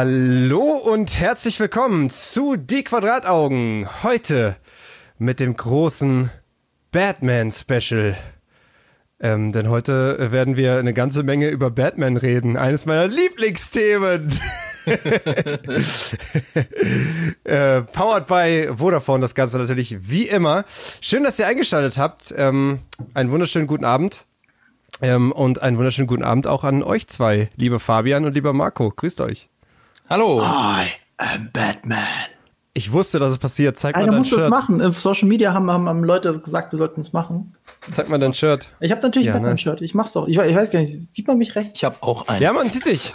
Hallo und herzlich willkommen zu Die Quadrataugen. Heute mit dem großen Batman Special. Ähm, denn heute werden wir eine ganze Menge über Batman reden. Eines meiner Lieblingsthemen. äh, powered by Vodafone, das Ganze natürlich wie immer. Schön, dass ihr eingeschaltet habt. Ähm, einen wunderschönen guten Abend. Ähm, und einen wunderschönen guten Abend auch an euch zwei, lieber Fabian und lieber Marco. Grüßt euch. Hallo. I am Batman. Ich wusste, dass es passiert. Zeig Einer mal dein muss Shirt. das machen. Auf Social Media haben, haben, haben Leute gesagt, wir sollten es machen. Zeig mal dein Shirt. Ich habe natürlich Ja, ein. Batman-Shirt. Ich mach's doch. Ich, ich weiß gar nicht, sieht man mich recht? Ich habe auch eins. Ja, man sieht dich.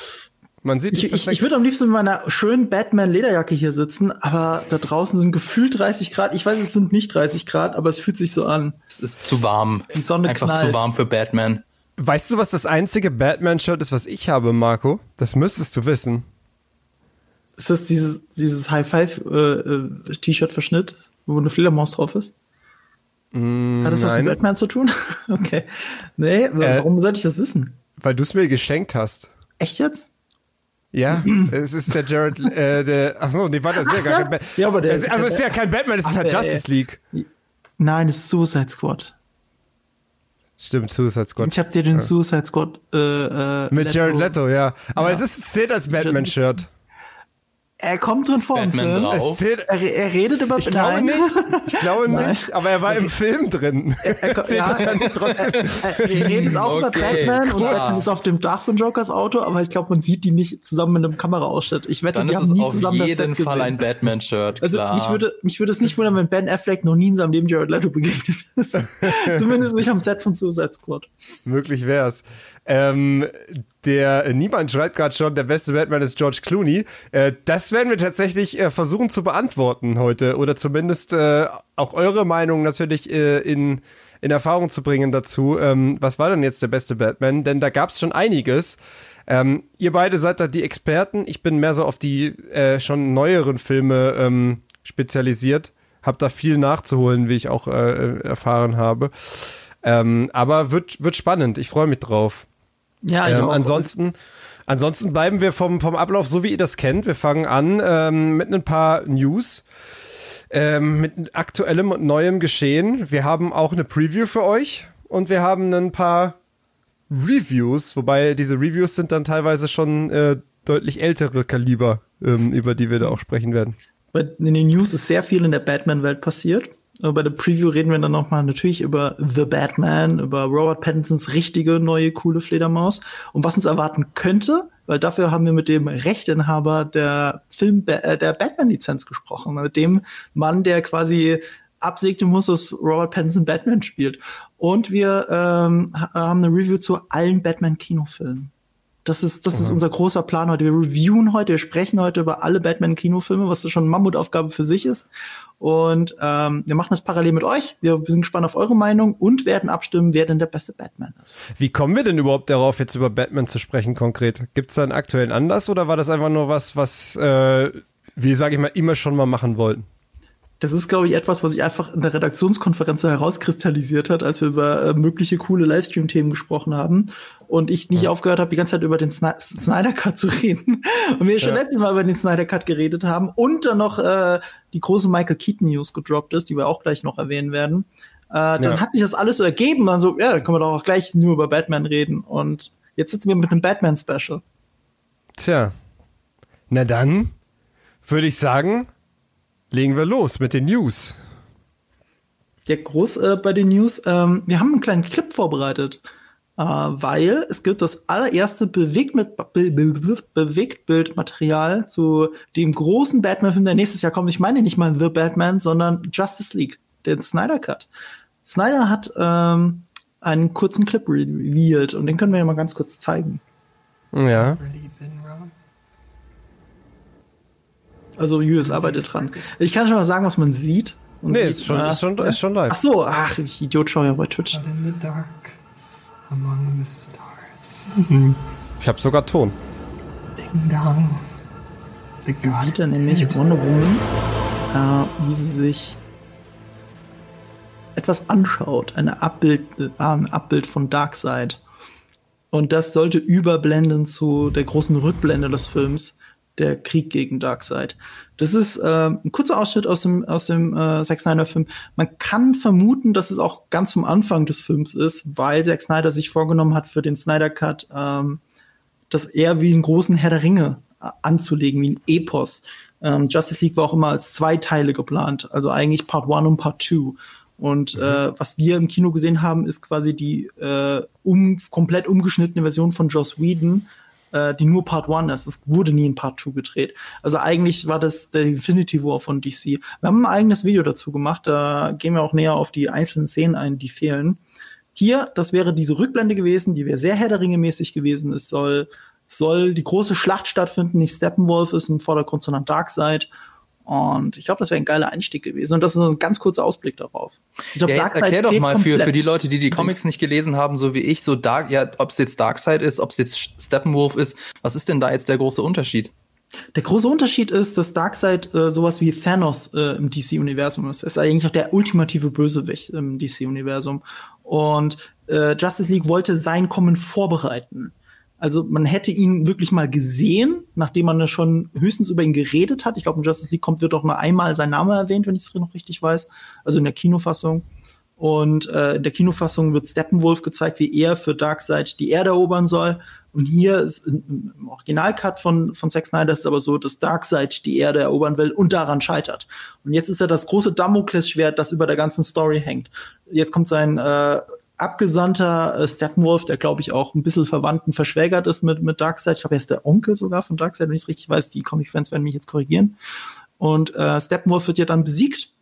Man sieht Ich, dich. ich, ich perfekt. würde am liebsten mit meiner schönen Batman-Lederjacke hier sitzen, aber da draußen sind gefühlt 30 Grad. Ich weiß, es sind nicht 30 Grad, aber es fühlt sich so an. es ist zu warm. Die Sonne es ist einfach knallt. zu warm für Batman. Weißt du, was das einzige Batman-Shirt ist, was ich habe, Marco? Das müsstest du wissen. Ist das dieses, dieses High-Five-T-Shirt-Verschnitt, wo eine Fledermaus drauf ist? Hat das was nein. mit Batman zu tun? okay. Nee, warum sollte ich das wissen? Weil du es mir geschenkt hast. Echt jetzt? Ja, es ist der Jared, äh, der, ach so, nee, warte, das ist ja gar kein Batman. ja, aber der ist- also es ist ja kein Batman, es ist halt Justice League. Nein, es ist Suicide Squad. Stimmt, Suicide Squad. Ich habe dir den Suicide Squad äh, äh, Mit Jared Leto, ja. Aber Ja. es ist, es zählt als Batman-Shirt. Er kommt drin vor im Batman Film. drauf. Es Er, er redet über ich glaube Nein. nicht, ich glaube Nein. nicht, aber er war im Film drin. Er, Zählt ja, das dann er, nicht trotzdem? er, er redet auch über Okay, Batman und klar. Batman ist auf dem Dach von Jokers Auto, aber ich glaube, man sieht die nicht zusammen mit einem Kameraausschnitt. Ich wette, Dann die haben es nie auf zusammen das jeden Set Fall gesehen. ein Batman-Shirt. Also mich würde, mich würde es nicht wundern, wenn Ben Affleck noch nie in seinem Leben Jared Leto begegnet ist. Zumindest nicht am Set von Suicide Squad. Möglich wär's. Ähm, der äh, niemand schreibt gerade schon, der beste Batman ist George Clooney. Äh, das werden wir tatsächlich äh, versuchen zu beantworten heute oder zumindest äh, auch eure Meinung natürlich äh, in in Erfahrung zu bringen dazu. Ähm, was war denn jetzt der beste Batman? Denn da gab's schon einiges. Ähm, ihr beide seid da die Experten. Ich bin mehr so auf die äh, schon neueren Filme ähm, spezialisiert. Hab da viel nachzuholen, wie ich auch äh, erfahren habe. Ähm, aber wird, wird spannend. Ich freue mich drauf. Ja, Ähm, ansonsten, ansonsten bleiben wir vom, vom Ablauf so, wie ihr das kennt. Wir fangen an ähm, mit ein paar News, ähm, mit aktuellem und neuem Geschehen. Wir haben auch eine Preview für euch und wir haben ein paar Reviews, wobei diese Reviews sind dann teilweise schon äh, deutlich ältere Kaliber, ähm, über die wir da auch sprechen werden. In den News ist sehr viel in der Batman-Welt passiert. Aber bei der Preview reden wir dann nochmal natürlich über The Batman, über Robert Pattinsons richtige neue coole Fledermaus und was uns erwarten könnte, weil dafür haben wir mit dem Rechteinhaber der Film äh, der Batman-Lizenz gesprochen, mit dem Mann, der quasi absegnen muss, dass Robert Pattinson Batman spielt. Und wir ähm, ha- haben eine Review zu allen Batman-Kinofilmen. Das ist, das ist unser großer Plan heute. Wir reviewen heute, wir sprechen heute über alle Batman-Kinofilme, was schon eine Mammutaufgabe für sich ist. Und ähm, wir machen das parallel mit euch. Wir sind gespannt auf eure Meinung und werden abstimmen, wer denn der beste Batman ist. Wie kommen wir denn überhaupt darauf, jetzt über Batman zu sprechen konkret? Gibt es da einen aktuellen Anlass oder war das einfach nur was, was äh, wir, sage ich mal, immer schon mal machen wollten? Das ist, glaube ich, etwas, was sich einfach in der Redaktionskonferenz so herauskristallisiert hat, als wir über äh, mögliche coole Livestream-Themen gesprochen haben und ich nicht aufgehört habe, die ganze Zeit über den Sni Snyder Cut zu reden. Und wir schon Ja. letztes Mal über den Snyder Cut geredet haben und dann noch äh, die große Michael Keaton News gedroppt ist, die wir auch gleich noch erwähnen werden. Äh, dann Ja. hat sich das alles so ergeben, dann so, ja, dann können wir doch auch gleich nur über Batman reden. Und jetzt sitzen wir mit einem Batman-Special. Tja, na dann würde ich sagen, legen wir los mit den News. Ja, groß äh, bei den News. Ähm, wir haben einen kleinen Clip vorbereitet, äh, weil es gibt das allererste Bewegtbild, Be Be Bewegtbildmaterial zu dem großen Batman-Film, der nächstes Jahr kommt. Ich meine nicht mal The Batman, sondern Justice League, den Snyder Cut. Snyder hat ähm, einen kurzen Clip revealed und den können wir ja mal ganz kurz zeigen. Ja. really? Also Julius arbeitet dran. Ich kann schon mal sagen, was man sieht. Und Nee, sieht, ist schon, äh, ist schon, ist schon live. Ach so, ach, ich Idiot, schau ja bei Twitch. Out in the dark, among the stars. Ich habe sogar Ton. Ding dong. Sieht er nämlich Wonder Woman, äh, wie sie sich etwas anschaut, eine Abbild, äh, ein Abbild von Darkseid. Und das sollte überblenden zu der großen Rückblende des Films, der Krieg gegen Darkseid. Das ist äh, ein kurzer Ausschnitt aus dem, aus dem äh, Zack Snyder-Film. Man kann vermuten, dass es auch ganz vom Anfang des Films ist, weil Zack Snyder sich vorgenommen hat für den Snyder Cut, ähm, das eher wie einen großen Herr der Ringe äh, anzulegen, wie ein Epos. Ähm, Justice League war auch immer als zwei Teile geplant, also eigentlich Part 1 und Part 2. Und mhm. äh, was wir im Kino gesehen haben, ist quasi die äh, um, komplett umgeschnittene Version von Joss Whedon, äh, die nur Part 1 ist. Es wurde nie in Part 2 gedreht. Also eigentlich war das der Infinity War von DC. Wir haben ein eigenes Video dazu gemacht, da gehen wir auch näher auf die einzelnen Szenen ein, die fehlen. Hier, das wäre diese Rückblende gewesen, die wäre sehr Herr mäßig gewesen. Es soll, soll die große Schlacht stattfinden, nicht Steppenwolf ist im Vordergrund, sondern Darkseid. Und ich glaube, das wäre ein geiler Einstieg gewesen. Und das ist ein ganz kurzer Ausblick darauf. Ich glaub, ja, jetzt erklär doch mal für, für die Leute, die die Comics nicht gelesen haben, so wie ich, so Dark, ja, ob es jetzt Darkseid ist, ob es jetzt Steppenwolf ist, was ist denn da jetzt der große Unterschied? Der große Unterschied ist, dass Darkseid äh, sowas wie Thanos äh, im DC-Universum ist. Es ist eigentlich auch der ultimative Bösewicht im DC-Universum. Und äh, Justice League wollte sein Kommen vorbereiten. Also man hätte ihn wirklich mal gesehen, nachdem man schon höchstens über ihn geredet hat. Ich glaube, in Justice League kommt wird auch nur einmal sein Name erwähnt, wenn ich es noch richtig weiß. Also in der Kinofassung. Und äh, in der Kinofassung wird Steppenwolf gezeigt, wie er für Darkseid die Erde erobern soll. Und hier ist im Originalcut von, von Zack Snyder ist es aber so, dass Darkseid die Erde erobern will und daran scheitert. Und jetzt ist er das große Damoklesschwert, das über der ganzen Story hängt. Jetzt kommt sein äh, Abgesandter äh, Steppenwolf, der glaube ich auch ein bisschen verwandt und verschwägert ist mit, mit Darkseid. Ich glaube, er ist der Onkel sogar von Darkseid, wenn ich es richtig weiß. Die Comic-Fans werden mich jetzt korrigieren. Und äh, Steppenwolf wird ja dann besiegt.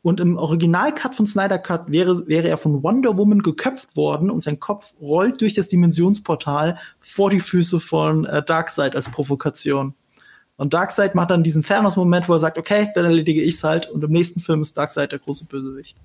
Und im Originalcut von Snyder Cut wäre, wäre er von Wonder Woman geköpft worden und sein Kopf rollt durch das Dimensionsportal vor die Füße von äh, Darkseid als Provokation. Und Darkseid macht dann diesen Thanos-Moment, wo er sagt, okay, dann erledige ich's halt. Und im nächsten Film ist Darkseid der große Bösewicht.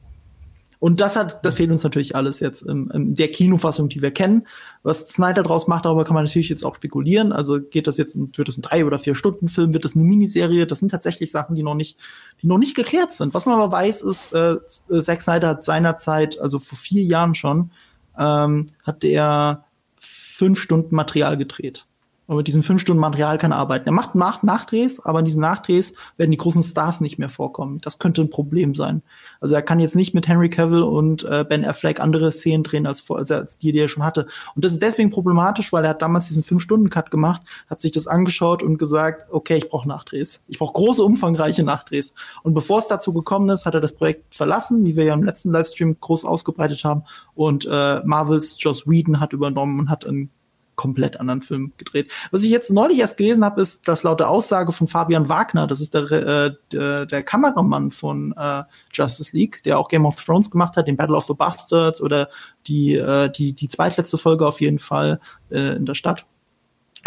Und das hat, das fehlt uns natürlich alles jetzt in, in der Kinofassung, die wir kennen. Was Snyder draus macht, darüber kann man natürlich jetzt auch spekulieren. Also geht das jetzt, wird das ein drei oder vier Stunden Film, wird das eine Miniserie? Das sind tatsächlich Sachen, die noch nicht, die noch nicht geklärt sind. Was man aber weiß, ist, äh, Zack Snyder hat seinerzeit, also vor vier Jahren schon, ähm, hat er fünf Stunden Material gedreht. Und mit diesen fünf Stunden Material kann arbeiten. Er macht nach Nachdrehs, aber in diesen Nachdrehs werden die großen Stars nicht mehr vorkommen. Das könnte ein Problem sein. Also er kann jetzt nicht mit Henry Cavill und äh, Ben Affleck andere Szenen drehen als, als, als die, die er schon hatte. Und das ist deswegen problematisch, weil er hat damals diesen Fünf-Stunden-Cut gemacht, hat sich das angeschaut und gesagt, okay, ich brauche Nachdrehs. Ich brauche große, umfangreiche Nachdrehs. Und bevor es dazu gekommen ist, hat er das Projekt verlassen, wie wir ja im letzten Livestream groß ausgebreitet haben. Und äh, Marvels Joss Whedon hat übernommen und hat ein komplett anderen Film gedreht. Was ich jetzt neulich erst gelesen habe, ist, dass laut der Aussage von Fabian Wagner, das ist der, äh, der, der Kameramann von äh, Justice League, der auch Game of Thrones gemacht hat, den Battle of the Bastards oder die, äh, die, die zweitletzte Folge auf jeden Fall äh, in der Stadt,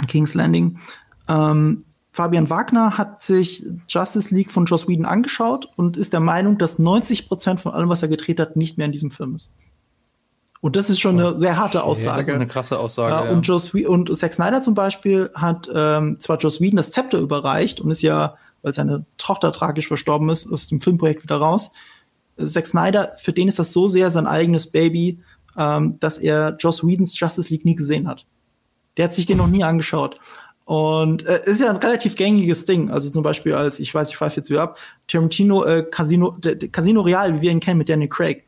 King's Landing. Ähm, Fabian Wagner hat sich Justice League von Joss Whedon angeschaut und ist der Meinung, dass 90 Prozent von allem, was er gedreht hat, nicht mehr in diesem Film ist. Und das ist schon eine sehr harte Aussage. das ist eine krasse Aussage. Ja, und, Joss und Zack Snyder zum Beispiel hat ähm, zwar Joss Whedon das Zepter überreicht und ist ja, weil seine Tochter tragisch verstorben ist, aus dem Filmprojekt wieder raus. Zack Snyder, für den ist das so sehr sein eigenes Baby, ähm, dass er Joss Whedons Justice League nie gesehen hat. Der hat sich den noch nie angeschaut. Und äh, ist ja ein relativ gängiges Ding. Also zum Beispiel als, ich weiß, ich pfeife jetzt wieder ab, Tarantino, äh, Casino, Casino Real, wie wir ihn kennen mit Danny Craig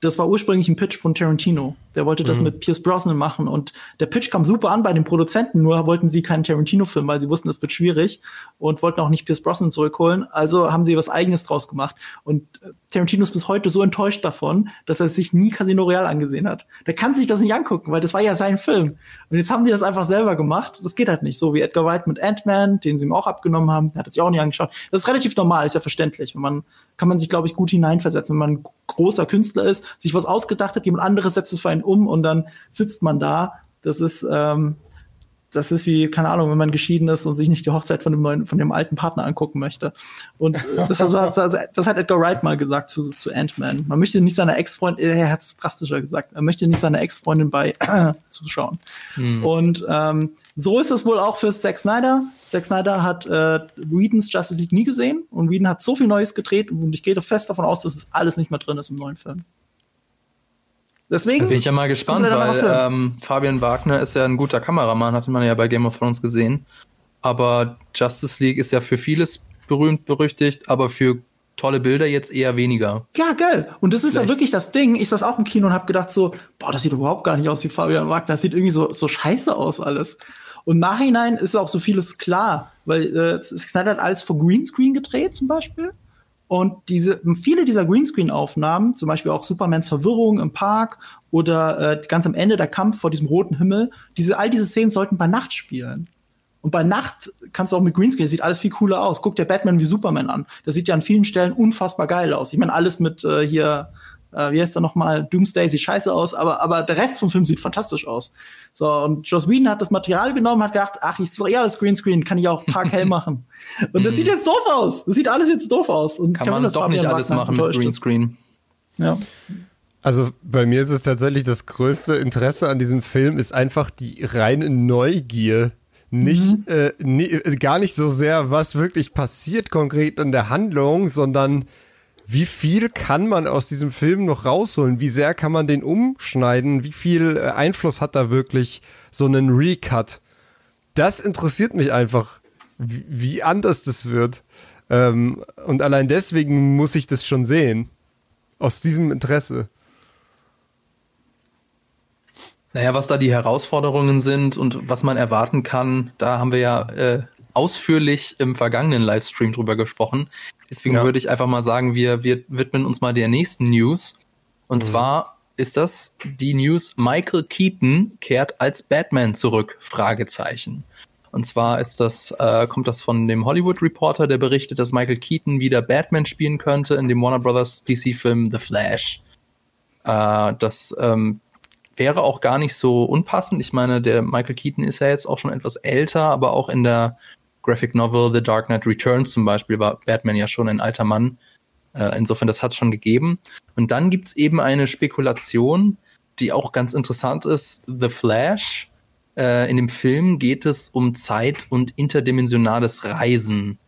das war ursprünglich ein Pitch von Tarantino. Der wollte das mhm. mit Pierce Brosnan machen und der Pitch kam super an bei den Produzenten, nur wollten sie keinen Tarantino-Film, weil sie wussten, das wird schwierig und wollten auch nicht Pierce Brosnan zurückholen. Also haben sie was eigenes draus gemacht. Und äh, Tarantino ist bis heute so enttäuscht davon, dass er sich nie Casino Royale angesehen hat. Der kann sich das nicht angucken, weil das war ja sein Film. Und jetzt haben die das einfach selber gemacht. Das geht halt nicht. So wie Edgar White mit Ant-Man, den sie ihm auch abgenommen haben, der hat das ja auch nicht angeschaut. Das ist relativ normal, ist ja verständlich. Wenn man, kann man sich, glaube ich, gut hineinversetzen, wenn man ein großer Künstler ist, sich was ausgedacht hat, jemand anderes setzt es für einen um und dann sitzt man da. Das ist, ähm, das ist wie, keine Ahnung, wenn man geschieden ist und sich nicht die Hochzeit von dem neuen, von dem alten Partner angucken möchte. Und äh, das, also, das hat Edgar Wright mal gesagt zu, zu Ant-Man. Man möchte nicht seiner Ex-Freundin, er hat es drastischer gesagt, er möchte nicht seiner Ex-Freundin bei äh, zuschauen. Hm. Und ähm, so ist es wohl auch für Zack Snyder. Zack Snyder hat äh, Whedons Justice League nie gesehen und Whedon hat so viel Neues gedreht und ich gehe fest davon aus, dass es alles nicht mehr drin ist im neuen Film. Deswegen. Da bin ich ja mal gespannt, weil ähm, Fabian Wagner ist ja ein guter Kameramann, hatte man ja bei Game of Thrones gesehen. aber Justice League ist ja für vieles berühmt berüchtigt, aber für tolle Bilder jetzt eher weniger. Ja, geil. Und das ist Vielleicht. ja wirklich das Ding. Ich saß auch im Kino und habe gedacht so, boah, das sieht überhaupt gar nicht aus wie Fabian Wagner. Das sieht irgendwie so, so scheiße aus alles. Und nachhinein ist auch so vieles klar, weil äh, Snyder hat alles vor Greenscreen gedreht zum Beispiel. Und diese, viele dieser Greenscreen-Aufnahmen, zum Beispiel auch Supermans Verwirrung im Park oder äh, ganz am Ende der Kampf vor diesem roten Himmel, diese, all diese Szenen sollten bei Nacht spielen. Und bei Nacht kannst du auch mit Greenscreen, sieht alles viel cooler aus. Guck dir Batman wie Superman an. Das sieht ja an vielen Stellen unfassbar geil aus. Ich meine, alles mit äh, hier, äh, wie heißt der nochmal, Doomsday sieht scheiße aus, aber, aber der Rest vom Film sieht fantastisch aus. So, und Joss Whedon hat das Material genommen, hat gedacht, ach, ich ist doch eh alles Greenscreen, kann ich auch taghell machen. Und das sieht jetzt doof aus. Das sieht alles jetzt doof aus. Und kann, kann man, man doch nicht alles machen mit Greenscreen. Ja. Also bei mir ist es tatsächlich das größte Interesse an diesem Film ist einfach die reine Neugier nicht, mhm. äh, nie, gar nicht so sehr, was wirklich passiert konkret in der Handlung, sondern wie viel kann man aus diesem Film noch rausholen? Wie sehr kann man den umschneiden? Wie viel äh, Einfluss hat da wirklich so einen Recut? Das interessiert mich einfach, wie, anders das wird. Ähm, und allein deswegen muss ich das schon sehen. Aus diesem Interesse. Naja, was da die Herausforderungen sind und was man erwarten kann, da haben wir ja äh, ausführlich im vergangenen Livestream drüber gesprochen. Deswegen ja. würde ich einfach mal sagen, wir, wir widmen uns mal der nächsten News. Und mhm. zwar ist das die News, Michael Keaton kehrt als Batman zurück? Fragezeichen. Und zwar ist das, äh, kommt das von dem Hollywood Reporter, der berichtet, dass Michael Keaton wieder Batman spielen könnte in dem Warner Brothers DC-Film The Flash. Äh, das ähm, wäre auch gar nicht so unpassend. Ich meine, der Michael Keaton ist ja jetzt auch schon etwas älter, aber auch in der Graphic Novel The Dark Knight Returns zum Beispiel war Batman ja schon ein alter Mann. Äh, insofern, das hat es schon gegeben. Und dann gibt es eben eine Spekulation, die auch ganz interessant ist. The Flash. Äh, in dem Film geht es um Zeit und interdimensionales Reisen.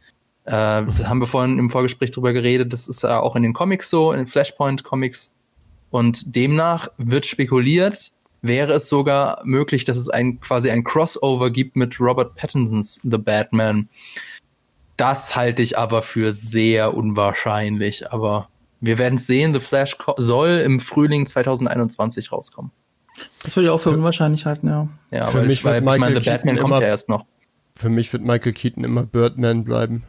Äh, da haben wir vorhin im Vorgespräch drüber geredet. Das ist ja auch in den Comics so, in den Flashpoint-Comics und demnach wird spekuliert, wäre es sogar möglich, dass es ein quasi ein Crossover gibt mit Robert Pattinsons The Batman. Das halte ich aber für sehr unwahrscheinlich, aber wir werden sehen. The Flash soll im Frühling 2021 rauskommen. Das würde ich auch für unwahrscheinlich halten, ja. Ja, für weil, mich weil, ich meine, The Batman kommt ja erst noch. Für mich wird Michael Keaton immer Birdman bleiben.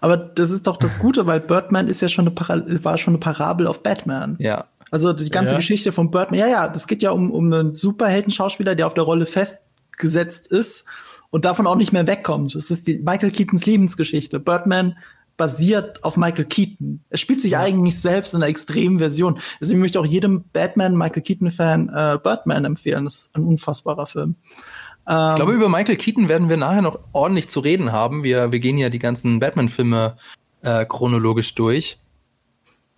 Aber das ist doch das Gute, weil Birdman ist ja schon eine war schon eine Parabel auf Batman. Ja. Also die ganze ja. Geschichte von Birdman, ja, ja, das geht ja um, um einen Superhelden-Schauspieler, der auf der Rolle festgesetzt ist und davon auch nicht mehr wegkommt. Das ist die Michael Keatons Lebensgeschichte. Birdman basiert auf Michael Keaton. Er spielt sich ja. eigentlich selbst in einer extremen Version. Deswegen möchte ich auch jedem Batman, Michael Keaton-Fan äh, Birdman empfehlen. Das ist ein unfassbarer Film. Ähm, ich glaube, über Michael Keaton werden wir nachher noch ordentlich zu reden haben. Wir, wir gehen ja die ganzen Batman-Filme äh, chronologisch durch.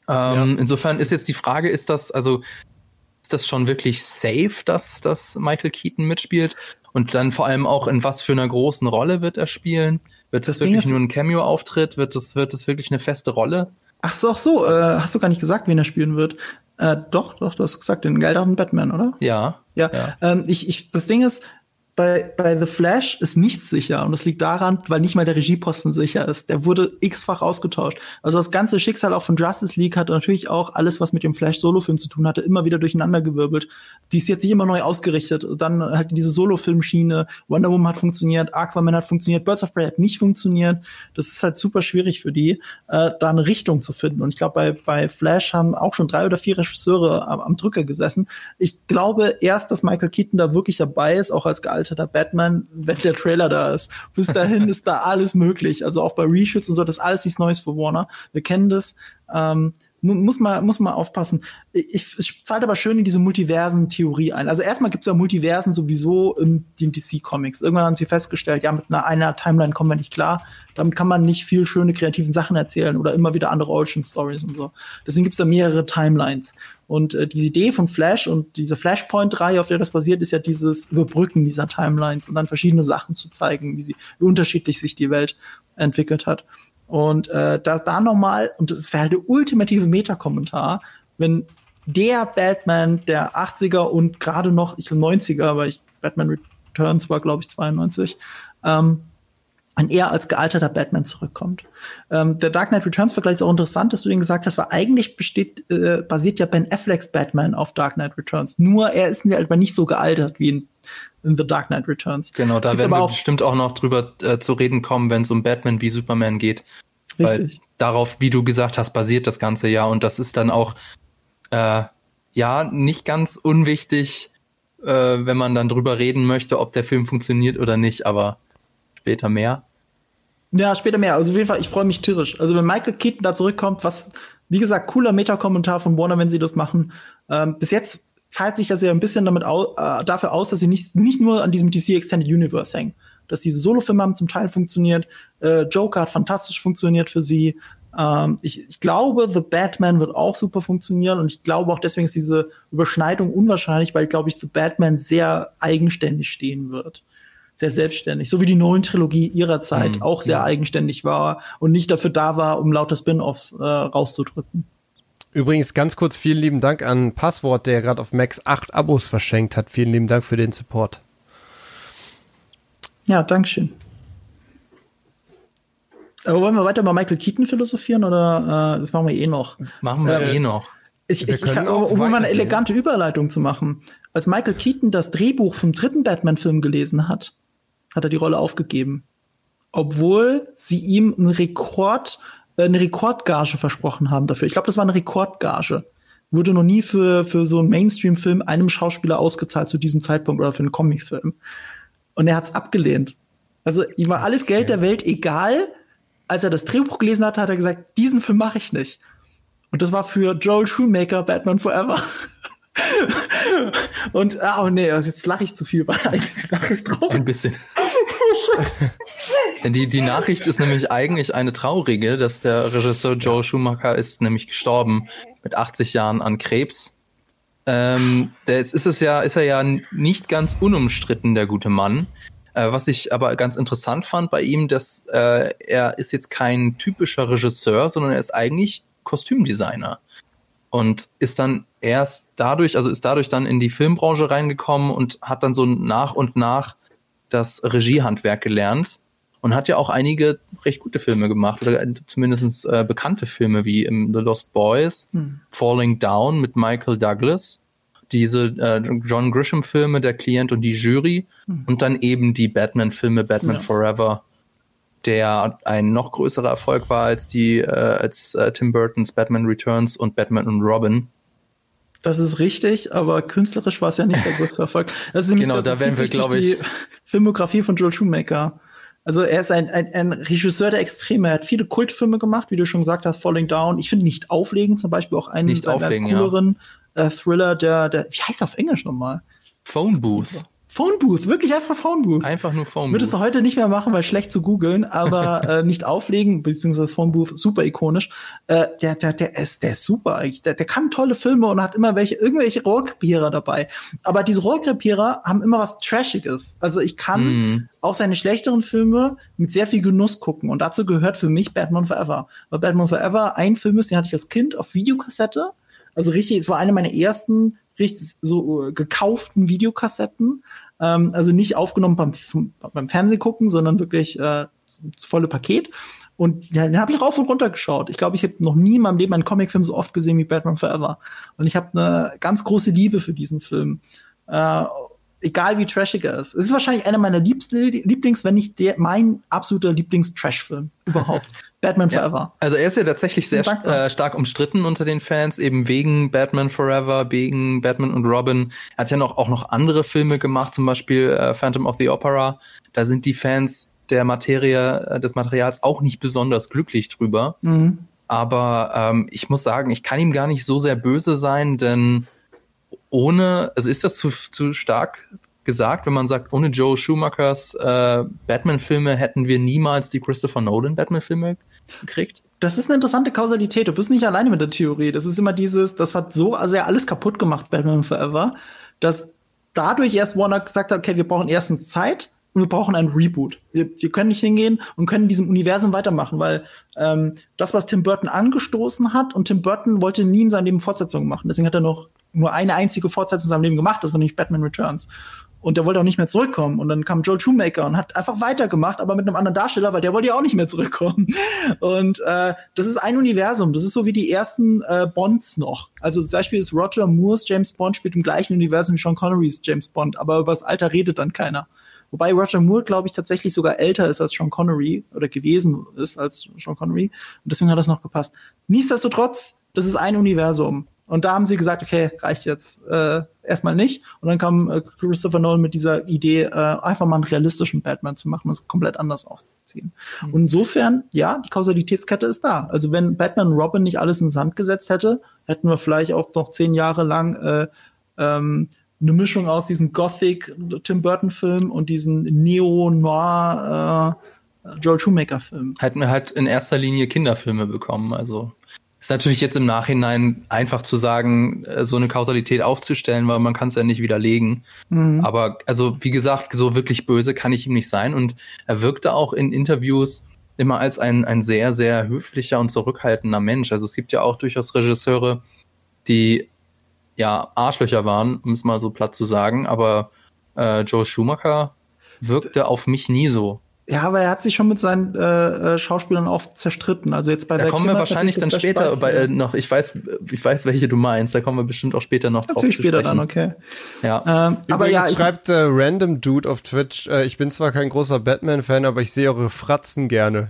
Ähm, ja. Insofern ist jetzt die Frage, ist das, also, ist das schon wirklich safe, dass, dass Michael Keaton mitspielt? Und dann vor allem auch in was für einer großen Rolle wird er spielen? Wird das, das wirklich nur ein Cameo-Auftritt? Wird das, wird das wirklich eine feste Rolle? Ach so, ach so, äh, hast du gar nicht gesagt, wen er spielen wird? Äh, doch, doch, du hast gesagt, den geileren Batman, oder? Ja. Ja. ja. Ähm, ich, ich, das Ding ist, bei, bei The Flash ist nichts sicher und das liegt daran, weil nicht mal der Regieposten sicher ist. Der wurde x-fach ausgetauscht. Also das ganze Schicksal auch von Justice League hat natürlich auch alles, was mit dem Flash-Solo-Film zu tun hatte, immer wieder durcheinandergewirbelt. Die ist jetzt nicht immer neu ausgerichtet. Dann halt diese Solo-Film-Schiene. Wonder Woman hat funktioniert, Aquaman hat funktioniert, Birds of Prey hat nicht funktioniert. Das ist halt super schwierig für die, äh, da eine Richtung zu finden. Und ich glaube, bei, bei Flash haben auch schon drei oder vier Regisseure am, am Drücker gesessen. Ich glaube erst, dass Michael Keaton da wirklich dabei ist, auch als gealterter gealterter Batman, wenn der Trailer da ist. Bis dahin ist da alles möglich. Also auch bei Reshoots und so, das ist alles nichts Neues für Warner. Wir kennen das. Ähm, muss man, muss man aufpassen. Ich, ich zahlt aber schön in diese Multiversen-Theorie ein. Also erstmal gibt's ja Multiversen sowieso in den DC-Comics. Irgendwann haben sie festgestellt, ja, mit einer, einer Timeline kommen wir nicht klar. Damit kann man nicht viel schöne kreativen Sachen erzählen oder immer wieder andere Origin-Stories und so. Deswegen gibt's da mehrere Timelines. Und äh, die Idee von Flash und diese Flashpoint-Reihe, auf der das basiert, ist ja dieses Überbrücken dieser Timelines und dann verschiedene Sachen zu zeigen, wie sie, wie unterschiedlich sich die Welt entwickelt hat. Und äh, da, da nochmal, und das wäre halt der ultimative Meta-Kommentar, wenn der Batman der 80er und gerade noch, ich will 90er, aber ich, Batman Returns war, glaube ich, 92, ähm, ein eher als gealterter Batman zurückkommt. Ähm, der Dark Knight Returns Vergleich ist auch interessant, dass du den gesagt hast, weil eigentlich besteht, äh, basiert ja Ben Afflecks Batman auf Dark Knight Returns. Nur er ist halt mal nicht so gealtert wie in, in The Dark Knight Returns. Genau, da werden wir auch bestimmt auch noch drüber äh, zu reden kommen, wenn es um Batman wie Superman geht. Richtig. Weil darauf, wie du gesagt hast, basiert das Ganze ja. Und das ist dann auch, äh, ja, nicht ganz unwichtig, äh, wenn man dann drüber reden möchte, ob der Film funktioniert oder nicht. Aber später mehr. Ja, später mehr. Also auf jeden Fall, ich freue mich tierisch. Also wenn Michael Keaton da zurückkommt, was, wie gesagt, cooler Meta-Kommentar von Warner, wenn sie das machen. Ähm, bis jetzt zahlt sich das ja ein bisschen damit au äh, dafür aus, dass sie nicht, nicht nur an diesem DC Extended Universe hängen. Dass diese Solo-Filme haben zum Teil funktioniert. Äh, Joker hat fantastisch funktioniert für sie. Ähm, ich, ich glaube, The Batman wird auch super funktionieren und ich glaube auch deswegen ist diese Überschneidung unwahrscheinlich, weil, glaube ich, The Batman sehr eigenständig stehen wird sehr selbstständig, so wie die Nolan-Trilogie ihrer Zeit mhm, auch sehr ja. eigenständig war und nicht dafür da war, um lauter Spin-offs äh, rauszudrücken. Übrigens ganz kurz vielen lieben Dank an Passwort, der gerade auf Max 8 Abos verschenkt hat. Vielen lieben Dank für den Support. Ja, Dankeschön. Aber wollen wir weiter bei Michael Keaton philosophieren oder äh, das machen wir eh noch? Machen wir äh, eh noch. Ich, ich, ich kann, um mal eine elegante Überleitung zu machen. Als Michael Keaton das Drehbuch vom dritten Batman-Film gelesen hat, hat er die Rolle aufgegeben. Obwohl sie ihm einen Rekord, äh, eine Rekordgage versprochen haben dafür. Ich glaube, das war eine Rekordgage. Wurde noch nie für, für so einen Mainstream-Film einem Schauspieler ausgezahlt zu diesem Zeitpunkt oder für einen Comic-Film. Und er hat es abgelehnt. Also ihm war alles Geld der Welt egal. Als er das Drehbuch gelesen hat, hat er gesagt, diesen Film mache ich nicht. Und das war für Joel Shoemaker Batman Forever. Und, ah, oh nee, jetzt lache ich zu viel, weil eigentlich die Nachricht drauf. Ein bisschen. Die, die Nachricht ist nämlich eigentlich eine traurige, dass der Regisseur Joel Schumacher ist nämlich gestorben mit 80 Jahren an Krebs. Ähm, der, jetzt ist es ja, ist er ja nicht ganz unumstritten, der gute Mann. Äh, was ich aber ganz interessant fand bei ihm, dass äh, er ist jetzt kein typischer Regisseur, sondern er ist eigentlich Kostümdesigner und ist dann erst dadurch, also ist dadurch dann in die Filmbranche reingekommen und hat dann so nach und nach das Regiehandwerk gelernt und hat ja auch einige recht gute Filme gemacht oder zumindest äh, bekannte Filme wie im The Lost Boys, hm. Falling Down mit Michael Douglas, diese äh, John Grisham Filme, Der Klient und die Jury hm. und dann eben die Batman Filme Batman ja. Forever der ein noch größerer Erfolg war als die äh, als äh, Tim Burtons Batman Returns und Batman und Robin. Das ist richtig, aber künstlerisch war es ja nicht der größte Erfolg. Das ist nämlich genau, da werden wir, glaube ich, die Filmografie von Joel Shoemaker. Also er ist ein, ein, ein Regisseur der Extreme. Er hat viele Kultfilme gemacht, wie du schon gesagt hast, Falling Down. Ich finde nicht auflegen, zum Beispiel auch einen nicht seiner cooleren ja. äh, Thriller, der, der, wie heißt er auf Englisch nochmal? Phone Booth. Phone Booth, wirklich einfach Phone Booth. Einfach nur Phone Booth. Würdest du heute nicht mehr machen, weil schlecht zu googeln, aber äh, nicht auflegen, beziehungsweise Phone Booth, super ikonisch. Äh, der, der, der ist, der ist super eigentlich. Der, der kann tolle Filme und hat immer welche, irgendwelche Rohrkrepierer dabei. Aber diese Rohrkrepierer haben immer was Trashiges. Also ich kann mm. auch seine schlechteren Filme mit sehr viel Genuss gucken. Und dazu gehört für mich Batman Forever. Weil Batman Forever ein Film ist, den hatte ich als Kind auf Videokassette. Also richtig, es war eine meiner ersten richtig so äh, gekauften Videokassetten. Ähm, also nicht aufgenommen beim, beim Fernsehgucken, sondern wirklich äh, das volle Paket. Und ja, den habe ich rauf und runter geschaut. Ich glaube, ich habe noch nie in meinem Leben einen Comicfilm so oft gesehen wie Batman Forever. Und ich habe eine ganz große Liebe für diesen Film. Äh, egal wie trashig er ist. Es ist wahrscheinlich einer meiner Lieblings, wenn nicht der, mein absoluter Lieblings-Trash-Film überhaupt. Batman Forever. Ja, also er ist ja tatsächlich sehr äh, stark umstritten unter den Fans, eben wegen Batman Forever, wegen Batman und Robin. Er hat ja noch, auch noch andere Filme gemacht, zum Beispiel äh, Phantom of the Opera. Da sind die Fans der Materie, äh, des Materials auch nicht besonders glücklich drüber. Mhm. Aber ähm, ich muss sagen, ich kann ihm gar nicht so sehr böse sein, denn ohne, also ist das zu, zu stark gesagt, wenn man sagt, ohne Joe Schumachers äh, Batman-Filme hätten wir niemals die Christopher Nolan Batman-Filme gekriegt? Das ist eine interessante Kausalität. Du bist nicht alleine mit der Theorie. Das ist immer dieses, das hat so sehr alles kaputt gemacht, Batman Forever, dass dadurch erst Warner gesagt hat, okay, wir brauchen erstens Zeit und wir brauchen ein Reboot. Wir, wir können nicht hingehen und können in diesem Universum weitermachen, weil ähm, das, was Tim Burton angestoßen hat, und Tim Burton wollte nie in seinem Leben Fortsetzungen machen. Deswegen hat er noch nur eine einzige Fortsetzung in seinem Leben gemacht, das war nämlich Batman Returns. Und der wollte auch nicht mehr zurückkommen. Und dann kam Joel Shoemaker und hat einfach weitergemacht, aber mit einem anderen Darsteller, weil der wollte ja auch nicht mehr zurückkommen. Und äh, das ist ein Universum. Das ist so wie die ersten äh, Bonds noch. Also zum Beispiel ist Roger Moores James Bond spielt im gleichen Universum wie Sean Connerys James Bond, aber über das Alter redet dann keiner. Wobei Roger Moore, glaube ich, tatsächlich sogar älter ist als Sean Connery oder gewesen ist als Sean Connery. Und deswegen hat das noch gepasst. Nichtsdestotrotz, das ist ein Universum. Und da haben sie gesagt, okay, reicht jetzt äh, erstmal nicht. Und dann kam äh, Christopher Nolan mit dieser Idee, äh, einfach mal einen realistischen Batman zu machen und es komplett anders aufzuziehen. Mhm. Und insofern, ja, die Kausalitätskette ist da. Also wenn Batman und Robin nicht alles ins Sand gesetzt hätte, hätten wir vielleicht auch noch zehn Jahre lang äh, ähm, eine Mischung aus diesem Gothic Tim Burton Film und diesen Neo Noir äh, Joel Shoemaker Film. Hätten wir halt in erster Linie Kinderfilme bekommen, also ist natürlich jetzt im Nachhinein einfach zu sagen, äh, so eine Kausalität aufzustellen, weil man kann es ja nicht widerlegen. Mhm. Aber also wie gesagt, so wirklich böse kann ich ihm nicht sein. Und er wirkte auch in Interviews immer als ein, ein sehr, sehr höflicher und zurückhaltender Mensch. Also es gibt ja auch durchaus Regisseure, die ja Arschlöcher waren, um es mal so platt zu sagen. Aber äh, Joe Schumacher wirkte auf mich nie so. Ja, aber er hat sich schon mit seinen äh, äh Schauspielern oft zerstritten. Also jetzt bei da der kommen wir wahrscheinlich dann später bei, äh, noch. Ich weiß, ich weiß, welche du meinst. Da kommen wir bestimmt auch später noch drauf. Erzähl später dann, okay. Ja. Ähm, aber ja, schreibt äh, Random Dude auf Twitch. Äh, ich bin zwar kein großer Batman-Fan, aber ich sehe eure Fratzen gerne.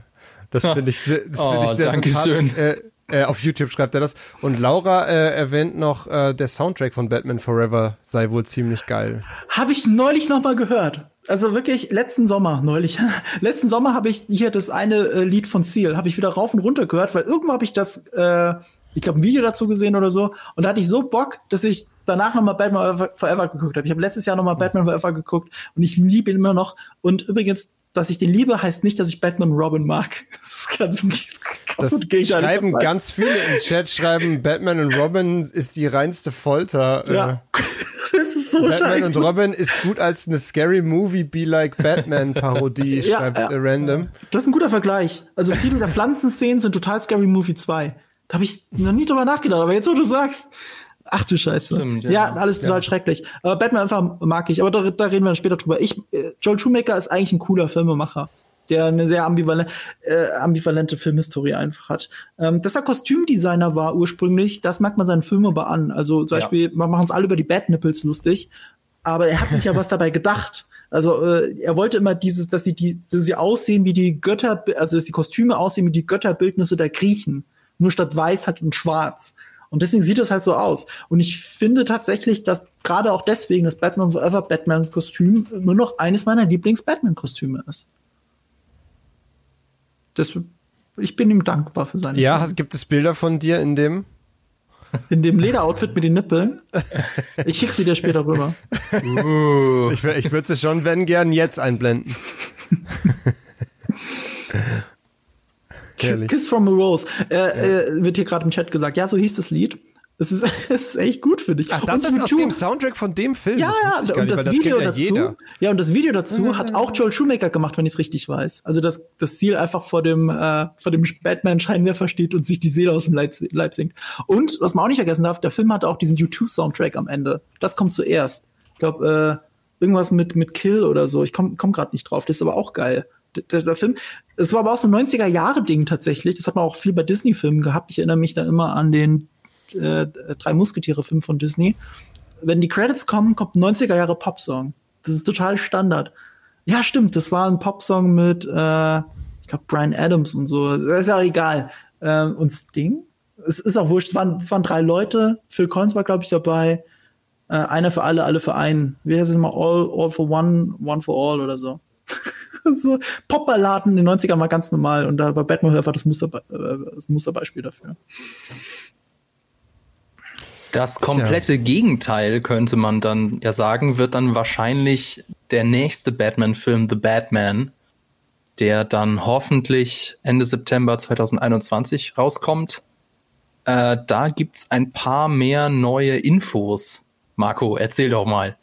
Das finde ich, das find oh, ich sehr Dankeschön. Äh, äh, auf YouTube schreibt er das. Und Laura äh, erwähnt noch, äh, der Soundtrack von Batman Forever sei wohl ziemlich geil. Habe ich neulich noch mal gehört. Also wirklich letzten Sommer neulich. letzten Sommer habe ich hier das eine äh, Lied von Seal habe ich wieder rauf und runter gehört, weil irgendwo habe ich das äh, ich glaube ein Video dazu gesehen oder so und da hatte ich so Bock, dass ich danach noch mal Batman Forever geguckt habe. Ich habe letztes Jahr noch mal Batman Forever geguckt und ich liebe ihn immer noch und übrigens dass ich den liebe, heißt nicht, dass ich Batman Robin mag. Das, ganz, das schreiben ganz viele im Chat, schreiben Batman und Robin ist die reinste Folter. Ja. Äh. So Batman scheiße. und Robin ist gut als eine Scary Movie Be Like Batman Parodie, ja, schreibt ja. random. Das ist ein guter Vergleich. Also viele der Pflanzenszenen sind total Scary Movie 2. Da habe ich noch nie drüber nachgedacht, aber jetzt, wo du sagst, ach du Scheiße. Stimmt, ja. ja. alles total ja. schrecklich. Aber Batman einfach mag ich, aber da, da reden wir dann später drüber. Ich, äh, Joel Schumacher ist eigentlich ein cooler Filmemacher der eine sehr ambivalente, äh, ambivalente Filmhistorie einfach hat. Ähm, dass er Kostümdesigner war ursprünglich, das merkt man seinen Filmen aber an. Also zum Beispiel, ja. man machen uns alle über die Bad Nipples lustig, aber er hat sich ja was dabei gedacht. Also äh, er wollte immer dieses, dass sie die, dass sie aussehen wie die Götter, also dass die Kostüme aussehen wie die Götterbildnisse der Griechen, nur statt weiß halt und schwarz. Und deswegen sieht es halt so aus. Und ich finde tatsächlich, dass gerade auch deswegen das Batman Forever Batman Kostüm nur noch eines meiner Lieblings Batman Kostüme ist das, ich bin ihm dankbar für seine. Ja, hast, gibt es Bilder von dir in dem? In dem Lederoutfit mit den Nippeln. Ich schicke sie dir später rüber. Uh. Ich, ich würde sie schon, wenn gern, jetzt einblenden. Kiss from a Rose. Äh, ja. äh, wird hier gerade im Chat gesagt. Ja, so hieß das Lied. Das ist, das ist echt gut, finde ich. Ach, das und ist aus dem Soundtrack von dem Film. Ja, das ja, und das, nicht, Video das dazu, ja, ja, und das Video dazu hat auch Joel Shoemaker gemacht, wenn ich es richtig weiß. Also, dass das Ziel einfach vor dem, äh, vor dem Batman-Scheinwerfer steht und sich die Seele aus dem Leib, Leib singt. Und, was man auch nicht vergessen darf, der Film hat auch diesen U2-Soundtrack am Ende. Das kommt zuerst. Ich glaube, äh, irgendwas mit, mit Kill oder so. Ich komme komm gerade nicht drauf. Das ist aber auch geil. Der, der, Film, es war aber auch so ein 90er-Jahre-Ding tatsächlich. Das hat man auch viel bei Disney-Filmen gehabt. Ich erinnere mich da immer an den äh, drei Musketiere-Film von Disney. Wenn die Credits kommen, kommt ein 90er Jahre Popsong. Das ist total Standard. Ja, stimmt, das war ein Popsong mit, äh, ich glaube, Brian Adams und so. Das ist ja auch egal. Äh, und Sting? Es ist auch wurscht. Es waren, es waren drei Leute. Phil Collins war, glaube ich, dabei. Äh, einer für alle, alle für einen. Wie heißt es mal? All, all for one, one for all oder so. so Popballaden in den 90ern war ganz normal und da war Batman einfach das, Musterbe äh, das Musterbeispiel dafür. Das komplette Gegenteil, könnte man dann ja sagen, wird dann wahrscheinlich der nächste Batman-Film The Batman, der dann hoffentlich Ende September 2021 rauskommt. Äh, da gibt's ein paar mehr neue Infos. Marco, erzähl doch mal.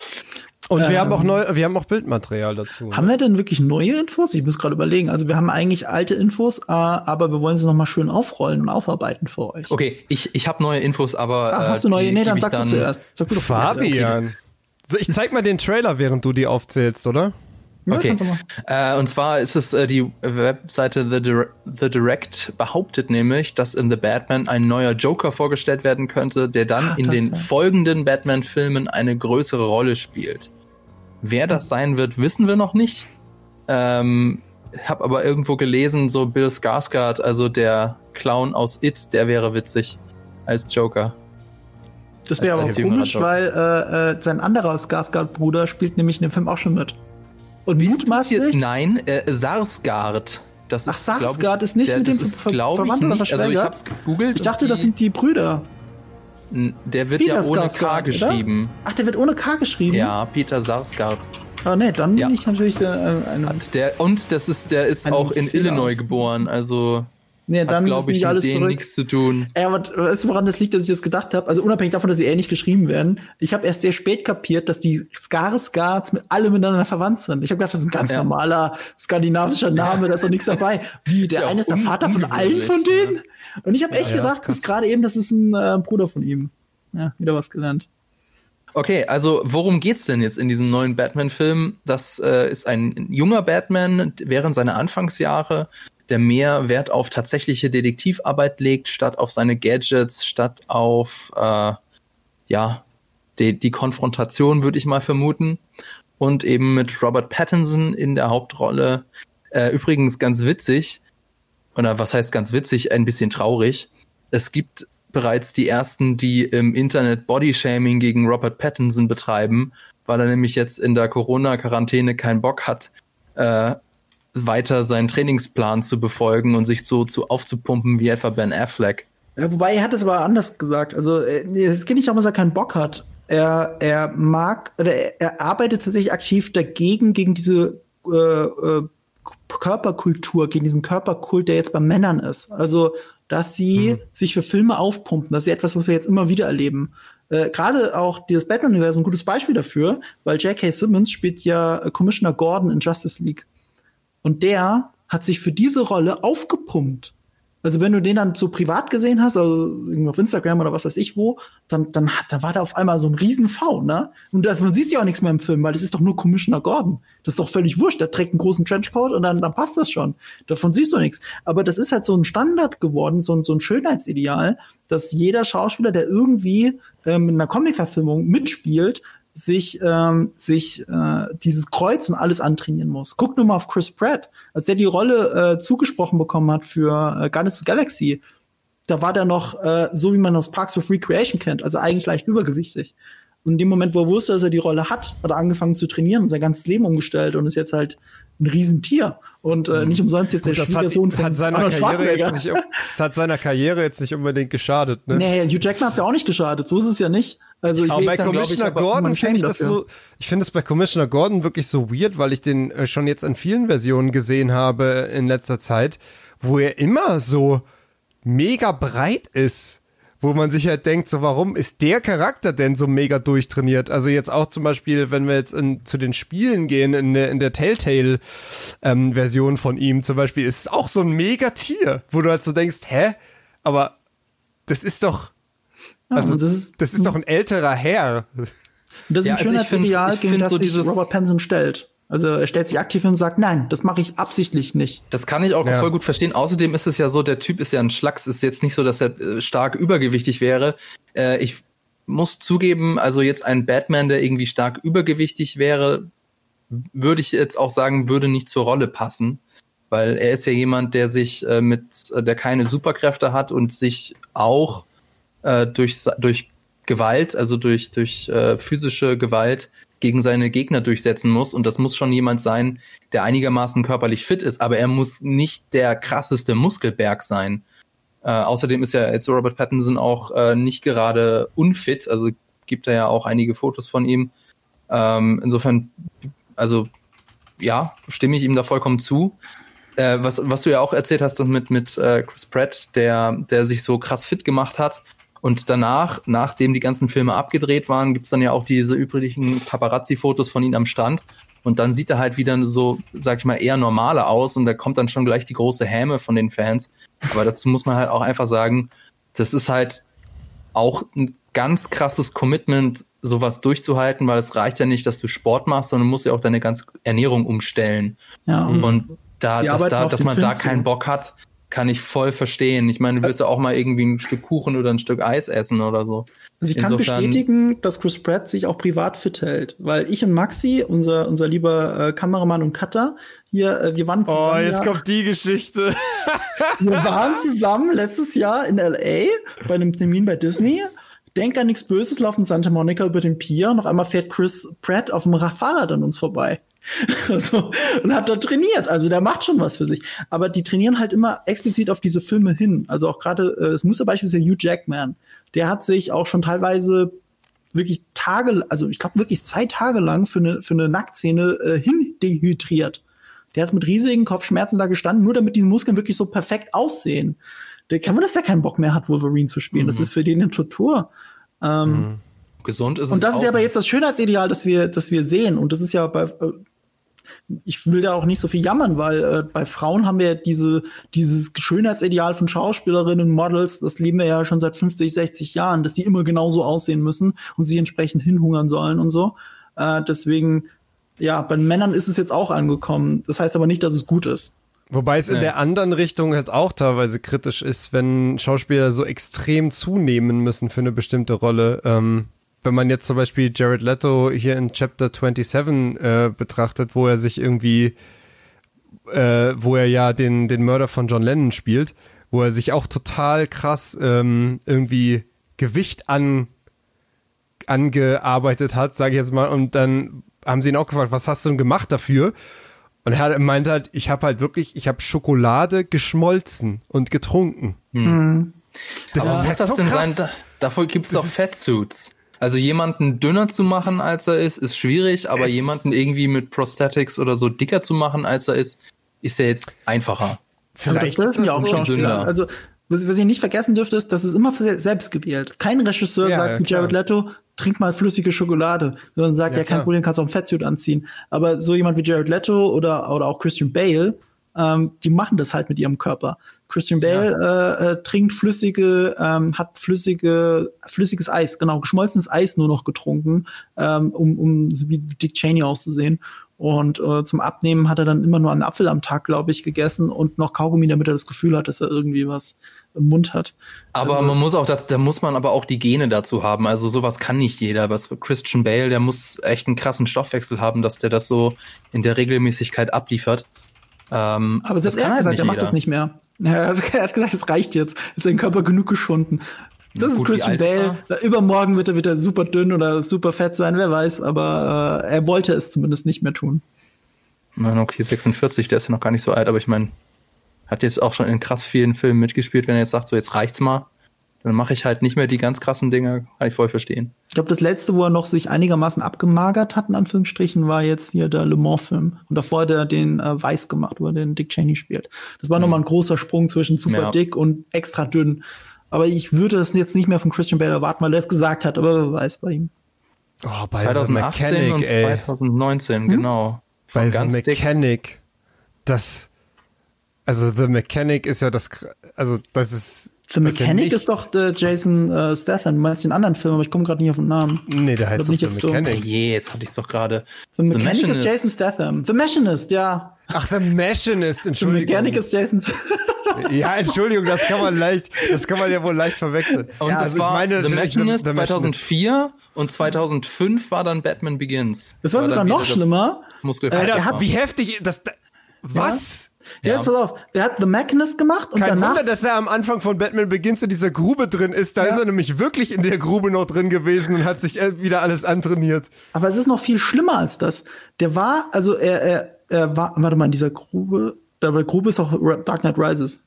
Und wir ähm, haben auch neu, wir haben auch Bildmaterial dazu. Haben ne? wir denn wirklich neue Infos? Ich muss gerade überlegen. Also wir haben eigentlich alte Infos, äh, aber wir wollen sie noch mal schön aufrollen und aufarbeiten für euch. Okay, ich, ich habe neue Infos, aber ah, hast du neue? Äh, nee, dann sag dann du zuerst. Sag du Fabian. So, ich zeig mal den Trailer, während du die aufzählst, oder? Ja, Okay. mal. Äh, und zwar ist es äh, die Webseite The, Dir The Direct behauptet nämlich, dass in The Batman ein neuer Joker vorgestellt werden könnte, der dann Ah, in den ja. folgenden Batman-Filmen eine größere Rolle spielt. Wer das sein wird, wissen wir noch nicht. Ähm, hab aber irgendwo gelesen, so Bill Skarsgård, also der Clown aus It, der wäre witzig als Joker. Das wäre aber jüngerer komisch, Joker. weil äh, äh, sein anderer Skarsgård-Bruder spielt nämlich in dem Film auch schon mit. Und mutmaßlich. Nein, äh, Sarsgaard. Das Ach, ist, glaub ich, Sarsgaard ist nicht der, mit dem ist, ver- verwandt oder nicht. Also ich verschwägert? hab's gegoogelt. Ich dachte, das sind die Brüder. Der wird Peter ja ohne K Skarsgård, geschrieben. Oder? Ach, der wird ohne K geschrieben? Ja, Peter Sarsgaard. Oh, nee, dann Ja. bin ich natürlich der, äh, ein, Hat der, und das ist, der ist auch in Fehler. Illinois geboren, also Nee, dann glaube ich, mit alles denen zurück. nichts zu tun. Ey, aber weißt du, woran das liegt, dass ich das gedacht habe? Also unabhängig davon, dass sie ähnlich geschrieben werden. Ich habe erst sehr spät kapiert, dass die Skarsgards mit alle miteinander verwandt sind. Ich habe gedacht, das ist ein ganz Ja. normaler skandinavischer Name, da ist doch nichts dabei. Wie, der ja eine ist der Vater von allen von denen? Und ich habe echt Ja, gedacht, bis gerade eben, das ist ein äh, Bruder von ihm. Ja, wieder was gelernt. Okay, also worum geht's denn jetzt in diesem neuen Batman-Film? Das äh, ist ein junger Batman während seiner Anfangsjahre, der mehr Wert auf tatsächliche Detektivarbeit legt, statt auf seine Gadgets, statt auf äh, ja die, die Konfrontation, würde ich mal vermuten. Und eben mit Robert Pattinson in der Hauptrolle. Äh, übrigens ganz witzig, oder was heißt ganz witzig, ein bisschen traurig. Es gibt bereits die ersten, die im Internet Bodyshaming gegen Robert Pattinson betreiben, weil er nämlich jetzt in der Corona-Quarantäne keinen Bock hat, äh, weiter seinen Trainingsplan zu befolgen und sich so zu aufzupumpen wie etwa Ben Affleck. Ja, wobei er hat es aber anders gesagt. Also äh, es geht nicht darum, dass er keinen Bock hat. Er, er mag oder er, er arbeitet tatsächlich aktiv dagegen, gegen diese äh, äh, Körperkultur, gegen diesen Körperkult, der jetzt bei Männern ist. Also, dass sie sich für Filme aufpumpen. Das ist etwas, was wir jetzt immer wieder erleben. Äh, Gerade auch dieses Batman-Universum ein gutes Beispiel dafür, weil J.K. Simmons spielt ja äh, Commissioner Gordon in Justice League. Und der hat sich für diese Rolle aufgepumpt. Also wenn du den dann so privat gesehen hast, also irgendwie auf Instagram oder was weiß ich wo, dann, dann hat, da war da auf einmal so ein riesen V, ne? Und das, man siehst ja auch nichts mehr im Film, weil das ist doch nur Commissioner Gordon. Das ist doch völlig wurscht. Der trägt einen großen Trenchcoat und dann, dann passt das schon. Davon siehst du nichts. Aber das ist halt so ein Standard geworden, so ein, so ein Schönheitsideal, dass jeder Schauspieler, der irgendwie ähm, in einer Comicverfilmung mitspielt, sich, ähm, sich äh, dieses Kreuz und alles antrainieren muss. Guck nur mal auf Chris Pratt. Als der die Rolle äh, zugesprochen bekommen hat für äh, Guardians of the Galaxy, da war der noch äh, so, wie man aus Parks of Recreation kennt, also eigentlich leicht übergewichtig. Und in dem Moment, wo er wusste, dass er die Rolle hat, hat er angefangen zu trainieren und sein ganzes Leben umgestellt und ist jetzt halt ein Riesentier. Und äh, nicht umsonst jetzt der Das hat, Schwiegersohn von hat seiner Karriere jetzt nicht, das hat seiner Karriere jetzt nicht unbedingt geschadet, ne? Nee, Hugh Jackman hat's ja auch nicht geschadet. So ist es ja nicht. Also ich Aber bei dann, glaub ich, Commissioner Gordon finde ich das dafür. so, ich finde es bei Commissioner Gordon wirklich so weird, weil ich den äh, schon jetzt in vielen Versionen gesehen habe in letzter Zeit, wo er immer so mega breit ist. Wo man sich halt denkt, so warum ist der Charakter denn so mega durchtrainiert? Also jetzt auch zum Beispiel, wenn wir jetzt in, zu den Spielen gehen, in der, in der Telltale-Version von ihm zum Beispiel, ist es auch so ein mega Tier, wo du halt so denkst, hä? Aber das ist doch, Ja, also und das ist, das ist doch ein älterer Herr. Und das ist Ja, ein also Schönheitsideal, ich gegen das so sich dieses- Robert Pattinson stellt. Also er stellt sich aktiv hin und sagt, nein, das mache ich absichtlich nicht. Das kann ich auch Ja. voll gut verstehen. Außerdem ist es ja so, der Typ ist ja ein Schlacks. Ist jetzt nicht so, dass er äh, stark übergewichtig wäre. Äh, ich muss zugeben, also jetzt ein Batman, der irgendwie stark übergewichtig wäre, würde ich jetzt auch sagen, würde nicht zur Rolle passen. Weil er ist ja jemand, der sich äh, mit, äh, der keine Superkräfte hat und sich auch äh, durch, durch Gewalt, also durch, durch äh, physische Gewalt gegen seine Gegner durchsetzen muss. Und das muss schon jemand sein, der einigermaßen körperlich fit ist, aber er muss nicht der krasseste Muskelberg sein. Äh, außerdem ist ja jetzt Robert Pattinson auch äh, nicht gerade unfit, also gibt er ja auch einige Fotos von ihm. Ähm, insofern, also ja, stimme ich ihm da vollkommen zu. Äh, was, was du ja auch erzählt hast, das mit, mit äh, Chris Pratt, der, der sich so krass fit gemacht hat. Und danach, nachdem die ganzen Filme abgedreht waren, gibt's dann ja auch diese üblichen Paparazzi-Fotos von ihm am Strand. Und dann sieht er halt wieder so, sag ich mal, eher normaler aus und da kommt dann schon gleich die große Häme von den Fans. Aber dazu muss man halt auch einfach sagen, das ist halt auch ein ganz krasses Commitment, sowas durchzuhalten, weil es reicht ja nicht, dass du Sport machst, sondern du musst ja auch deine ganze Ernährung umstellen. Ja. Und da, dass, da, dass man Film da zu. keinen Bock hat, kann ich voll verstehen. Ich meine, du willst ja auch mal irgendwie ein Stück Kuchen oder ein Stück Eis essen oder so. Also ich kann Insofern- bestätigen, dass Chris Pratt sich auch privat fit hält, weil ich und Maxi, unser unser lieber äh, Kameramann und Cutter, hier, äh, wir waren zusammen. Oh, jetzt ja, kommt die Geschichte. wir waren zusammen letztes Jahr in LA bei einem Termin bei Disney. Denk an nichts Böses, laufen Santa Monica über den Pier und auf einmal fährt Chris Pratt auf dem Ra- Fahrrad an uns vorbei. Also, und hat dort trainiert. Also der macht schon was für sich. Aber die trainieren halt immer explizit auf diese Filme hin. Also auch gerade, äh, es muss ja beispielsweise Hugh Jackman. Der hat sich auch schon teilweise wirklich Tage, also ich glaube wirklich zwei Tage lang für eine, für eine Nacktszene äh, hin dehydriert. Der hat mit riesigen Kopfschmerzen da gestanden, nur damit die Muskeln wirklich so perfekt aussehen. Der kann man, dass er keinen Bock mehr hat, Wolverine zu spielen. Das ist für den eine Tortur. Ähm, Gesund ist es und das ist ja aber jetzt das Schönheitsideal, das wir, das wir sehen. Und das ist ja bei, äh, ich will da auch nicht so viel jammern, weil äh, bei Frauen haben wir ja diese, dieses Schönheitsideal von Schauspielerinnen und Models, das leben wir ja schon seit 50, 60 Jahren, dass die immer genauso aussehen müssen und sich entsprechend hinhungern sollen und so. Äh, deswegen, ja, bei Männern ist es jetzt auch angekommen. Das heißt aber nicht, dass es gut ist. Wobei es in der anderen Richtung halt auch teilweise kritisch ist, wenn Schauspieler so extrem zunehmen müssen für eine bestimmte Rolle. Ähm, wenn man jetzt zum Beispiel Jared Leto hier in Chapter 27 äh, betrachtet, wo er sich irgendwie, äh, wo er ja den, den Mörder von John Lennon spielt, wo er sich auch total krass ähm, irgendwie Gewicht an, angearbeitet hat, sage ich jetzt mal, und dann haben sie ihn auch gefragt, was hast du denn gemacht dafür? Und er meint halt, ich habe halt wirklich, ich habe Schokolade geschmolzen und getrunken. Das Hm. Aber ist muss halt das so denn krass. sein? Da, dafür gibt es Das doch ist- Fatsuits. Also jemanden dünner zu machen, als er ist, ist schwierig, aber Es- jemanden irgendwie mit Prosthetics oder so dicker zu machen, als er ist, ist ja jetzt einfacher. Vielleicht aber das ist dürfen ja das auch so Schauspieler. gesünder. Also, was, was ihr nicht vergessen dürft, ist, das ist immer se- selbst gewählt. Kein Regisseur Ja, sagt ja, wie Jared. Leto, trink mal flüssige Schokolade, sondern sagt, Ja, ja, kein klar. Problem, kannst auch ein Fettsuit anziehen. Aber so jemand wie Jared Leto oder, oder auch Christian Bale, ähm, die machen das halt mit ihrem Körper. Christian Bale äh, äh, trinkt flüssige, ähm, hat flüssige, flüssiges Eis, genau, geschmolzenes Eis nur noch getrunken, ähm, um, um so wie Dick Cheney auszusehen. Und äh, zum Abnehmen hat er dann immer nur einen Apfel am Tag, glaube ich, gegessen und noch Kaugummi, damit er das Gefühl hat, dass er irgendwie was im Mund hat. Aber Also- man muss auch das, da muss man aber auch die Gene dazu haben. Also sowas kann nicht jeder. Was Christian Bale, der muss echt einen krassen Stoffwechsel haben, dass der das so in der Regelmäßigkeit abliefert. Ähm, Aber selbst er kann hat halt gesagt, er macht das nicht mehr. Er hat, er hat gesagt, es reicht jetzt. Er hat seinen Körper genug geschunden. Das Gut, ist Christian Bale. Übermorgen wird er wieder super dünn oder super fett sein, wer weiß. Aber äh, er wollte es zumindest nicht mehr tun. Man, okay, 46, der ist ja noch gar nicht so alt, aber ich meine, hat jetzt auch schon in krass vielen Filmen mitgespielt, wenn er jetzt sagt, so jetzt reicht's mal, dann mache ich halt nicht mehr die ganz krassen Dinge, kann ich voll verstehen. Ich glaube, das letzte, wo er noch sich einigermaßen abgemagert hat, in Anführungsstrichen, war jetzt hier der Le Mans-Film. Und davor hat er den äh, Weiß gemacht, wo er den Dick Cheney spielt. Das war nochmal ein großer Sprung zwischen super Ja. dick und extra dünn. Aber ich würde es jetzt nicht mehr von Christian Bale erwarten, weil er es gesagt hat, aber wer weiß bei ihm. Oh, bei 2018 The Mechanic, und ey. 2019, genau. Bei Von The ganz dick. Mechanic. Das, also The Mechanic ist ja das, also das ist. The Mechanic nicht- ist doch äh, Jason äh, Statham. Du meinst den anderen Film, aber ich komme gerade nicht auf den Namen. Nee, der heißt ich The. Mechanic. Je, jetzt hatte ich es doch gerade. The Mechanic ist Machinist. Jason Statham. The Machinist, ja. Ach, The Machinist, The Entschuldigung. Mechanic ist Jason Ja, Entschuldigung, das kann man leicht, das kann man ja wohl leicht verwechseln. Und ja, das also ich war meine The Machinist The Machinist. 2004 und 2005 war dann Batman Begins. Das war sogar dann noch schlimmer. Äh, Alter, er hat- wie heftig, das, was? Ja. Ja. Jetzt pass auf. Der hat The Machinist gemacht und Kein danach. Wunder, dass er am Anfang von Batman Begins in dieser Grube drin ist. Da Ja. ist er nämlich wirklich in der Grube noch drin gewesen und hat sich äh, wieder alles antrainiert. Aber es ist noch viel schlimmer als das. Der war, also er, er, er war, warte mal, in dieser Grube. Da bei der Grube ist auch Dark Knight Rises.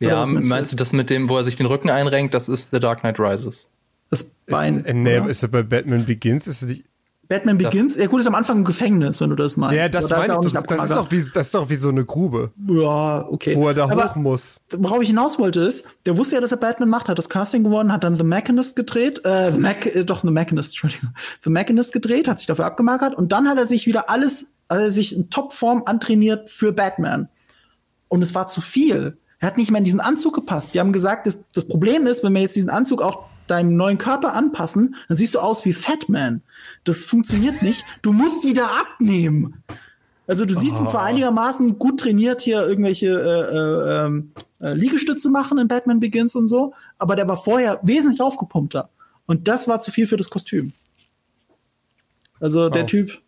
Oder Ja, meinst meinst, du das mit dem, wo er sich den Rücken einrenkt, das ist The Dark Knight Rises. Das Ist, Bein. äh, nee, ist er bei Batman Begins? Ist es nicht, Batman Begins. Ja, gut, ist am Anfang im Gefängnis, wenn du das meinst. ja, das Aber da ist meine ich. Das, das, ist doch wie, das ist doch wie so eine Grube, Ja, okay. wo er da Aber hoch muss. worauf ich hinaus wollte ist, der wusste ja, dass er Batman macht, hat das Casting gewonnen, hat dann The Machinist gedreht, äh, The Mac, äh, doch The Machinist, Entschuldigung, The Machinist gedreht, hat sich dafür abgemagert und dann hat er sich wieder alles, hat er sich in Topform antrainiert für Batman. Und es war zu viel. Er hat nicht mehr in diesen Anzug gepasst. Die haben gesagt, das, das Problem ist, wenn wir jetzt diesen Anzug auch deinem neuen Körper anpassen, dann siehst du aus wie Fatman. Das funktioniert nicht. Du musst wieder abnehmen. Also du siehst ihn zwar einigermaßen gut trainiert hier irgendwelche äh, äh, ähm, äh, Liegestütze machen in Batman Begins und so, aber der war vorher wesentlich aufgepumpter. Und das war zu viel für das Kostüm. Also der Oh. Typ.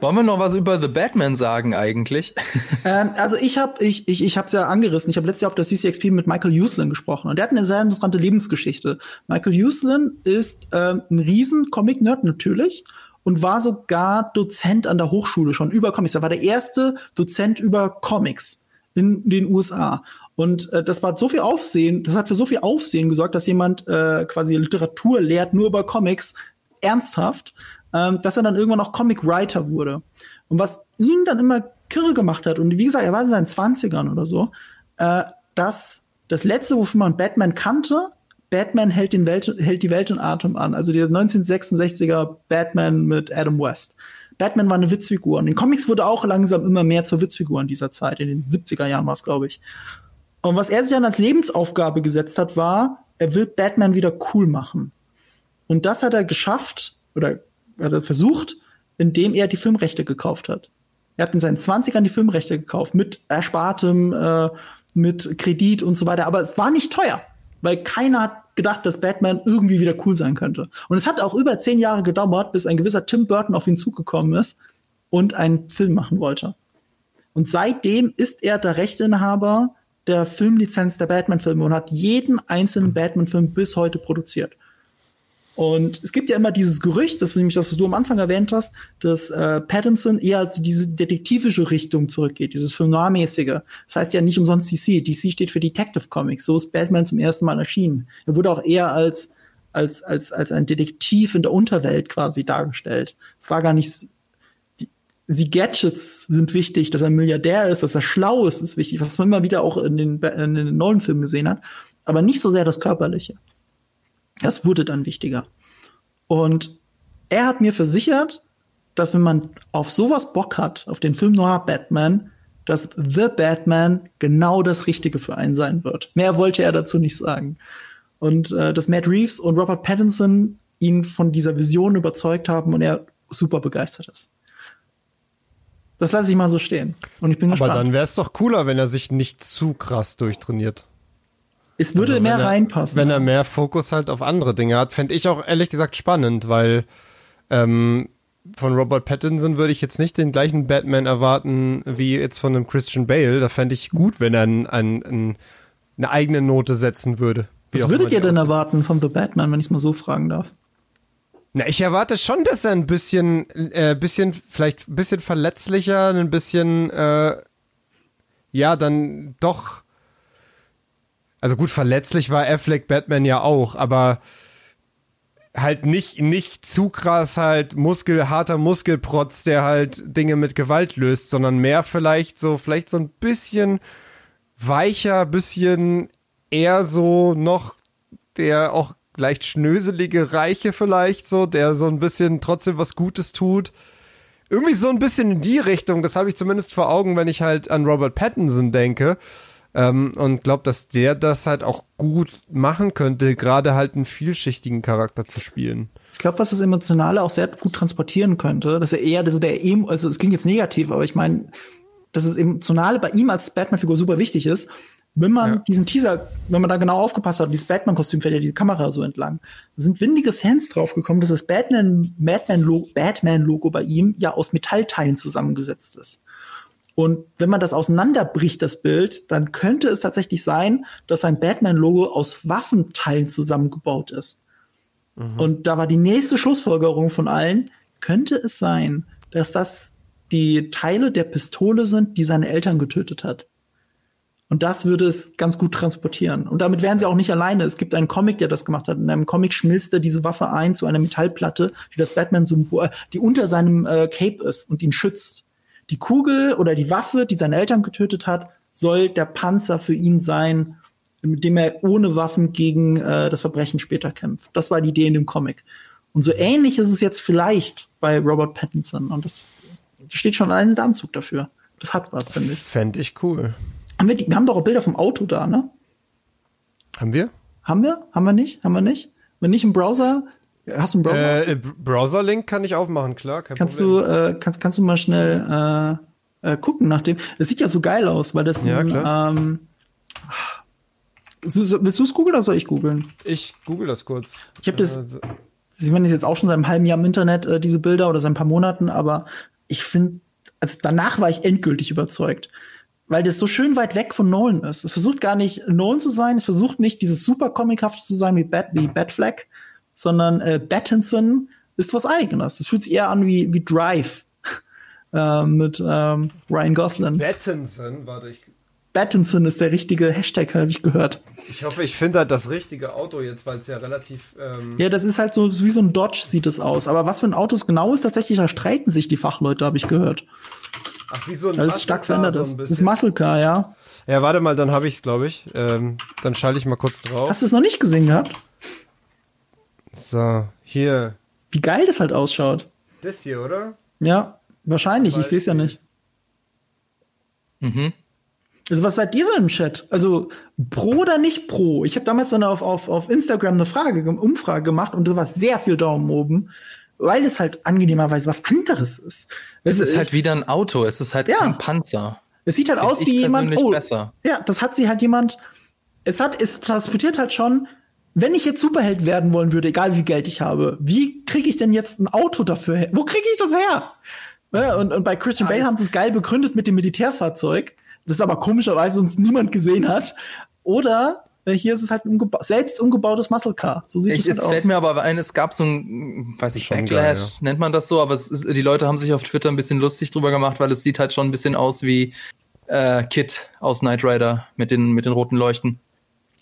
Wollen wir noch was über The Batman sagen eigentlich? Ähm, also ich habe ich ich ich habe ja angerissen. Ich habe letztes Jahr auf der CCXP mit Michael Uslin gesprochen und der hat eine sehr interessante Lebensgeschichte. Michael Uslin ist ähm, ein riesen Comic-Nerd natürlich und war sogar Dozent an der Hochschule schon über Comics. Er war der erste Dozent über Comics in den USA. Und äh, das war so viel Aufsehen, das hat für so viel Aufsehen gesorgt, dass jemand äh, quasi Literatur lehrt nur über Comics ernsthaft, ähm, dass er dann irgendwann auch Comic Writer wurde. Und was ihn dann immer kirre gemacht hat, und wie gesagt, er war in seinen 20ern oder so, äh, dass das letzte, wofür man Batman kannte, Batman hält, den Welt, hält die Welt in Atem an. Also der 1966er Batman mit Adam West. Batman war eine Witzfigur. Und in Comics wurde auch langsam immer mehr zur Witzfigur in dieser Zeit. In den 70er Jahren war es, glaube ich. Und was er sich dann als Lebensaufgabe gesetzt hat, war, er will Batman wieder cool machen. Und das hat er geschafft, oder hat er versucht, indem er die Filmrechte gekauft hat. Er hat in seinen 20ern die Filmrechte gekauft, mit erspartem, äh, mit Kredit und so weiter. Aber es war nicht teuer, weil keiner hat gedacht, dass Batman irgendwie wieder cool sein könnte. Und es hat auch über zehn Jahre gedauert, bis ein gewisser Tim Burton auf ihn zugekommen ist und einen Film machen wollte. Und seitdem ist er der Rechteinhaber der Filmlizenz der Batman-Filme und hat jeden einzelnen Batman-Film bis heute produziert. Und es gibt ja immer dieses Gerücht, das nämlich, das du am Anfang erwähnt hast, dass äh, Pattinson eher zu diese detektivische Richtung zurückgeht, dieses Film Noir-mäßige. Das heißt ja nicht umsonst DC. DC steht für Detective Comics. So ist Batman zum ersten Mal erschienen. Er wurde auch eher als als als als ein Detektiv in der Unterwelt quasi dargestellt. Es war gar nicht die, die Gadgets sind wichtig, dass er ein Milliardär ist, dass er schlau ist, ist wichtig, was man immer wieder auch in den, in den neuen Filmen gesehen hat, aber nicht so sehr das Körperliche. Das wurde dann wichtiger. Und er hat mir versichert, dass wenn man auf sowas Bock hat, auf den Film Noir Batman, dass The Batman genau das Richtige für einen sein wird. Mehr wollte er dazu nicht sagen. Und äh, dass Matt Reeves und Robert Pattinson ihn von dieser Vision überzeugt haben und er super begeistert ist. Das lasse ich mal so stehen. Und ich bin Aber gespannt. dann wäre es doch cooler, wenn er sich nicht zu krass durchtrainiert. Es würde Also, mehr wenn er- reinpassen. Wenn er mehr Fokus halt auf andere Dinge hat, fände ich auch ehrlich gesagt spannend, weil ähm, von Robert Pattinson würde ich jetzt nicht den gleichen Batman erwarten wie jetzt von einem Christian Bale. Da fände ich gut, wenn er ein, ein, ein, eine eigene Note setzen würde. Was würdet ihr denn erwarten von The Batman, wenn ich es mal so fragen darf? Na, ich erwarte schon, dass er ein bisschen, äh, bisschen, vielleicht ein bisschen verletzlicher, ein bisschen, äh, ja, dann doch. Also gut, verletzlich war Affleck Batman ja auch, aber halt nicht, nicht zu krass halt Muskel, harter Muskelprotz, der halt Dinge mit Gewalt löst, sondern mehr vielleicht so, vielleicht so ein bisschen weicher, bisschen eher so noch der auch leicht schnöselige Reiche vielleicht so, der so ein bisschen trotzdem was Gutes tut. Irgendwie so ein bisschen in die Richtung, das habe ich zumindest vor Augen, wenn ich halt an Robert Pattinson denke. Ähm, und glaube, dass der das halt auch gut machen könnte, gerade halt einen vielschichtigen Charakter zu spielen. Ich glaube, was das Emotionale auch sehr gut transportieren könnte, dass er eher, dass er der Emo, also es klingt jetzt negativ, aber ich meine, dass das Emotionale bei ihm als Batman-Figur super wichtig ist. Wenn man Ja. diesen Teaser, wenn man da genau aufgepasst hat, dieses Batman-Kostüm fährt ja die Kamera so entlang, sind windige Fans draufgekommen, dass das Batman, Batman-Logo Batman bei ihm ja aus Metallteilen zusammengesetzt ist. Und wenn man das auseinanderbricht, das Bild, dann könnte es tatsächlich sein, dass ein Batman-Logo aus Waffenteilen zusammengebaut ist. Und da war die nächste Schlussfolgerung von allen, könnte es sein, dass das die Teile der Pistole sind, die seine Eltern getötet hat. Und das würde es ganz gut transportieren. Und damit wären sie auch nicht alleine. Es gibt einen Comic, der das gemacht hat. In einem Comic schmilzt er diese Waffe ein zu einer Metallplatte, die das Batman-Symbol, die unter seinem äh, Cape ist und ihn schützt. Die Kugel oder die Waffe, die seine Eltern getötet hat, soll der Panzer für ihn sein, mit dem er ohne Waffen gegen äh, das Verbrechen später kämpft. Das war die Idee in dem Comic. Und so ähnlich ist es jetzt vielleicht bei Robert Pattinson. Und das steht schon allein im Anzug dafür. Das hat was, finde ich. Fände ich cool. Haben wir, die, wir haben doch auch Bilder vom Auto da, ne? Haben wir? Haben wir? Haben wir nicht? Haben wir nicht? Wenn nicht im Browser, hast du einen Browser? Äh, Browser-Link kann ich aufmachen, klar. kannst Problem. du äh, kannst, kannst du mal schnell äh, äh, gucken nach dem. Das sieht ja so geil aus, weil das ja, ein, klar. ähm, Willst du es googeln oder soll ich googeln? Ich google das kurz. Ich habe das. Äh, Sie meine jetzt auch schon seit einem halben Jahr im Internet äh, diese Bilder oder seit ein paar Monaten, aber ich finde, also danach war ich endgültig überzeugt, weil das so schön weit weg von Nolan ist. Es versucht gar nicht Nolan zu sein, es versucht nicht dieses super comichaft zu sein wie Bat wie Batfleck, sondern äh, Battinson ist was Eigenes. Es fühlt sich eher an wie wie Drive äh, mit ähm, Ryan Gosling. Battinson, warte ich Battinson ist der richtige Hashtag, habe ich gehört. Ich hoffe, ich finde halt das richtige Auto jetzt, weil es ja relativ. Ähm ja, das ist halt so wie so ein Dodge sieht es aus. Aber was für ein Auto es genau ist, tatsächlich, da streiten sich die Fachleute, habe ich gehört. Ach, wie so ein Weil es stark verändert ist. So das ist Muscle Car, ja. Ja, warte mal, dann habe ich es, glaube ich. Ähm, dann schalte ich mal kurz drauf. Hast du es noch nicht gesehen gehabt? So, hier. Wie geil das halt ausschaut. Das hier, oder? Ja, wahrscheinlich. ich sehe es ja nicht. Mhm. Also was seid ihr denn im Chat? Also pro oder nicht pro? Ich habe damals dann auf, auf, auf Instagram eine Frage, Umfrage gemacht und da war sehr viel Daumen oben, weil es halt angenehmerweise was anderes ist. Es, es ist halt wieder ein Auto, es ist halt ja. ein Panzer. Es sieht halt aus wie jemand. Oh, besser. ja, das hat sie halt jemand. Es hat, es transportiert halt schon. Wenn ich jetzt Superheld werden wollen würde, egal wie Geld ich habe, wie kriege ich denn jetzt ein Auto dafür her? Wo kriege ich das her? Ja, und, und bei Christian Bale haben sie es geil begründet mit dem Militärfahrzeug das aber komischerweise uns niemand gesehen hat. Oder äh, hier ist es halt ein umgeba selbst umgebautes Muscle Car. So sieht ich, es halt jetzt fällt mir aber ein, es gab so ein, weiß ich, Backlash, geil, ja. nennt man das so, aber ist, die Leute haben sich auf Twitter ein bisschen lustig drüber gemacht, weil es sieht halt schon ein bisschen aus wie äh, Kit aus Knight Rider mit den, mit den roten Leuchten.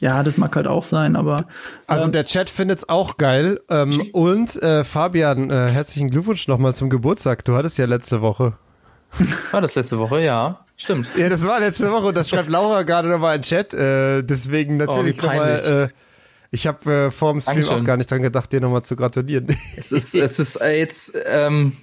Ja, das mag halt auch sein, aber. Also ähm, der Chat findet es auch geil. Ähm, und äh, Fabian, äh, herzlichen Glückwunsch nochmal zum Geburtstag. Du hattest ja letzte Woche. War das letzte Woche, ja. Stimmt. Ja, das war letzte Woche und das schreibt Laura gerade nochmal in Chat. Äh, deswegen natürlich oh, nochmal. Äh, ich habe äh, vor dem Stream Dankeschön. auch gar nicht dran gedacht, dir nochmal zu gratulieren. Es ist, es ist äh, jetzt, ähm,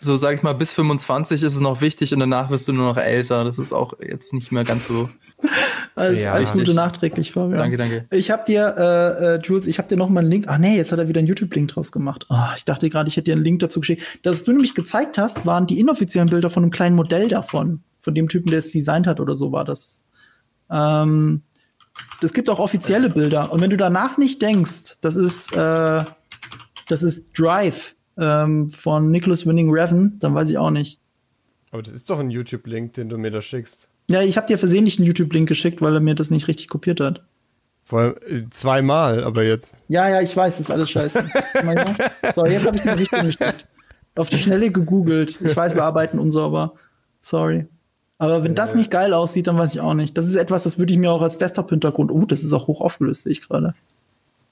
so sag ich mal, bis 25 ist es noch wichtig und danach wirst du nur noch älter. Das ist auch jetzt nicht mehr ganz so. alles, ja, alles Gute nachträglich, Fabian. Danke, danke. Ich habe dir, äh, äh, Jules, ich habe dir noch mal einen Link. Ach nee, jetzt hat er wieder einen YouTube-Link draus gemacht. Oh, ich dachte gerade, ich hätte dir einen Link dazu geschickt. Das du nämlich gezeigt hast, waren die inoffiziellen Bilder von einem kleinen Modell davon von dem Typen, der es designt hat oder so war das. Ähm, es gibt auch offizielle Bilder. Und wenn du danach nicht denkst, das ist, äh, das ist Drive ähm, von Nicholas Winning Revan, dann weiß ich auch nicht. Aber das ist doch ein YouTube-Link, den du mir da schickst. Ja, ich habe dir versehentlich einen YouTube-Link geschickt, weil er mir das nicht richtig kopiert hat. Vor allem äh, zweimal, aber jetzt. Ja, ja, ich weiß, das ist alles scheiße. so, jetzt habe ich den richtigen geschickt. Auf die Schnelle gegoogelt. Ich weiß, wir arbeiten unsauber. Sorry. Aber wenn das nicht geil aussieht, dann weiß ich auch nicht. Das ist etwas, das würde ich mir auch als Desktop-Hintergrund. Oh, das ist auch hoch aufgelöst, sehe ich gerade.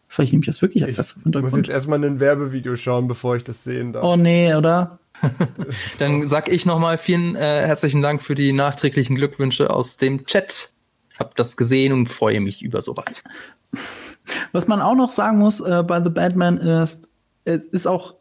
Vielleicht nehme ich das wirklich als Desktop-Hintergrund. Ich muss jetzt erstmal ein Werbevideo schauen, bevor ich das sehen darf. Oh nee, oder? dann sag ich nochmal vielen äh, herzlichen Dank für die nachträglichen Glückwünsche aus dem Chat. Hab das gesehen und freue mich über sowas. Was man auch noch sagen muss äh, bei The Batman ist, es ist auch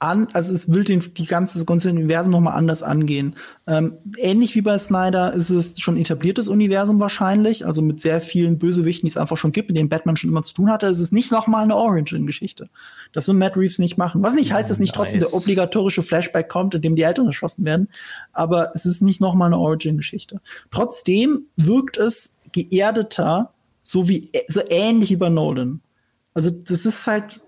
an, also es will den, die ganze, das ganze Universum nochmal anders angehen. Ähm, ähnlich wie bei Snyder ist es schon etabliertes Universum wahrscheinlich, also mit sehr vielen Bösewichten, die es einfach schon gibt, mit denen Batman schon immer zu tun hatte. Es ist nicht nochmal eine Origin-Geschichte. Das will Matt Reeves nicht machen. Was nicht heißt, dass nicht nice. trotzdem der obligatorische Flashback kommt, in dem die Eltern erschossen werden. Aber es ist nicht nochmal eine Origin-Geschichte. Trotzdem wirkt es geerdeter, so wie, so ähnlich wie bei Nolan. Also, das ist halt,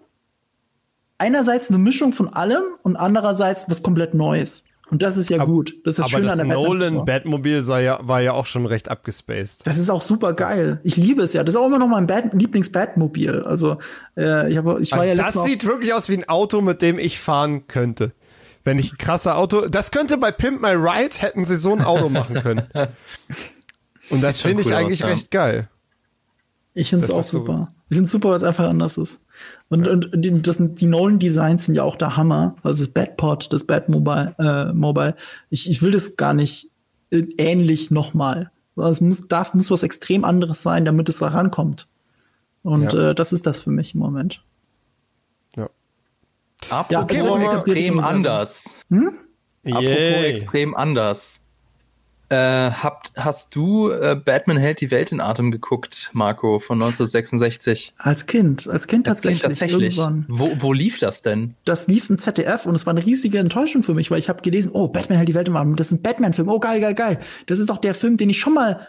einerseits eine Mischung von allem und andererseits was komplett Neues. Und das ist ja aber, gut. Das ist aber schön das an der Nolan Batmobile ja, war ja auch schon recht abgespaced. Das ist auch super geil. Ich liebe es ja. Das ist auch immer noch mein Bat Lieblings-Batmobil. Also äh, ich, hab, ich war also ja Das sieht wirklich aus wie ein Auto, mit dem ich fahren könnte. Wenn ich ein krasser Auto. Das könnte bei Pimp My Ride hätten sie so ein Auto machen können. Und das finde ich eigentlich aus, recht geil. Ich finde es auch super. So ich finde es super, weil es einfach anders ist. Und, ja. und die, das, die Nolan-Designs sind ja auch der Hammer. Also das Batpod, das Batmobile. Äh, Mobile. Ich, ich will das gar nicht äh, ähnlich nochmal. Also es muss, darf, muss was extrem anderes sein, damit es da rankommt. Und ja. äh, das ist das für mich im Moment. Ja. Apropos ja, also, extrem anders. Hm? Apropos extrem anders. Äh, habt, hast du äh, Batman hält die Welt in Atem geguckt, Marco, von 1966? Als Kind, als Kind Als tatsächlich. Kind tatsächlich. Irgendwann. Wo, wo lief das denn? Das lief im ZDF und es war eine riesige Enttäuschung für mich, weil ich habe gelesen, oh, Batman hält die Welt im Atem. Das ist ein Batman-Film. Oh, geil, geil, geil. Das ist doch der Film, den ich schon mal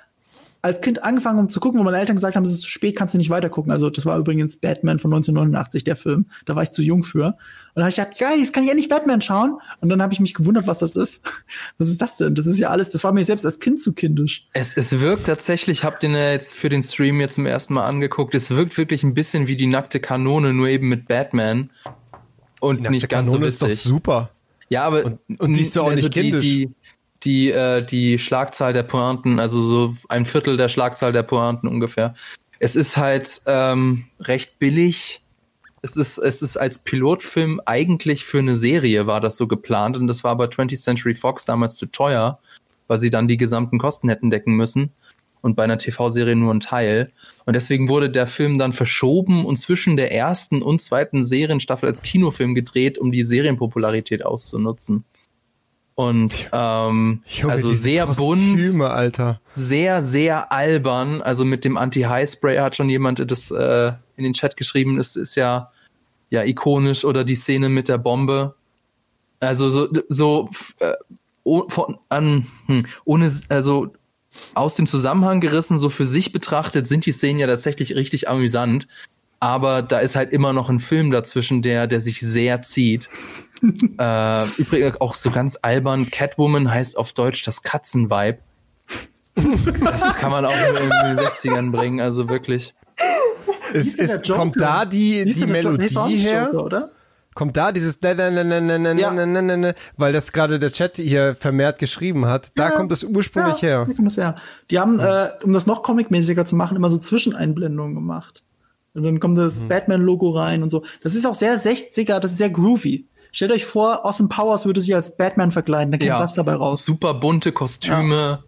als Kind angefangen habe zu gucken, wo meine Eltern gesagt haben, es ist zu spät, kannst du nicht weitergucken. Also das war übrigens Batman von 1989, der Film. Da war ich zu jung für. Und dann habe ich gedacht, geil, jetzt kann ich endlich Batman schauen. Und dann habe ich mich gewundert, was das ist. Was ist das denn? Das ist ja alles, das war mir selbst als Kind zu kindisch. Es, es wirkt tatsächlich, ich habe den ja jetzt für den Stream jetzt zum ersten Mal angeguckt, es wirkt wirklich ein bisschen wie die nackte Kanone, nur eben mit Batman. Und nicht ganz Kanone so ist doch super. Ja, aber Und- und die ist doch auch nicht die, kindisch. Die, die, äh, die Schlagzahl der Pointen, also so ein Viertel der Schlagzahl der Pointen ungefähr. Es ist halt ähm, recht billig. Es ist, es ist als Pilotfilm eigentlich für eine Serie war das so geplant und das war bei 20th Century Fox damals zu teuer, weil sie dann die gesamten Kosten hätten decken müssen und bei einer TV-Serie nur ein Teil. Und deswegen wurde der Film dann verschoben und zwischen der ersten und zweiten Serienstaffel als Kinofilm gedreht, um die Serienpopularität auszunutzen. Und ähm, Junge, also sehr bunt, Kostüme, Alter. sehr, sehr albern. Also mit dem Anti-High-Spray hat schon jemand das äh, in den Chat geschrieben. Es ist ja, ja ikonisch oder die Szene mit der Bombe. Also so, so äh, oh, von, an, hm, ohne, also aus dem Zusammenhang gerissen, so für sich betrachtet, sind die Szenen ja tatsächlich richtig amüsant. Aber da ist halt immer noch ein Film dazwischen, der, der sich sehr zieht. Äh, übrigens auch so ganz albern. Catwoman heißt auf Deutsch das Katzenweib. Das kann man auch in den 60ern bringen, also wirklich. Ist, Joker? kommt da die, die Melodie her? Oder? Kommt da dieses ne, ne, ne, ne, ne, ne, Ja. ne, ne, ne, ne, weil das gerade der Chat hier vermehrt geschrieben hat. Da Ja. kommt es ursprünglich her. Da kommt das her. Die haben, äh, um das noch comicmäßiger zu machen, immer so Zwischeneinblendungen gemacht. Und dann kommt Mhm. das Batman-Logo rein und so. Das ist auch sehr 60er, das ist sehr groovy. Stellt euch vor, Austin Powers würde sich als Batman verkleiden, da käme Ja. was dabei raus. Super bunte Kostüme.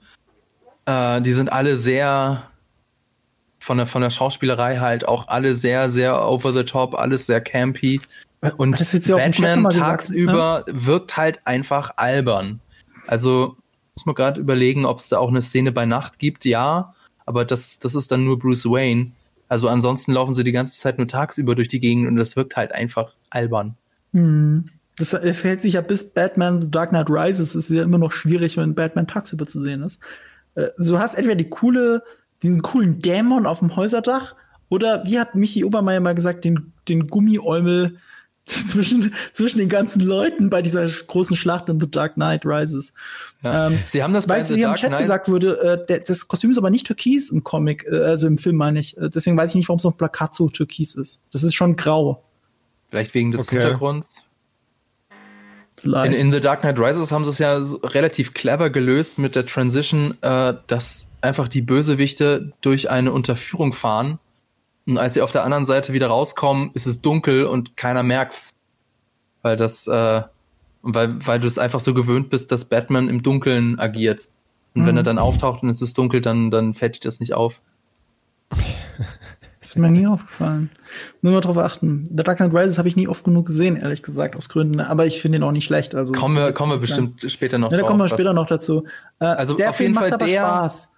Äh, die sind alle sehr von der, von der Schauspielerei halt auch alle sehr, sehr over the top, alles sehr campy. Und Das ja Batman gesagt, ne? tagsüber wirkt halt einfach albern. Also muss man gerade überlegen, ob es da auch eine Szene bei Nacht gibt. Ja, aber das, das ist dann nur Bruce Wayne. Also ansonsten laufen sie die ganze Zeit nur tagsüber durch die Gegend und das wirkt halt einfach albern. Das, das hält sich ja bis Batman The Dark Knight Rises, ist ja immer noch schwierig, wenn Batman tagsüber zu sehen ist. Äh, Du hast entweder die coole, diesen coolen Dämon auf dem Häuserdach oder wie hat Michi Obermeier mal gesagt, den, den Gummieäumel zwischen, zwischen den ganzen Leuten bei dieser großen Schlacht in The Dark Knight Rises. Ja. Ähm, sie haben das bei Weil The sie im Dark Chat Knight gesagt wurde, äh, der, das Kostüm ist aber nicht türkis im Comic, äh, also im Film meine ich. Äh, deswegen weiß ich nicht, warum es auf Plakat so türkis ist. Das ist schon grau. vielleicht wegen des Okay. Hintergrunds. Vielleicht. In, in The Dark Knight Rises haben sie es ja so relativ clever gelöst mit der Transition, äh, dass einfach die Bösewichte durch eine Unterführung fahren. Und als sie auf der anderen Seite wieder rauskommen, ist es dunkel und keiner merkt's. Weil das, äh, weil, weil du es einfach so gewöhnt bist, dass Batman im Dunkeln agiert. Und wenn er dann auftaucht und es ist dunkel, dann, dann fällt dir das nicht auf. Das ist mir nie aufgefallen. Nur mal drauf achten. The Dark Knight Rises habe ich nie oft genug gesehen, ehrlich gesagt, aus Gründen. Aber ich finde ihn auch nicht schlecht. Also Kommen wir, kommen wir bestimmt später noch Ja, da kommen wir später noch dazu. Äh, Also der auf Film jeden macht Fall aber der- Spaß.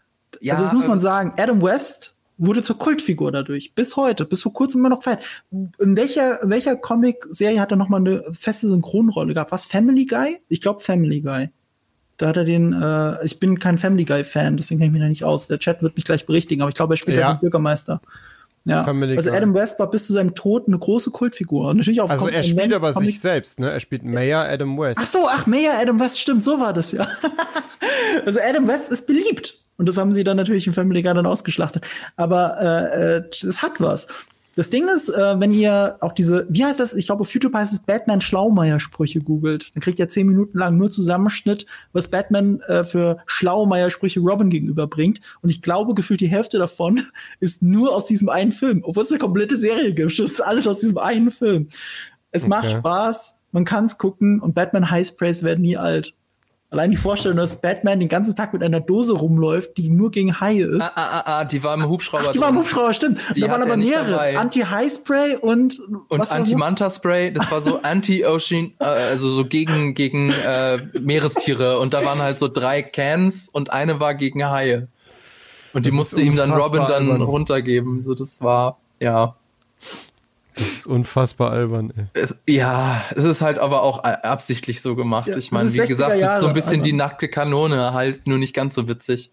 Ja, also das muss man äh, sagen. Adam West wurde zur Kultfigur dadurch. Bis heute, bis vor kurzem immer noch fett. In welcher, welcher Comic-Serie hat er noch mal eine feste Synchronrolle gehabt? Was? Family Guy? Ich glaube Family Guy. Da hat er den, äh, ich bin kein Family Guy-Fan, deswegen kenne ich mich da nicht aus. Der Chat wird mich gleich berichtigen, aber ich glaube, er spielt ja den Bürgermeister. Ja, also. Adam West war bis zu seinem Tod eine große Kultfigur. Und natürlich auch Also er spielt aber Comic- sich selbst, ne? Er spielt Mayor Adam West. Ach so, ach, Mayor Adam West, stimmt, so war das ja. also Adam West ist beliebt. Und das haben sie dann natürlich im Family Guy dann ausgeschlachtet. Aber äh, äh, es hat was. Das Ding ist, äh, wenn ihr auch diese, wie heißt das? Ich glaube, auf YouTube heißt es Batman Schlaumeier-Sprüche googelt. Dann kriegt ihr zehn Minuten lang nur Zusammenschnitt, was Batman äh, für Schlaumeier-Sprüche Robin gegenüberbringt. Und ich glaube, gefühlt die Hälfte davon ist nur aus diesem einen Film. Obwohl es eine komplette Serie gibt. Das ist alles aus diesem einen Film. Es macht Okay. Spaß, man kann es gucken und Batman High Sprays werden nie alt. Allein die Vorstellung, dass Batman den ganzen Tag mit einer Dose rumläuft, die nur gegen Haie ist. Ah, ah, ah, ah die war im Hubschrauber. Ach, die war im Hubschrauber, stimmt. Die da waren er aber mehrere. Anti-High-Spray und Und Anti-Manta-Spray, das war so Anti-Ocean, äh, also so gegen, gegen äh, Meerestiere. Und da waren halt so drei Cans und eine war gegen Haie. Und die Das ist musste ihm dann Robin dann runtergeben. So, das war, ja. Das ist unfassbar albern, ey. Es, ja, es ist halt aber auch absichtlich so gemacht. Ja, ich meine, wie 60er gesagt, es ist so ein bisschen die nackte Kanone, halt nur nicht ganz so witzig.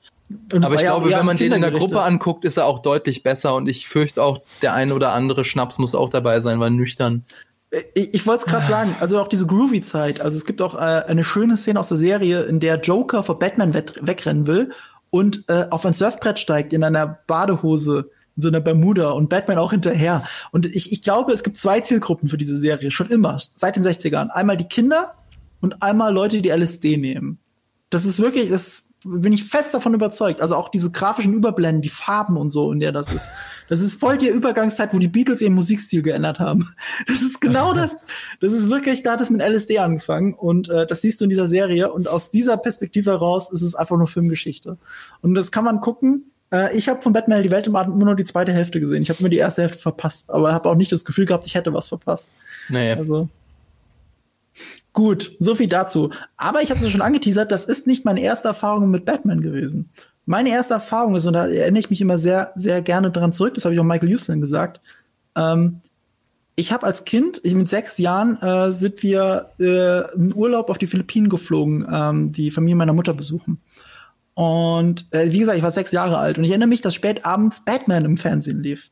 Aber ich glaube, wenn man den in der. Gruppe anguckt, ist er auch deutlich besser und ich fürchte auch, der ein oder andere Schnaps muss auch dabei sein, weil nüchtern. Ich, ich wollte es gerade sagen, also auch diese Groovy-Zeit. Also es gibt auch äh, eine schöne Szene aus der Serie, in der Joker vor Batman wegrennen will und äh, auf ein Surfbrett steigt in einer Badehose, in so einer Bermuda und Batman auch hinterher. Und ich, ich glaube, es gibt zwei Zielgruppen für diese Serie, schon immer, seit den 60ern. Einmal die Kinder und einmal Leute, die LSD nehmen. Das ist wirklich, das bin ich fest davon überzeugt. Also auch diese grafischen Überblenden, die Farben und so, in der das ist. Das ist voll die Übergangszeit, wo die Beatles ihren Musikstil geändert haben. Das ist genau das. Das ist wirklich, da hat es mit LSD angefangen und äh, das siehst du in dieser Serie und aus dieser Perspektive heraus ist es einfach nur Filmgeschichte. Und das kann man gucken. Äh, ich habe von Batman die Welt im Atem immer nur die zweite Hälfte gesehen. Ich habe mir die erste Hälfte verpasst, aber habe auch nicht das Gefühl gehabt, ich hätte was verpasst. Nee. Also gut, so viel dazu. Aber ich habe es ja schon angeteasert, das ist nicht meine erste Erfahrung mit Batman gewesen. Meine erste Erfahrung ist, und da erinnere ich mich immer sehr, sehr gerne dran zurück, das habe ich auch Michael Houston gesagt, ähm, ich habe als Kind, ich mit sechs Jahren, äh, sind wir äh, in Urlaub auf die Philippinen geflogen, ähm, die Familie meiner Mutter besuchen. Und äh, wie gesagt, ich war sechs Jahre alt und ich erinnere mich, dass spät abends Batman im Fernsehen lief.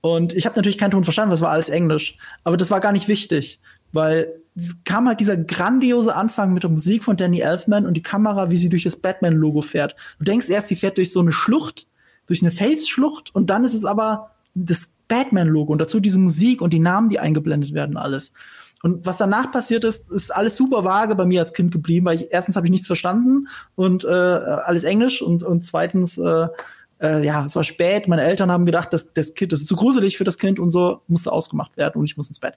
Und ich habe natürlich keinen Ton verstanden, was war alles Englisch. Aber das war gar nicht wichtig, weil es kam halt dieser grandiose Anfang mit der Musik von Danny Elfman und die Kamera, wie sie durch das Batman-Logo fährt. Du denkst erst, die fährt durch so eine Schlucht, durch eine Felsschlucht und dann ist es aber das Batman-Logo und dazu diese Musik und die Namen, die eingeblendet werden, alles. Und was danach passiert ist, ist alles super vage bei mir als Kind geblieben, weil ich erstens habe ich nichts verstanden und äh, alles Englisch und, und zweitens äh, äh, ja, es war spät, meine Eltern haben gedacht, dass das Kind, das ist zu gruselig für das Kind und so, musste ausgemacht werden und ich muss ins Bett.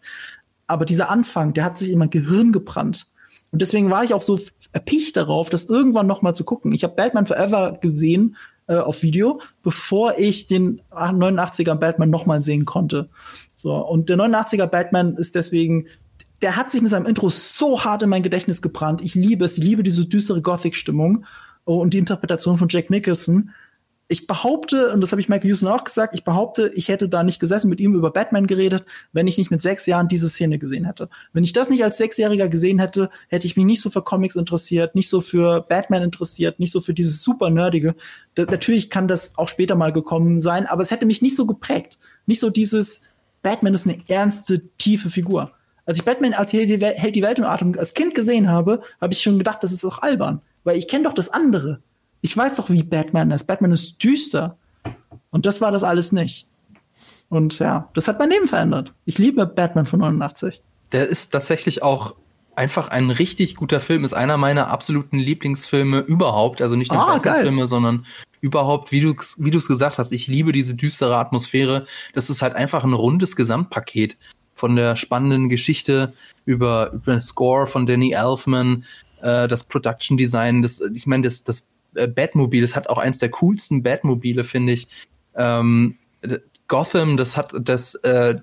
Aber dieser Anfang, der hat sich in mein Gehirn gebrannt. Und deswegen war ich auch so erpicht darauf, das irgendwann noch mal zu gucken. Ich habe Batman Forever gesehen äh, auf Video, bevor ich den 89er Batman noch mal sehen konnte. So und der 89er Batman ist deswegen der hat sich mit seinem Intro so hart in mein Gedächtnis gebrannt. Ich liebe es, ich liebe diese düstere Gothic-Stimmung und die Interpretation von Jack Nicholson. Ich behaupte, und das habe ich Michael Houston auch gesagt, ich behaupte, ich hätte da nicht gesessen mit ihm über Batman geredet, wenn ich nicht mit sechs Jahren diese Szene gesehen hätte. Wenn ich das nicht als Sechsjähriger gesehen hätte, hätte ich mich nicht so für Comics interessiert, nicht so für Batman interessiert, nicht so für dieses super nerdige. Da, natürlich kann das auch später mal gekommen sein, aber es hätte mich nicht so geprägt. Nicht so dieses, Batman ist eine ernste, tiefe Figur. Als ich Batman hält die, Welt, im Atem als Kind gesehen habe, habe ich schon gedacht, das ist doch albern. Weil ich kenne doch das andere. Ich weiß doch, wie Batman ist. Batman ist düster. Und das war das alles nicht. Und ja, das hat mein Leben verändert. Ich liebe Batman von 89. Der ist tatsächlich auch einfach ein richtig guter Film, ist einer meiner absoluten Lieblingsfilme überhaupt. Also nicht nur Ah, Batman-Filme, sondern überhaupt, wie du wie du es gesagt hast, ich liebe diese düstere Atmosphäre. Das ist halt einfach ein rundes Gesamtpaket von der spannenden Geschichte über, über den Score von Danny Elfman, äh, das Production Design, das, ich meine, das, das äh, Batmobil, das hat auch eins der coolsten Batmobile, finde ich. Ähm, Gotham, das hat das, äh,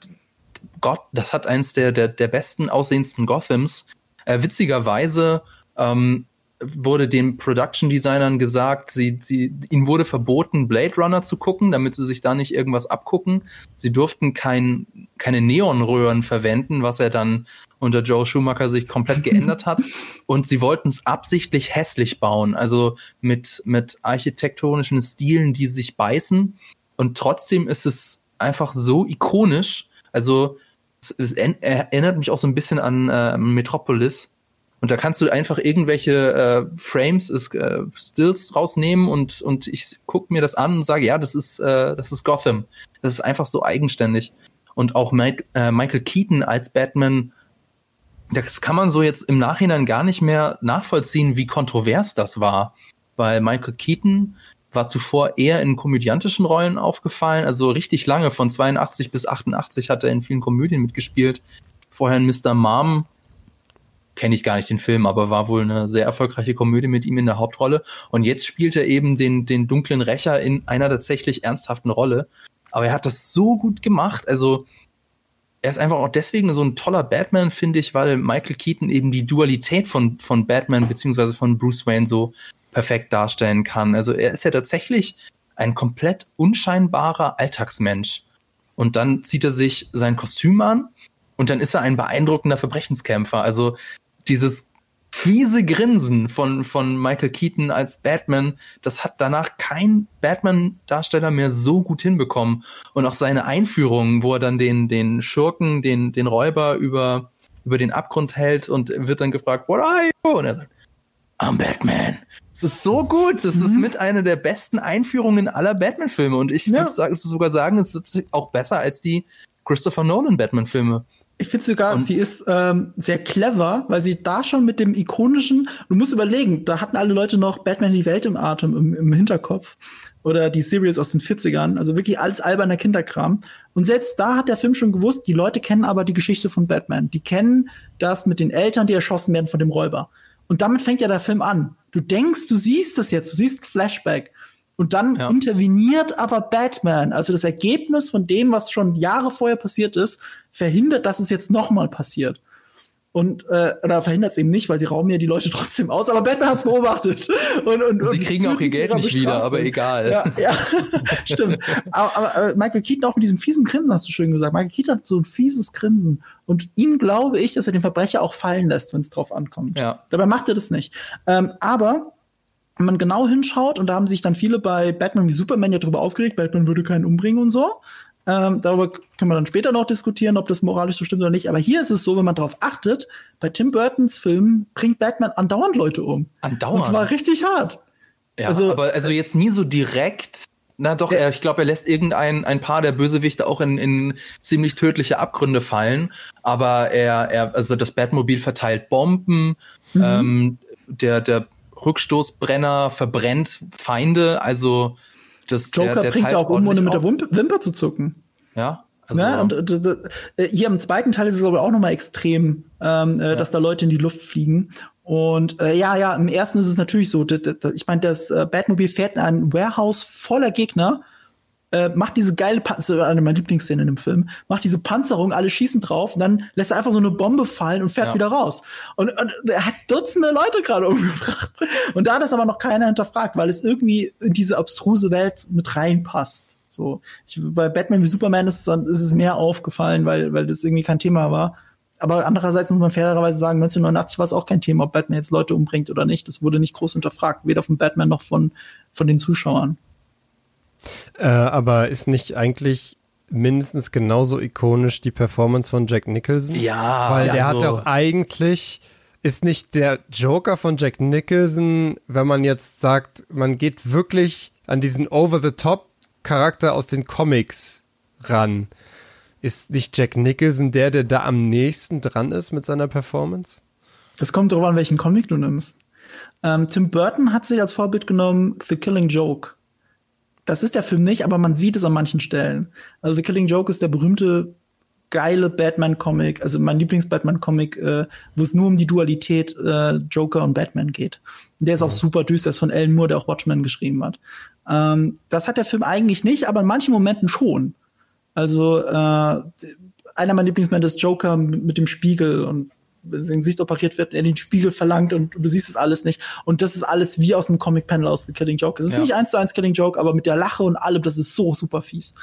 Gott, das hat eins der, der, der besten aussehendsten Gothams. Äh, witzigerweise ähm, wurde den Production Designern gesagt, sie, sie, ihnen wurde verboten, Blade Runner zu gucken, damit sie sich da nicht irgendwas abgucken. Sie durften kein, keine Neonröhren verwenden, was er dann unter Joe Schumacher sich komplett geändert hat. Und sie wollten es absichtlich hässlich bauen, also mit, mit architektonischen Stilen, die sich beißen. Und trotzdem ist es einfach so ikonisch. Also es, es erinnert mich auch so ein bisschen an äh, Metropolis. Und da kannst du einfach irgendwelche äh, Frames, äh, Stills rausnehmen und, und ich gucke mir das an und sage, ja, das ist, äh, das ist Gotham. Das ist einfach so eigenständig. Und auch Mike, äh, Michael Keaton als Batman, das kann man so jetzt im Nachhinein gar nicht mehr nachvollziehen, wie kontrovers das war. Weil Michael Keaton war zuvor eher in komödiantischen Rollen aufgefallen, also richtig lange, von 82 bis 88 hat er in vielen Komödien mitgespielt. Vorher in Mr. Mom kenne ich gar nicht den Film, aber war wohl eine sehr erfolgreiche Komödie mit ihm in der Hauptrolle. Und jetzt spielt er eben den, den dunklen Rächer in einer tatsächlich ernsthaften Rolle. Aber er hat das so gut gemacht. Also er ist einfach auch deswegen so ein toller Batman, finde ich, weil Michael Keaton eben die Dualität von, von Batman beziehungsweise von Bruce Wayne so perfekt darstellen kann. Also er ist ja tatsächlich ein komplett unscheinbarer Alltagsmensch. Und dann zieht er sich sein Kostüm an und dann ist er ein beeindruckender Verbrechenskämpfer. Also dieses fiese Grinsen von, von Michael Keaton als Batman, das hat danach kein Batman-Darsteller mehr so gut hinbekommen. Und auch seine Einführung, wo er dann den, den Schurken, den, den Räuber über, über den Abgrund hält und wird dann gefragt, what are you? Und er sagt, I'm Batman. Es ist so gut. Das mhm. ist mit einer der besten Einführungen aller Batman-Filme. Und ich ja. würde sogar sagen, es ist auch besser als die Christopher Nolan Batman-Filme. Ich finde sogar, und sie ist ähm, sehr clever, weil sie da schon mit dem ikonischen, du musst überlegen, da hatten alle Leute noch Batman die Welt im Atem im, im Hinterkopf oder die Serials aus den 40ern, also wirklich alles alberner Kinderkram. Und selbst da hat der Film schon gewusst, die Leute kennen aber die Geschichte von Batman. Die kennen das mit den Eltern, die erschossen werden von dem Räuber. Und damit fängt ja der Film an. Du denkst, du siehst das jetzt, du siehst Flashback. Und dann ja. interveniert aber Batman. Also das Ergebnis von dem, was schon Jahre vorher passiert ist, verhindert, dass es jetzt nochmal passiert. Und äh, oder verhindert es eben nicht, weil die rauben ja die Leute trotzdem aus. Aber Batman hat es beobachtet. Und, und, und sie kriegen auch ihr Geld nicht wieder, aber egal. Ja, ja stimmt. aber, aber äh, Michael Keaton auch mit diesem fiesen Grinsen, hast du schön gesagt. Michael Keaton hat so ein fieses Grinsen. Und ihm glaube ich, dass er den Verbrecher auch fallen lässt, wenn es drauf ankommt. Ja. Dabei macht er das nicht. Ähm, aber wenn man genau hinschaut, und da haben sich dann viele bei Batman wie Superman ja drüber aufgeregt, Batman würde keinen umbringen und so. Ähm, darüber können wir dann später noch diskutieren, ob das moralisch so stimmt oder nicht. Aber hier ist es so, wenn man darauf achtet, bei Tim Burtons Film bringt Batman andauernd Leute um. Andauernd? Und zwar richtig hart. Ja, also, aber also jetzt nie so direkt. Na doch, er, ich glaube, er lässt irgendein ein paar der Bösewichte auch in, in ziemlich tödliche Abgründe fallen. Aber er, er also das Batmobil verteilt Bomben. Mhm. Ähm, der, der Rückstoßbrenner verbrennt Feinde, also das Joker der, der bringt auch um, ohne mit der Wimper zu zucken. Ja. Also, ja, und äh, hier im zweiten Teil ist es aber auch nochmal extrem, ähm, äh, ja. dass da Leute in die Luft fliegen. Und äh, ja, ja, im ersten ist es natürlich so. Ich meine, das äh, Batmobil fährt in ein Warehouse voller Gegner äh, macht diese geile Panzerung, eine meiner Lieblingsszenen in dem Film, macht diese Panzerung, alle schießen drauf und dann lässt er einfach so eine Bombe fallen und fährt ja. wieder raus. Und, und, er hat Dutzende Leute gerade umgebracht. Und da hat das aber noch keiner hinterfragt, weil es irgendwie in diese abstruse Welt mit reinpasst. So, ich, bei Batman wie Superman ist es, dann, ist es mehr aufgefallen, weil, weil das irgendwie kein Thema war. Aber andererseits muss man fairerweise sagen, 1989 war es auch kein Thema, ob Batman jetzt Leute umbringt oder nicht. Das wurde nicht groß hinterfragt, weder von Batman noch von, von den Zuschauern. Äh, aber ist nicht eigentlich mindestens genauso ikonisch die Performance von Jack Nicholson? Ja. Weil der ja, hat doch eigentlich, ist nicht der Joker von Jack Nicholson, wenn man jetzt sagt, man geht wirklich an diesen Over-the-Top-Charakter aus den Comics ran. Ist nicht Jack Nicholson der, der da am nächsten dran ist mit seiner Performance? Das kommt darauf an, welchen Comic du nimmst. Ähm, Tim Burton hat sich als Vorbild genommen The Killing Joke. Das ist der Film nicht, aber man sieht es an manchen Stellen. Also The Killing Joke ist der berühmte geile Batman-Comic, also mein Lieblings-Batman-Comic, äh, wo es nur um die Dualität äh, Joker und Batman geht. Der ist auch super düster, ist von Alan Moore, der auch Watchmen geschrieben hat. Ähm, das hat der Film eigentlich nicht, aber in manchen Momenten schon. Also äh, einer meiner Lieblingsmomente ist Joker mit dem Spiegel und sein Gesicht operiert wird, er den Spiegel verlangt und du siehst es alles nicht. Und das ist alles wie aus einem Comic-Panel aus The Killing Joke. Es ist ja. nicht eins zu eins Killing Joke, aber mit der Lache und allem, das ist so super fies.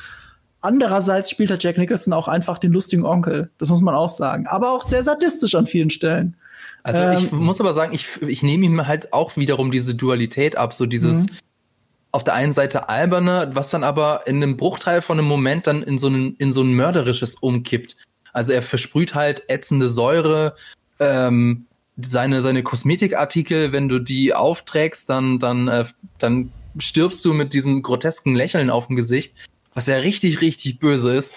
Andererseits spielt der Jack Nicholson auch einfach den lustigen Onkel. Das muss man auch sagen. Aber auch sehr sadistisch an vielen Stellen. Also ähm, ich muss aber sagen, ich, ich nehme ihm halt auch wiederum diese Dualität ab, so dieses mhm. auf der einen Seite alberne, was dann aber in einem Bruchteil von einem Moment dann in so ein, in so ein mörderisches umkippt. Also er versprüht halt ätzende Säure. Ähm, seine, seine Kosmetikartikel, wenn du die aufträgst, dann, dann, äh, dann stirbst du mit diesem grotesken Lächeln auf dem Gesicht, was ja richtig, richtig böse ist.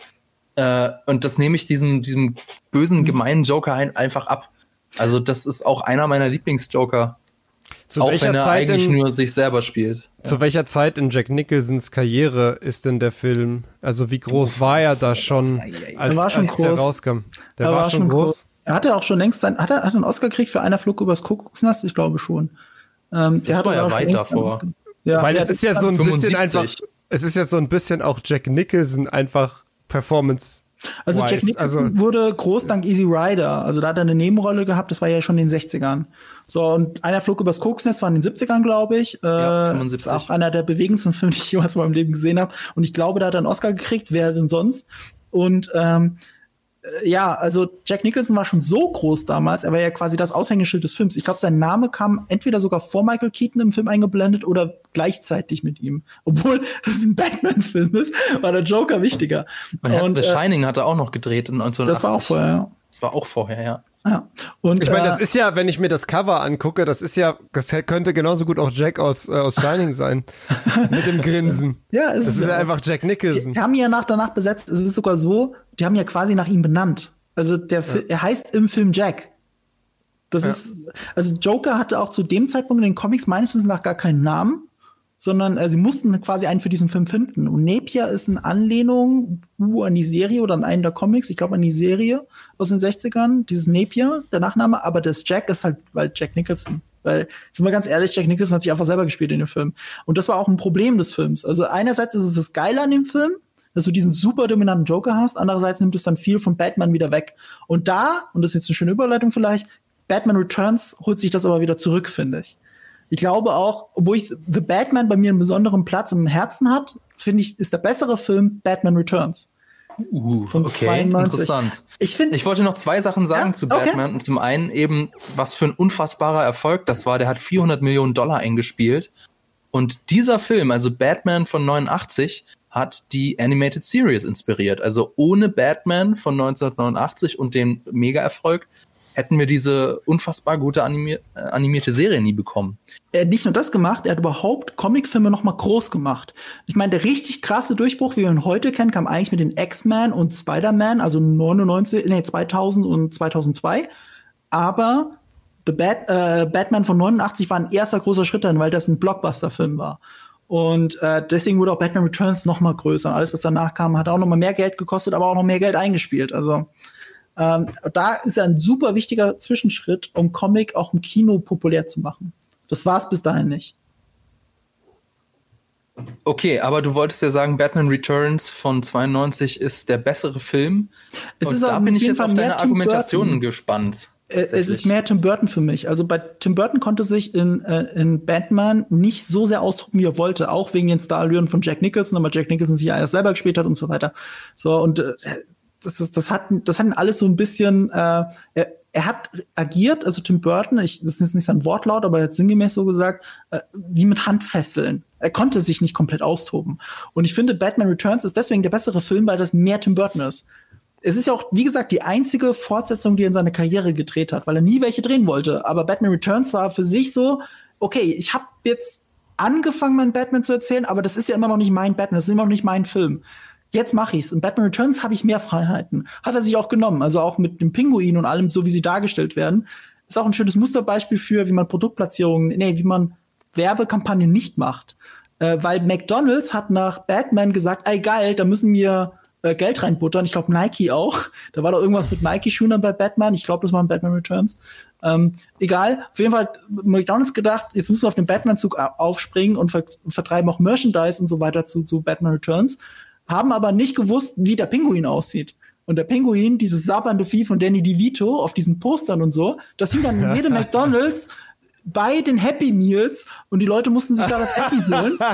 Äh, und das nehme ich diesem, diesem bösen, gemeinen Joker ein, einfach ab. Also, das ist auch einer meiner Lieblingsjoker. Zu auch wenn er Zeit eigentlich in, nur sich selber spielt. Zu ja. welcher Zeit in Jack Nicholsons Karriere ist denn der Film? Also wie groß war er da schon, als, er war schon als der rauskam? Der war, war, schon groß. groß. Er hatte auch schon längst sein, hat er, hat einen Oscar gekriegt für einer Flug übers Kuckucksnest? Ich glaube schon. Ähm, der hat ja weit davor. Ja, Weil es ist ja so ein 75. bisschen einfach, es ist ja so ein bisschen auch Jack Nicholson einfach Performance also Jack Nicholson also, wurde groß dank Easy Rider. Also da hat er eine Nebenrolle gehabt, das war ja schon in den 60ern. So, und einer flog übers Koksnest war in den 70ern, glaube ich. Äh, ja, 75. Ist auch einer der bewegendsten Filme, die ich jemals in meinem Leben gesehen habe. Und ich glaube, da hat er einen Oscar gekriegt, wer denn sonst. Und ähm, äh, ja, also Jack Nicholson war schon so groß damals, er war ja quasi das Aushängeschild des Films. Ich glaube, sein Name kam entweder sogar vor Michael Keaton im Film eingeblendet oder gleichzeitig mit ihm. Obwohl das ein Batman-Film ist, war der Joker wichtiger. Und, und The äh, Shining hat er auch noch gedreht in 1980. Das war auch vorher, ja. Das war auch vorher, ja. Ja. Und, ich meine, das äh, ist ja, wenn ich mir das Cover angucke, das ist ja, das könnte genauso gut auch Jack aus, äh, aus Shining sein. mit dem Grinsen. Ja, es das ist, ja einfach Jack Nicholson. Die haben ihn ja nach, danach besetzt. Es ist sogar so, die haben ja quasi nach ihm benannt. Also der, ja. er heißt im Film Jack. Das ja. ist, also Joker hatte auch zu dem Zeitpunkt in den Comics meines Wissens nach gar keinen Namen sondern äh, sie mussten quasi einen für diesen Film finden. Und Napier ist eine Anlehnung uh, an die Serie oder an einen der Comics, ich glaube an die Serie aus den 60ern, dieses Napier, der Nachname, aber das Jack ist halt, weil Jack Nicholson. Weil, sind wir ganz ehrlich, Jack Nicholson hat sich einfach selber gespielt in dem Film. Und das war auch ein Problem des Films. Also einerseits ist es das Geile an dem Film, dass du diesen super dominanten Joker hast, andererseits nimmt es dann viel von Batman wieder weg. Und da, und das ist jetzt eine schöne Überleitung vielleicht, Batman Returns holt sich das aber wieder zurück, finde ich. Ich glaube auch, obwohl ich The Batman bei mir einen besonderen Platz im Herzen hat, finde ich, ist der bessere Film Batman Returns. Uh, von okay, 92. interessant. Ich finde, ich wollte noch zwei Sachen sagen ja? zu Batman. Okay. Und zum einen eben, was für ein unfassbarer Erfolg das war. Der hat 400 Millionen Dollar eingespielt. Und dieser Film, also Batman von 89, hat die Animated Series inspiriert. Also ohne Batman von 1989 und den Mega-Erfolg hätten wir diese unfassbar gute animi äh, animierte Serie nie bekommen. Er hat nicht nur das gemacht, er hat überhaupt Comicfilme noch mal groß gemacht. Ich meine, der richtig krasse Durchbruch, wie wir ihn heute kennen, kam eigentlich mit den X-Men und Spider-Man, also 99, nee, 2000 und 2002. Aber The Bat, äh, Batman von 89 war ein erster großer Schritt dann, weil das ein Blockbuster-Film war. Und äh, deswegen wurde auch Batman Returns noch mal größer. alles, was danach kam, hat auch noch mal mehr Geld gekostet, aber auch noch mehr Geld eingespielt. Also ähm, da ist ein super wichtiger Zwischenschritt, um Comic auch im Kino populär zu machen. Das war es bis dahin nicht. Okay, aber du wolltest ja sagen, Batman Returns von 92 ist der bessere Film. Es Und ist da bin ich jetzt Fall auf deine Argumentationen gespannt. Äh, es ist mehr Tim Burton für mich. Also bei Tim Burton konnte sich in, äh, in Batman nicht so sehr ausdrucken, wie er wollte, auch wegen den Starallüren von Jack Nicholson, aber Jack Nicholson sich ja erst selber gespielt hat und so weiter. So und äh, das, das, das hat das hat alles so ein bisschen äh, er, er hat agiert, also Tim Burton, ich, das ist nicht sein Wortlaut, aber er hat sinngemäß so gesagt, äh, wie mit Handfesseln. Er konnte sich nicht komplett austoben. Und ich finde, Batman Returns ist deswegen der bessere Film, weil das mehr Tim Burton ist. Es ist ja auch, wie gesagt, die einzige Fortsetzung, die er in seiner Karriere gedreht hat, weil er nie welche drehen wollte. Aber Batman Returns war für sich so, okay, ich habe jetzt angefangen, meinen Batman zu erzählen, aber das ist ja immer noch nicht mein Batman, das ist immer noch nicht mein Film jetzt mache ich's. In Batman Returns habe ich mehr Freiheiten. Hat er sich auch genommen. Also auch mit dem Pinguin und allem, so wie sie dargestellt werden. Ist auch ein schönes Musterbeispiel für, wie man Produktplatzierungen, nee, wie man Werbekampagnen nicht macht. Äh, weil McDonalds hat nach Batman gesagt, ey geil, da müssen wir äh, Geld reinbuttern. Ich glaube Nike auch. Da war doch irgendwas mit Nike-Schuhen bei Batman. Ich glaube, das war in Batman Returns. Ähm, egal, auf jeden Fall McDonalds gedacht, jetzt müssen wir auf den Batman-Zug aufspringen und ver vertreiben auch Merchandise und so weiter zu, zu Batman Returns haben aber nicht gewusst, wie der Pinguin aussieht. Und der Pinguin, dieses sabbernde Vieh von Danny DeVito auf diesen Postern und so, das hing dann in jedem McDonalds bei den Happy Meals und die Leute mussten sich da das Essen holen.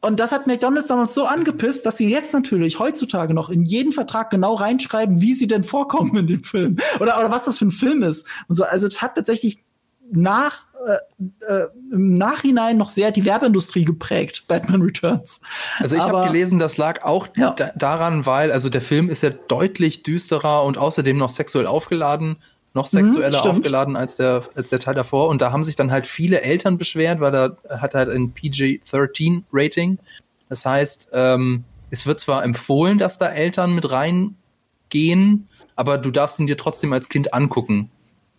Und das hat McDonalds damals so angepisst, dass sie jetzt natürlich heutzutage noch in jeden Vertrag genau reinschreiben, wie sie denn vorkommen in dem Film. Oder, oder was das für ein Film ist. Und so, also es hat tatsächlich nach äh, äh, im Nachhinein noch sehr die Werbeindustrie geprägt, Batman Returns. Also ich habe gelesen, das lag auch ja. da daran, weil also der Film ist ja deutlich düsterer und außerdem noch sexuell aufgeladen, noch sexueller mhm, aufgeladen als der als der Teil davor und da haben sich dann halt viele Eltern beschwert, weil er hat halt ein PG-13 Rating. Das heißt, ähm, es wird zwar empfohlen, dass da Eltern mit reingehen, aber du darfst ihn dir trotzdem als Kind angucken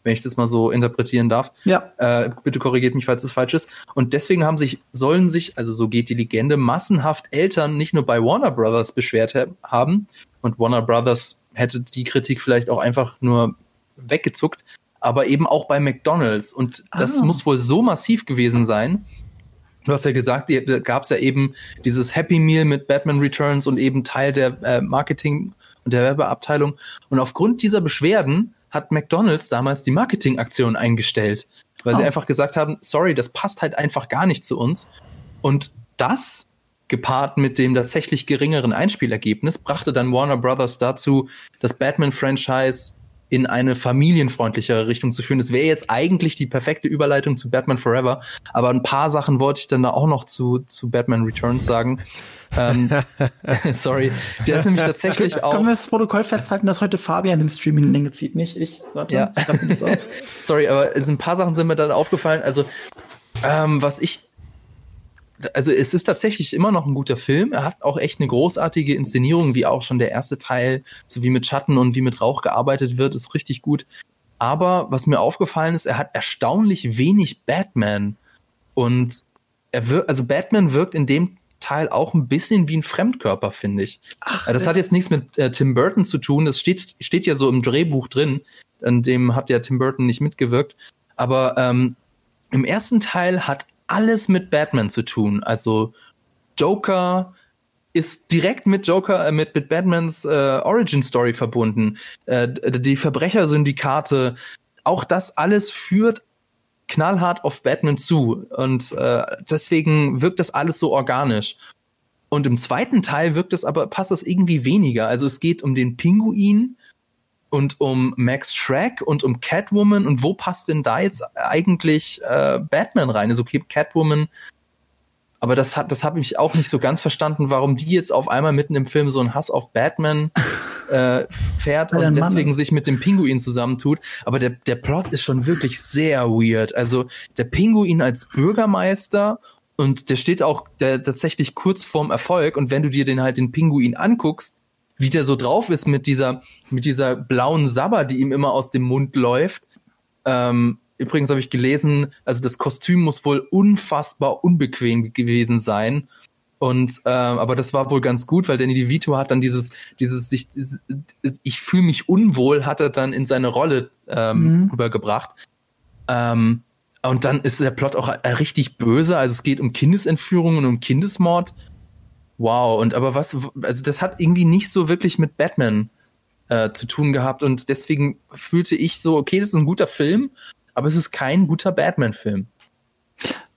wenn ich das mal so interpretieren darf. Ja. Äh, bitte korrigiert mich, falls es falsch ist. Und deswegen haben sich, sollen sich, also so geht die Legende, massenhaft Eltern nicht nur bei Warner Brothers beschwert haben. Und Warner Brothers hätte die Kritik vielleicht auch einfach nur weggezuckt, aber eben auch bei McDonald's. Und das Ah. muss wohl so massiv gewesen sein. Du hast ja gesagt, da gab es ja eben dieses Happy Meal mit Batman Returns und eben Teil der äh, Marketing und der Werbeabteilung. Und aufgrund dieser Beschwerden hat McDonald's damals die Marketingaktion eingestellt, weil sie Oh. einfach gesagt haben, sorry, das passt halt einfach gar nicht zu uns. Und das gepaart mit dem tatsächlich geringeren Einspielergebnis brachte dann Warner Brothers dazu, das Batman-Franchise in eine familienfreundlichere Richtung zu führen. Das wäre jetzt eigentlich die perfekte Überleitung zu Batman Forever, aber ein paar Sachen wollte ich dann da auch noch zu, zu Batman Returns sagen. ähm, sorry, der ist nämlich tatsächlich auch. Können wir das Protokoll festhalten, dass heute Fabian den Streaming in Länge zieht, nicht ich? Warte, Ja. ich schreib mir das auf. Sorry, aber es sind ein paar Sachen sind mir dann aufgefallen. Also, ähm, was ich. Also, es ist tatsächlich immer noch ein guter Film. Er hat auch echt eine großartige Inszenierung, wie auch schon der erste Teil, so wie mit Schatten und wie mit Rauch gearbeitet wird, ist richtig gut. Aber was mir aufgefallen ist, er hat erstaunlich wenig Batman. Und er wirkt, also Batman wirkt in dem Teil auch ein bisschen wie ein Fremdkörper, finde ich. Ach, das hat jetzt nichts mit äh, Tim Burton zu tun. Das steht, steht ja so im Drehbuch drin. An dem hat ja Tim Burton nicht mitgewirkt. Aber ähm, im ersten Teil hat alles mit Batman zu tun. Also Joker ist direkt mit Joker, äh, mit, mit Batmans äh, Origin Story verbunden. Äh, die Verbrechersyndikate, auch das alles führt knallhart auf Batman zu. Und äh, deswegen wirkt das alles so organisch. Und im zweiten Teil wirkt es aber, passt das irgendwie weniger. Also es geht um den Pinguin und um Max Shrek und um Catwoman. Und wo passt denn da jetzt eigentlich äh, Batman rein? Also okay, Catwoman aber das hat, das habe ich auch nicht so ganz verstanden, warum die jetzt auf einmal mitten im Film so einen Hass auf Batman äh, fährt und deswegen sich mit dem Pinguin zusammentut. Aber der, der Plot ist schon wirklich sehr weird. Also der Pinguin als Bürgermeister und der steht auch der, tatsächlich kurz vorm Erfolg. Und wenn du dir den halt den Pinguin anguckst, wie der so drauf ist mit dieser, mit dieser blauen Sabber, die ihm immer aus dem Mund läuft, ähm, übrigens habe ich gelesen, also das Kostüm muss wohl unfassbar unbequem gewesen sein. Und ähm, aber das war wohl ganz gut, weil Danny DeVito hat dann dieses, dieses, sich, ich fühle mich unwohl, hat er dann in seine Rolle ähm, Mhm. rübergebracht. Ähm, und dann ist der Plot auch äh, richtig böse. Also es geht um Kindesentführung und um Kindesmord. Wow. Und aber was, also das hat irgendwie nicht so wirklich mit Batman äh, zu tun gehabt. Und deswegen fühlte ich so, okay, das ist ein guter Film, aber es ist kein guter Batman-Film.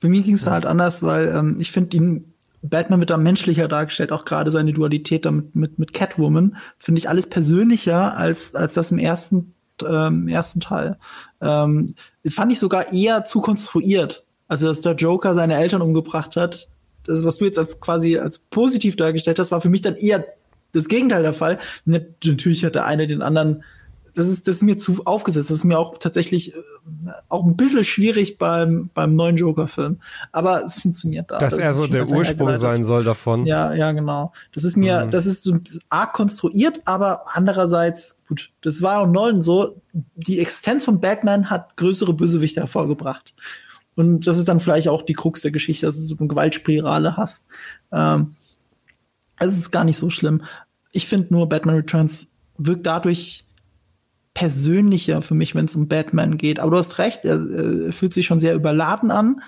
Bei mir ging es halt anders, weil ähm, ich finde ihn Batman wird da menschlicher dargestellt, auch gerade seine Dualität damit mit, mit Catwoman, finde ich alles persönlicher als, als das im ersten, ähm, ersten Teil. Ähm, fand ich sogar eher zu konstruiert. Also, dass der Joker seine Eltern umgebracht hat, das, was du jetzt als quasi als positiv dargestellt hast, war für mich dann eher das Gegenteil der Fall. Natürlich hat der eine den anderen das ist, das ist mir zu aufgesetzt. Das ist mir auch tatsächlich äh, auch ein bisschen schwierig beim, beim neuen Joker-Film. Aber es funktioniert da. Dass Das er so der Ursprung sein soll davon. Ja, ja, genau. Das ist mir, Mhm. das ist so arg konstruiert, aber andererseits, gut, das war auch Nolan so, die Existenz von Batman hat größere Bösewichte hervorgebracht. Und das ist dann vielleicht auch die Krux der Geschichte, dass du so eine Gewaltspirale hast. Ähm, es ist gar nicht so schlimm. Ich finde nur, Batman Returns wirkt dadurch persönlicher für mich, wenn es um Batman geht. Aber du hast recht, er, äh, fühlt sich schon sehr überladen an.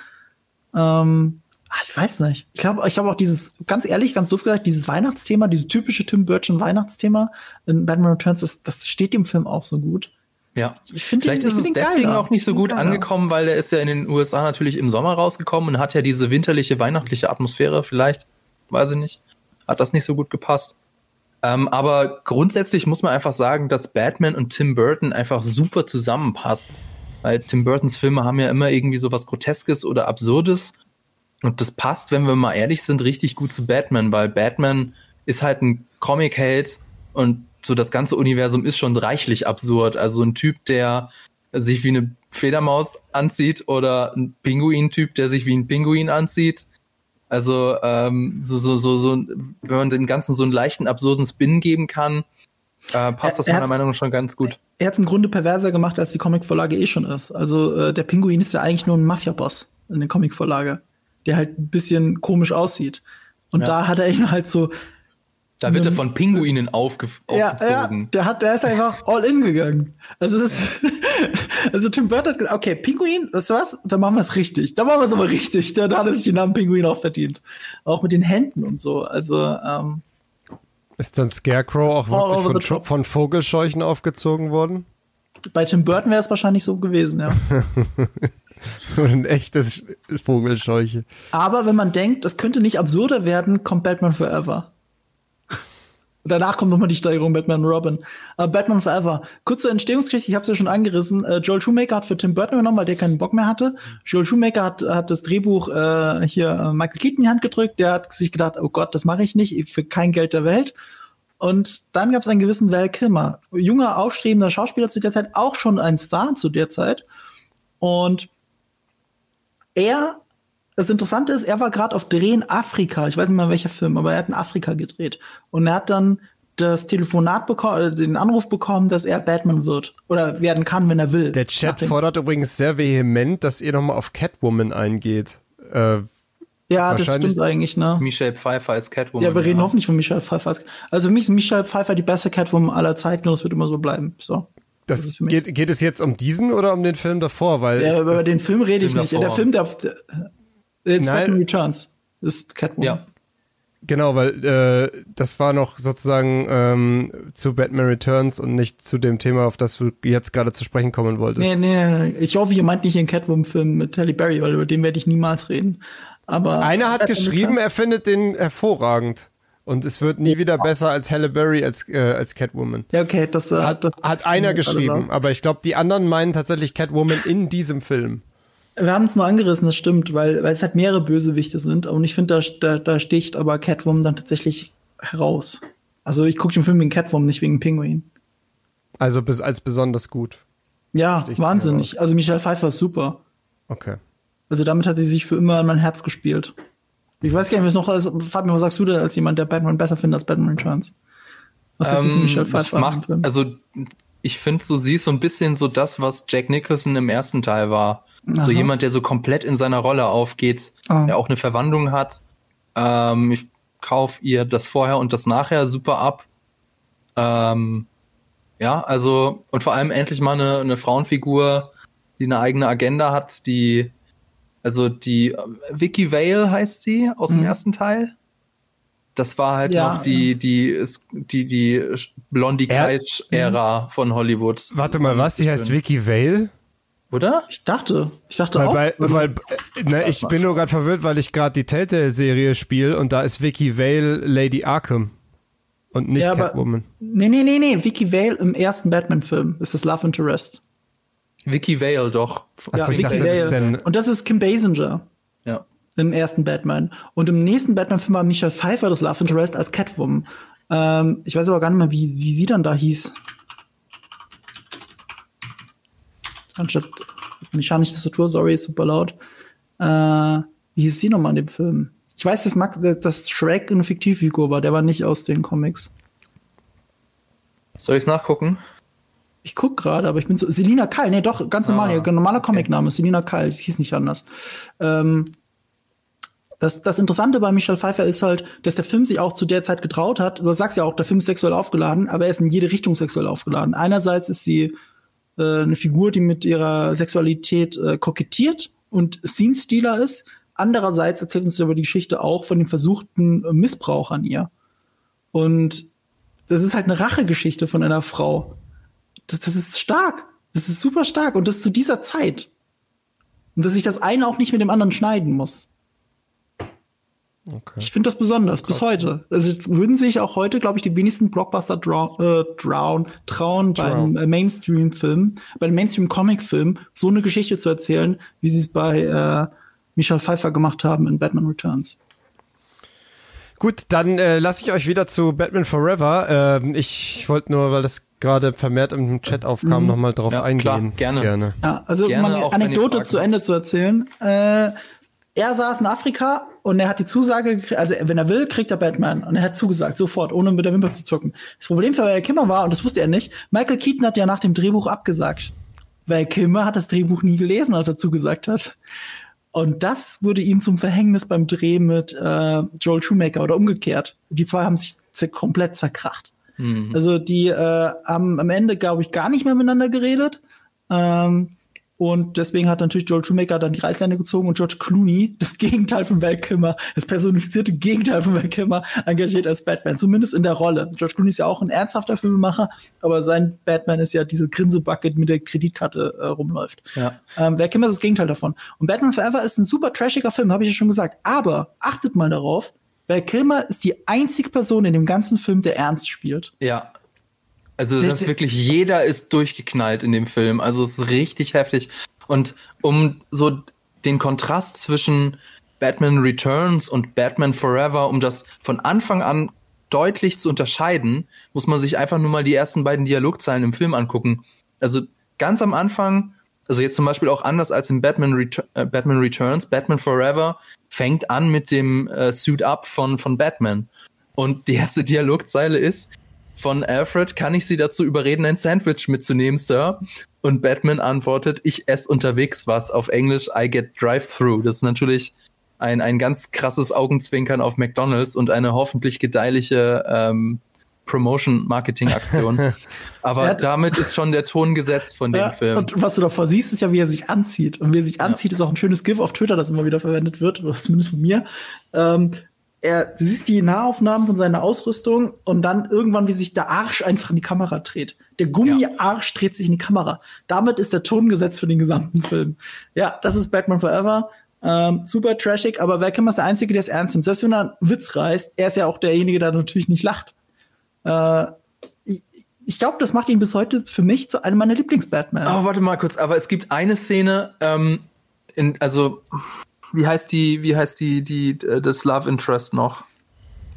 Ähm, ach, ich weiß nicht. Ich glaube, ich glaube auch dieses, ganz ehrlich, ganz doof gesagt, dieses Weihnachtsthema, dieses typische Tim Burton Weihnachtsthema in Batman Returns, das, das steht dem Film auch so gut. Ja. Ich finde Vielleicht ist es deswegen auch nicht so gut angekommen. angekommen, weil der ist ja in den USA natürlich im Sommer rausgekommen und hat ja diese winterliche, weihnachtliche Atmosphäre. Vielleicht, weiß ich nicht, hat das nicht so gut gepasst. Ähm, aber grundsätzlich muss man einfach sagen, dass Batman und Tim Burton einfach super zusammenpassen. Weil Tim Burtons Filme haben ja immer irgendwie so was Groteskes oder Absurdes. Und das passt, wenn wir mal ehrlich sind, richtig gut zu Batman, weil Batman ist halt ein Comic-Held und so das ganze Universum ist schon reichlich absurd. Also ein Typ, der sich wie eine Fledermaus anzieht oder ein Pinguin-Typ, der sich wie ein Pinguin anzieht. Also ähm, so, so, so, so, wenn man dem Ganzen so einen leichten, absurden Spin geben kann, äh, passt das Er- er meiner Meinung nach schon ganz gut. Er hat es im Grunde perverser gemacht, als die Comicvorlage eh schon ist. Also äh, der Pinguin ist ja eigentlich nur ein Mafia-Boss in der Comicvorlage, der halt ein bisschen komisch aussieht. Und Ja. da hat er ihn halt so Da wird er von Pinguinen aufge Ja, ja, aufgezogen. der hat, der ist einfach all in gegangen. Also es ist, also Tim Burton hat gesagt, okay, Pinguin, weißt du was? Dann machen wir es richtig. Dann machen wir es aber richtig. Dann hat er sich den Namen Pinguin auch verdient. Auch mit den Händen und so. Also, ähm, Ist dann Scarecrow auch wirklich von, von Vogelscheuchen aufgezogen worden? bei Tim Burton wäre es wahrscheinlich so gewesen, ja. So ein echtes Vogelscheuche. Aber wenn man denkt, das könnte nicht absurder werden, kommt Batman Forever. Danach kommt nochmal die Steigerung Batman und Robin. Aber Batman Forever. Kurze Entstehungsgeschichte, ich habe es ja schon angerissen. Äh, Joel Schumacher hat für Tim Burton übernommen, weil der keinen Bock mehr hatte. Joel Schumacher hat, hat das Drehbuch äh, hier äh, Michael Keaton in die Hand gedrückt. Der hat sich gedacht, oh Gott, das mache ich nicht, für kein Geld der Welt. Und dann gab es einen gewissen Val Kilmer, junger, aufstrebender Schauspieler zu der Zeit, auch schon ein Star zu der Zeit. Und er, das Interessante ist, er war gerade auf Dreh in Afrika. Ich weiß nicht mal welcher Film, aber er hat in Afrika gedreht. Und er hat dann das Telefonat bekommen, äh, den Anruf bekommen, dass er Batman wird. Oder werden kann, wenn er will. Der Chat fordert übrigens sehr vehement, dass ihr nochmal auf Catwoman eingeht. Äh, Ja, das stimmt eigentlich, ne? Michelle Pfeiffer als Catwoman. Ja, wir reden hoffentlich von Michelle Pfeiffer. Also für mich ist Michelle Pfeiffer die beste Catwoman aller Zeiten und es wird immer so bleiben. So. das Das geht, geht es jetzt um diesen oder um den Film davor? Weil Ja, ich, über den Film rede ich Film nicht. Ja, der davor. Film, der, der jetzt Nein. Batman Returns ist Catwoman. Ja. Genau, weil äh, das war noch sozusagen ähm, zu Batman Returns und nicht zu dem Thema, auf das du jetzt gerade zu sprechen kommen wolltest. Nee, nee, nee. Ich hoffe, ihr meint nicht den Catwoman-Film mit Halle Berry, weil über den werde ich niemals reden. Aber Einer hat Batman geschrieben, Returns- er findet den hervorragend. Und es wird nie wieder besser als Halle Berry als, äh, als Catwoman. Ja, okay, das äh, Hat, das, hat einer geschrieben, aber ich glaube, die anderen meinen tatsächlich Catwoman in diesem Film. Wir haben es nur angerissen, das stimmt, weil, weil es halt mehrere Bösewichte sind. Und ich finde, da, da, da sticht aber Catwoman dann tatsächlich heraus. Also ich gucke den Film wegen Catwoman, nicht wegen Pinguin. Also bis, als besonders gut. Ja, wahnsinnig. Also Michelle Pfeiffer ist super. Okay. Also damit hat sie sich für immer in mein Herz gespielt. Ich weiß gar nicht, was noch als, Fabian, was sagst du denn als jemand, der Batman besser findet als Batman Returns? Was hast du für Ähm, Michelle Pfeiffer macht, Film? also ich finde so, sie ist so ein bisschen so das, was Jack Nicholson im ersten Teil war. So Aha. jemand, der so komplett in seiner Rolle aufgeht, Ah. der auch eine Verwandlung hat. Ähm, ich kauf ihr das vorher und das nachher super ab. Ähm, ja, also, und vor allem endlich mal eine, eine Frauenfigur, die eine eigene Agenda hat, die, also die, äh, Vicky Vale heißt sie aus dem ersten Teil. Das war halt Mhm. Ja, noch die, die, die, die Blondie Er- Kleitsch-Ära von Hollywood. Warte mal, was? Die heißt Vicky Vale? Oder? Ich dachte, ich dachte Weil, auch. bei, weil äh, ne, ich bin nur gerade verwirrt, weil ich gerade die Telltale-Serie spiele und da ist Vicky Vale Lady Arkham und nicht Ja, aber- Catwoman. nee, nee, nee, nee. Vicky Vale im ersten Batman-Film ist das Love Interest. Vicky Vale, doch. Achso, ich Vicky dachte, das ist denn. Und das ist Kim Basinger Ja. im ersten Batman. Und im nächsten Batman-Film war Michelle Pfeiffer das Love Interest als Catwoman. Ähm, ich weiß aber gar nicht mehr, wie, wie sie dann da hieß. Anstatt mechanische Tastatur, sorry, ist super laut. Äh, wie hieß sie nochmal in dem Film? Ich weiß, dass, Max, dass Shrek eine Fiktivfigur war, der war nicht aus den Comics. Soll ich's nachgucken? Ich guck gerade, aber ich bin so. Selina Kyle, nee, doch, ganz normal, Ah, ihr normaler Comicname ist Selina Kyle, sie hieß nicht anders. Ähm, das, das Interessante bei Michelle Pfeiffer ist halt, dass der Film sich auch zu der Zeit getraut hat. Du sagst ja auch, der Film ist sexuell aufgeladen, aber er ist in jede Richtung sexuell aufgeladen. Einerseits ist sie äh, eine Figur, die mit ihrer Sexualität äh, kokettiert und Scene-Stealer ist. Andererseits erzählt uns aber die Geschichte auch von dem versuchten äh, Missbrauch an ihr. Und das ist halt eine Rachegeschichte von einer Frau. Das, das ist stark. Das ist super stark. Und das zu dieser Zeit. Und dass sich das eine auch nicht mit dem anderen schneiden muss. Okay. Ich finde das besonders, bis heute. Also es würden sich auch heute, glaube ich, die wenigsten Blockbuster drown, äh, drown, trauen, beim äh, Mainstream-Film, bei einem Mainstream-Comic-Film so eine Geschichte zu erzählen, wie sie es bei äh, Michelle Pfeiffer gemacht haben in Batman Returns. Gut, dann äh, lasse ich euch wieder zu Batman Forever. Ähm, ich wollte nur, weil das gerade vermehrt im Chat aufkam, Mhm. nochmal drauf Ja, eingehen. klar, gerne. gerne. Ja, also Gerne, mal eine Anekdote zu. Ende zu erzählen. Äh, er saß in Afrika und er hat die Zusage also wenn er will, kriegt er Batman. Und er hat zugesagt, sofort, ohne mit der Wimper zu zucken. Das Problem für Val Kilmer war, und das wusste er nicht, Michael Keaton hat ja nach dem Drehbuch abgesagt. Val Kilmer hat das Drehbuch nie gelesen, als er zugesagt hat. Und das wurde ihm zum Verhängnis beim Dreh mit äh, Joel Schumacher oder umgekehrt. Die zwei haben sich komplett zerkracht. Mhm. Also die äh, haben am Ende, glaube ich, gar nicht mehr miteinander geredet. Ähm, und deswegen hat natürlich Joel Schumacher dann die Reißleine gezogen und George Clooney, das Gegenteil von Val Kilmer, das personifizierte Gegenteil von Val Kilmer, engagiert als Batman, zumindest in der Rolle. George Clooney ist ja auch ein ernsthafter Filmemacher, aber sein Batman ist ja diese Grinsebucket mit der Kreditkarte äh, rumläuft. Ja. Ähm, Val Kilmer ist das Gegenteil davon. Und Batman Forever ist ein super trashiger Film, habe ich ja schon gesagt. Aber achtet mal darauf, Val Kilmer ist die einzige Person in dem ganzen Film, der ernst spielt. Ja. Also das ist wirklich jeder ist durchgeknallt in dem Film. Also es ist richtig heftig. Und um so den Kontrast zwischen Batman Returns und Batman Forever, um das von Anfang an deutlich zu unterscheiden, muss man sich einfach nur mal die ersten beiden Dialogzeilen im Film angucken. Also ganz am Anfang, also jetzt zum Beispiel auch anders als in Batman, Retur äh, Batman Returns, Batman Forever fängt an mit dem äh, Suit Up von, von Batman. Und die erste Dialogzeile ist, von Alfred, kann ich Sie dazu überreden, ein Sandwich mitzunehmen, Sir? Und Batman antwortet, ich esse unterwegs was. Auf Englisch, I get drive-through. Das ist natürlich ein, ein ganz krasses Augenzwinkern auf McDonalds und eine hoffentlich gedeihliche ähm, Promotion-Marketing-Aktion. Aber damit ist schon der Ton gesetzt von dem ja, Film. Und was du davor siehst, ist ja, wie er sich anzieht. Und wie er sich anzieht, ja. ist auch ein schönes GIF auf Twitter, das immer wieder verwendet wird, oder zumindest von mir. Ähm, er, du siehst die Nahaufnahmen von seiner Ausrüstung und dann irgendwann, wie sich der Arsch einfach in die Kamera dreht. Der Gummiarsch ja. dreht sich in die Kamera. Damit ist der Ton gesetzt für den gesamten Film. Ja, das ist Batman Forever. Ähm, super trashig, aber wer kann ist der Einzige, der es ernst nimmt. Selbst wenn er einen Witz reißt, er ist ja auch derjenige, der natürlich nicht lacht. Äh, ich, ich glaube, das macht ihn bis heute für mich zu einem meiner Lieblings-Batmans. Oh, warte mal kurz, aber es gibt eine Szene, ähm, in, also wie heißt die, wie heißt die, die, äh, das Love Interest noch?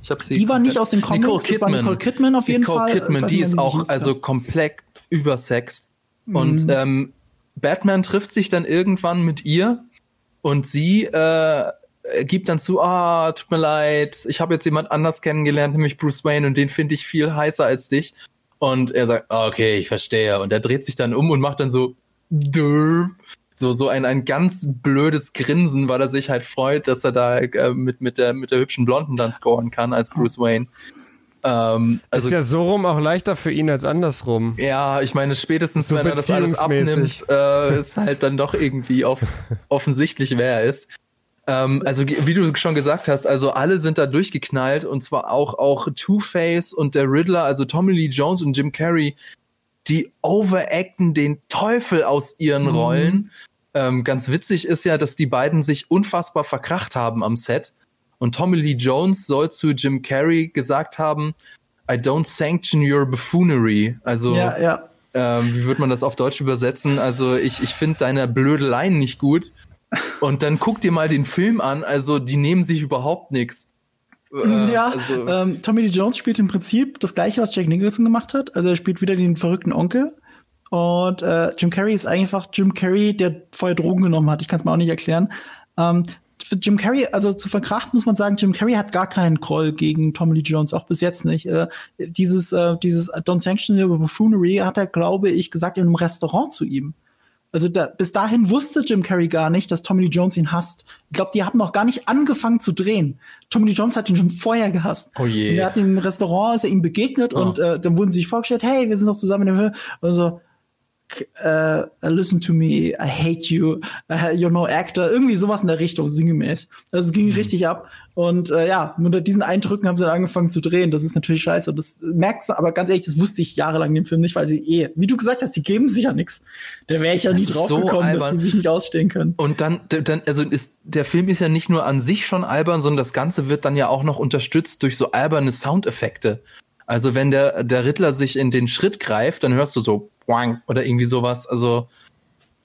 Ich hab sie. Die war nicht aus den Comics. Nicole Kidman. Nicole Kidman auf jeden Nicole Fall. Nicole Kidman, die ist auch also komplett übersext. Mhm. Und ähm, Batman trifft sich dann irgendwann mit ihr und sie äh, gibt dann zu, ah, tut mir leid, ich habe jetzt jemand anders kennengelernt, nämlich Bruce Wayne, und den finde ich viel heißer als dich. Und er sagt, okay, ich verstehe. Und er dreht sich dann um und macht dann so, Dürr so so ein ein ganz blödes Grinsen, weil er sich halt freut, dass er da äh, mit mit der mit der hübschen Blonden dann scoren kann als Bruce Wayne. Ähm, also, ist ja so rum auch leichter für ihn als andersrum. Ja, ich meine, spätestens so wenn er das alles abnimmt, äh, ist halt dann doch irgendwie auf, offensichtlich, wer er ist. Ähm, also wie du schon gesagt hast, also alle sind da durchgeknallt und zwar auch auch Two-Face und der Riddler, also Tommy Lee Jones und Jim Carrey, die overacten den Teufel aus ihren mhm. Rollen. Ähm, ganz witzig ist ja, dass die beiden sich unfassbar verkracht haben am Set. Und Tommy Lee Jones soll zu Jim Carrey gesagt haben, I don't sanction your buffoonery. Also, ja, ja. Ähm, wie würde man das auf Deutsch übersetzen? Also, ich, ich finde deine Blödeleien nicht gut. Und dann guck dir mal den Film an. Also, die nehmen sich überhaupt nichts. Äh, ja, also, ähm, Tommy Lee Jones spielt im Prinzip das gleiche, was Jack Nicholson gemacht hat. Also er spielt wieder den verrückten Onkel. Und äh, Jim Carrey ist einfach Jim Carrey, der vorher Drogen genommen hat. Ich kann es mir auch nicht erklären. Ähm, für Jim Carrey, also zu verkrachten muss man sagen, Jim Carrey hat gar keinen Groll gegen Tommy Lee Jones, auch bis jetzt nicht. Äh, dieses, äh, dieses Don't Sanction Your Buffoonery hat er, glaube ich, gesagt in einem Restaurant zu ihm. Also da, bis dahin wusste Jim Carrey gar nicht, dass Tommy Lee Jones ihn hasst. Ich glaube, die haben noch gar nicht angefangen zu drehen. Tommy Lee Jones hat ihn schon vorher gehasst. Oh je. Und er hat im Restaurant, ist er ihm begegnet oh. und äh, dann wurden sie sich vorgestellt, hey, wir sind noch zusammen in dem Film. Und so, uh, listen to me, I hate you, uh, you're no actor, irgendwie sowas in der Richtung, sinngemäß. Also es ging mhm. richtig ab. Und äh, ja, unter diesen Eindrücken haben sie dann angefangen zu drehen. Das ist natürlich scheiße. Das merkst du, aber ganz ehrlich, das wusste ich jahrelang in dem Film nicht, weil sie eh, wie du gesagt hast, die geben sich ja nichts. Da wäre ich ja das nie drauf so gekommen, albern. dass die sich nicht ausstehen können. Und dann, dann, also ist, der Film ist ja nicht nur an sich schon albern, sondern das Ganze wird dann ja auch noch unterstützt durch so alberne Soundeffekte. Also wenn der, der Riddler sich in den Schritt greift, dann hörst du so oder irgendwie sowas. Also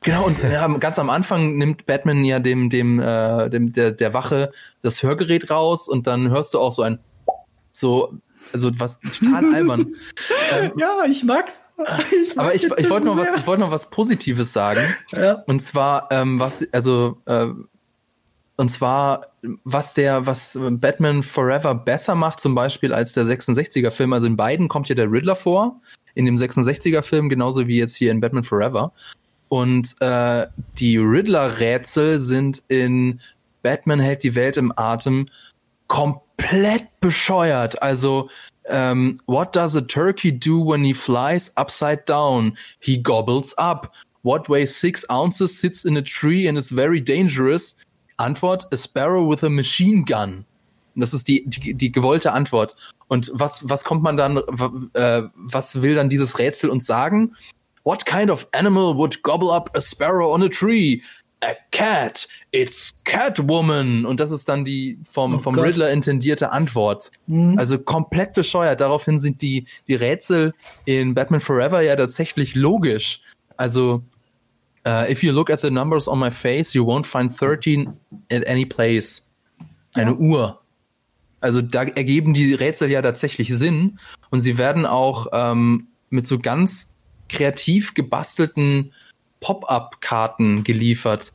genau und ja, ganz am Anfang nimmt Batman ja dem dem äh, dem der der Wache das Hörgerät raus und dann hörst du auch so ein so also was total albern. ähm, ja, ich mag's. Ich mag aber ich, ich wollte noch was ich wollte noch was Positives sagen. Ja. Und zwar ähm, was also äh, und zwar, was der, was Batman Forever besser macht, zum Beispiel als der 66er Film. Also in beiden kommt ja der Riddler vor in dem 66er-Film, genauso wie jetzt hier in Batman Forever. Und äh, die Riddler-Rätsel sind in Batman hält die Welt im Atem komplett bescheuert. Also ähm, What does a turkey do when he flies upside down? He gobbles up. What weighs six ounces, sits in a tree and is very dangerous? Antwort, a sparrow with a machine gun. Das ist die, die, die gewollte Antwort. Und was, was kommt man dann, äh, was will dann dieses Rätsel uns sagen? What kind of animal would gobble up a sparrow on a tree? A cat. It's Catwoman. Und das ist dann die vom, Oh vom Gott. Riddler intendierte Antwort. Mhm. Also komplett bescheuert. Daraufhin sind die, die Rätsel in Batman Forever ja tatsächlich logisch. Also, uh, if you look at the numbers on my face, you won't find 13 at any place. Eine Uhr. Also da ergeben die Rätsel ja tatsächlich Sinn. Und sie werden auch ähm, mit so ganz kreativ gebastelten Pop-up-Karten geliefert.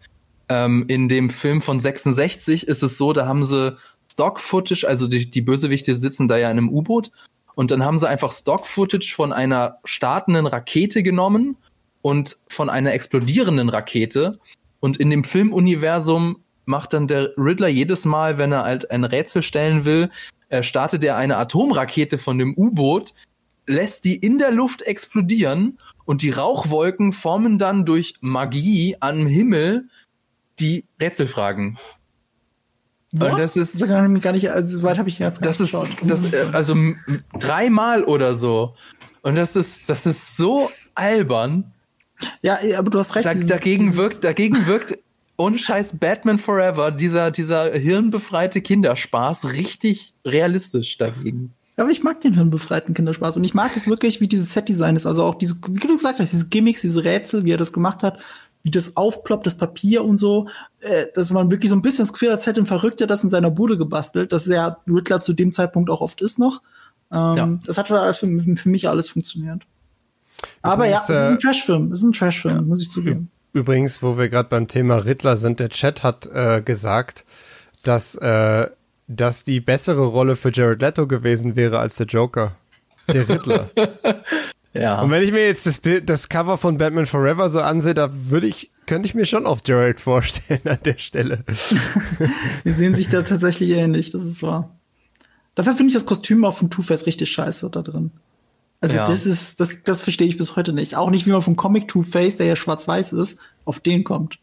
Ähm, in dem Film von 66 ist es so, da haben sie Stock-Footage, also die, die Bösewichte sitzen da ja in einem U-Boot. Und dann haben sie einfach Stock-Footage von einer startenden Rakete genommen und von einer explodierenden Rakete. Und in dem Filmuniversum macht dann der Riddler jedes Mal, wenn er halt ein Rätsel stellen will, äh, startet er eine Atomrakete von dem U-Boot, lässt die in der Luft explodieren und die Rauchwolken formen dann durch Magie am Himmel die Rätselfragen. What? Das ist Das kann ich mich gar nicht, also so weit habe ich jetzt gar das nicht ist das äh, also dreimal oder so. Und das ist das ist so albern. ja, ja, aber du hast recht. Da, dieses- dagegen dieses- wirkt, dagegen wirkt ohne Scheiß Batman Forever, dieser, dieser hirnbefreite Kinderspaß, richtig realistisch dagegen. Aber ich mag den hirnbefreiten Kinderspaß und ich mag es wirklich, wie dieses Setdesign ist. Also auch diese, wie du gesagt hast, diese Gimmicks, diese Rätsel, wie er das gemacht hat, wie das aufploppt, das Papier und so, äh, dass man wirklich so ein bisschen das Gefühl hat, hätte ein Verrückter das in seiner Bude gebastelt, dass er Riddler zu dem Zeitpunkt auch oft ist noch. Ähm, Ja. Das hat alles für, für mich alles funktioniert. Aber ja, es ist äh, ein Trashfilm, es ist ein Trashfilm, muss ich zugeben. Übrigens, wo wir gerade beim Thema Riddler sind, der Chat hat äh, gesagt, dass, äh, dass die bessere Rolle für Jared Leto gewesen wäre als der Joker. Der Riddler. Ja. Und wenn ich mir jetzt das Bild, das Cover von Batman Forever so ansehe, da würde ich, könnte ich mir schon auch Jared vorstellen an der Stelle. Die sehen sich da tatsächlich ähnlich, das ist wahr. Dafür finde ich das Kostüm auch von Two-Face richtig scheiße da drin. Also Ja. das ist, das, das verstehe ich bis heute nicht. Auch nicht, wie man vom Comic Two-Face, der ja schwarz-weiß ist, auf den kommt.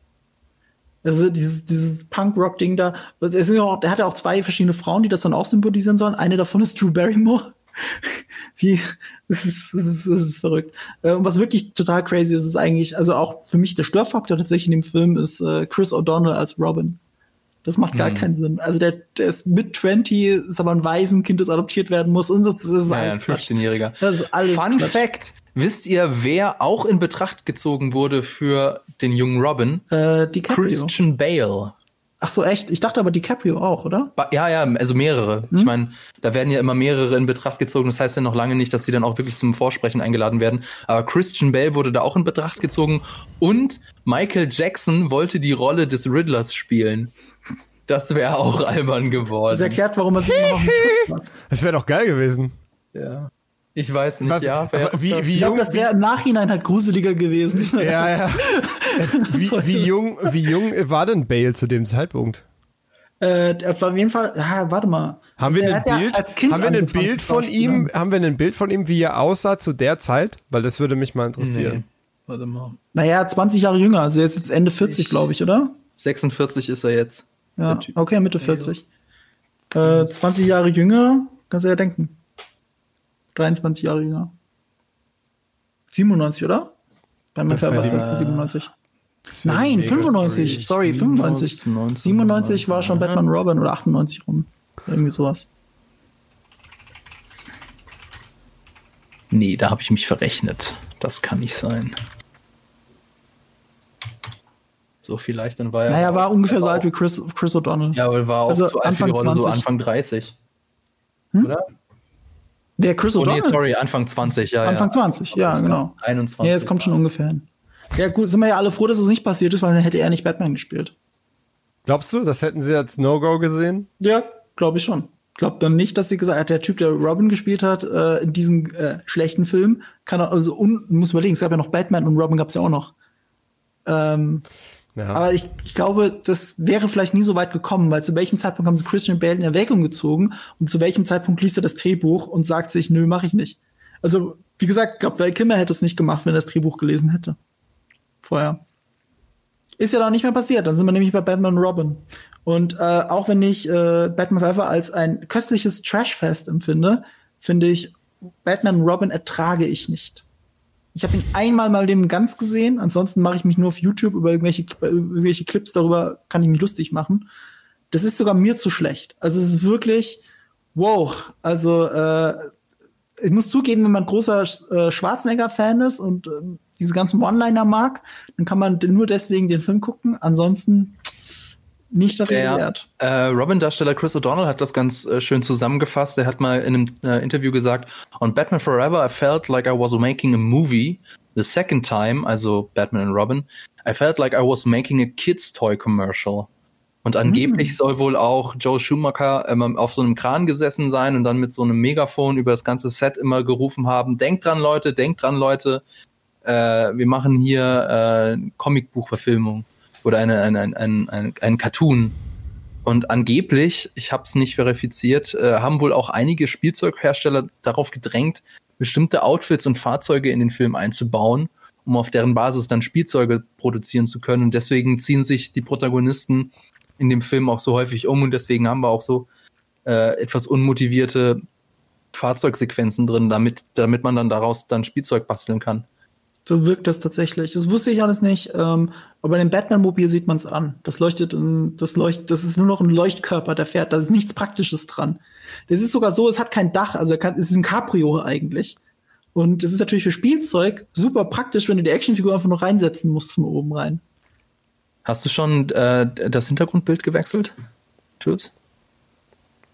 Also dieses, dieses Punk-Rock-Ding da, es sind auch, der hat ja auch zwei verschiedene Frauen, die das dann auch symbolisieren sollen. Eine davon ist Drew Barrymore. Die, das ist, das ist, das ist verrückt. Äh, Und was wirklich total crazy ist, ist eigentlich, also auch für mich der Störfaktor tatsächlich in dem Film ist äh, Chris O'Donnell als Robin. Das macht gar Mhm. keinen Sinn. Also der, der ist mit 20, ist aber ein Waisenkind, das adoptiert werden muss und das ist Ja, alles ein Quatsch. 15-Jähriger. Das ist alles Fun Quatsch. Fact: Wisst ihr, wer auch in Betracht gezogen wurde für den jungen Robin? Äh, DiCaprio. Christian Bale. Ach so, echt? Ich dachte aber DiCaprio auch, oder? Ja, ja, also mehrere. Hm? Ich meine, da werden ja immer mehrere in Betracht gezogen. Das heißt ja noch lange nicht, dass sie dann auch wirklich zum Vorsprechen eingeladen werden. Aber Christian Bale wurde da auch in Betracht gezogen. Und Michael Jackson wollte die Rolle des Riddlers spielen. Das wäre auch albern Das geworden. erklärt, warum er sich immer noch nicht passt. Das wäre doch geil gewesen. Ja. Ich weiß nicht, Was, ja. wie, das? wie Ich glaube, jung, das wäre im Nachhinein halt gruseliger gewesen. ja, ja. Wie, wie jung, wie jung war denn Bale zu dem Zeitpunkt? Äh, auf jeden Fall, ja, warte mal. Haben wir ein ja Bild, haben wir ein Bild von ihm, haben wir ein Bild von ihm, wie er aussah zu der Zeit? Weil das würde mich mal interessieren. Nee. Warte mal. Naja, 20 Jahre jünger, also er ist jetzt Ende 40, glaube ich, oder? 46 ist er jetzt. Ja, okay, Mitte 40. Äh, 20 Jahre jünger, kannst du ja denken. 23 Jahre jünger. 97, oder? Bei die- von 97. Das wär Nein, mega 95, sorry, 95. 19, 97 war schon Batman Robin oder 98 rum. Irgendwie sowas. Nee, da habe ich mich verrechnet. Das kann nicht sein. So vielleicht, dann war er. Naja, war ungefähr so alt wie Chris, Chris O'Donnell. Ja, aber war auch Also zu alt für die Anfang so 20. Anfang 30. Hm? Oder? Wer Chris Oh nee, O'Donnell? sorry, Anfang 20, ja. Anfang ja. 20, ja, genau. 21. Ja, es kommt schon ungefähr hin. Ja, gut, sind wir ja alle froh, dass es nicht passiert ist, weil dann hätte er nicht Batman gespielt. Glaubst du, das hätten sie als No-Go gesehen? Ja, glaube ich schon. Ich glaube dann nicht, dass sie gesagt hat, der Typ, der Robin gespielt hat, äh, in diesem äh, schlechten Film, kann er, also, un, muss überlegen, es gab ja noch Batman und Robin gab es ja auch noch. Ähm, Ja. Aber ich, ich, glaube, das wäre vielleicht nie so weit gekommen, weil zu welchem Zeitpunkt haben sie Christian Bale in Erwägung gezogen und zu welchem Zeitpunkt liest er das Drehbuch und sagt sich, nö, mache ich nicht. Also, wie gesagt, ich glaube, Val Kimmer hätte es nicht gemacht, wenn er das Drehbuch gelesen hätte. Vorher. Ist ja doch nicht mehr passiert. Dann sind wir nämlich bei Batman Robin. Und äh, auch wenn ich äh, Batman Forever als ein köstliches Trashfest empfinde, finde ich, Batman Robin ertrage ich nicht. Ich habe ihn einmal mal dem ganz gesehen, ansonsten mache ich mich nur auf YouTube über irgendwelche, über irgendwelche Clips darüber, kann ich mich lustig machen. Das ist sogar mir zu schlecht. Also es ist wirklich, wow. Also äh, ich muss zugeben, wenn man großer äh, Schwarzenegger-Fan ist und äh, diese ganzen One-Liner mag, dann kann man nur deswegen den Film gucken. Ansonsten nicht das wert. Äh, Robin-Darsteller Chris O'Donnell hat das ganz äh, schön zusammengefasst. Er hat mal in einem äh, Interview gesagt, on Batman Forever I felt like I was making a movie. The second time, also Batman und Robin, I felt like I was making a kids toy commercial. Und angeblich mm. soll wohl auch Joe Schumacher ähm, auf so einem Kran gesessen sein und dann mit so einem Megafon über das ganze Set immer gerufen haben, denkt dran Leute, denkt dran Leute, äh, wir machen hier äh, Comicbuchverfilmung oder eine, eine, ein, ein, ein, ein Cartoon. Und angeblich, ich habe es nicht verifiziert, äh, haben wohl auch einige Spielzeughersteller darauf gedrängt, bestimmte Outfits und Fahrzeuge in den Film einzubauen, um auf deren Basis dann Spielzeuge produzieren zu können. Und deswegen ziehen sich die Protagonisten in dem Film auch so häufig um und deswegen haben wir auch so äh, etwas unmotivierte Fahrzeugsequenzen drin, damit, damit man dann daraus dann Spielzeug basteln kann. So wirkt das tatsächlich. Das wusste ich alles nicht. Ähm, aber bei dem Batman-Mobil sieht man es an. Das leuchtet, das leuchtet, das ist nur noch ein Leuchtkörper, der fährt. Da ist nichts Praktisches dran. Das ist sogar so, es hat kein Dach, also es ist ein Cabrio eigentlich. Und es ist natürlich für Spielzeug super praktisch, wenn du die Actionfigur einfach noch reinsetzen musst von oben rein. Hast du schon äh, das Hintergrundbild gewechselt, Jules?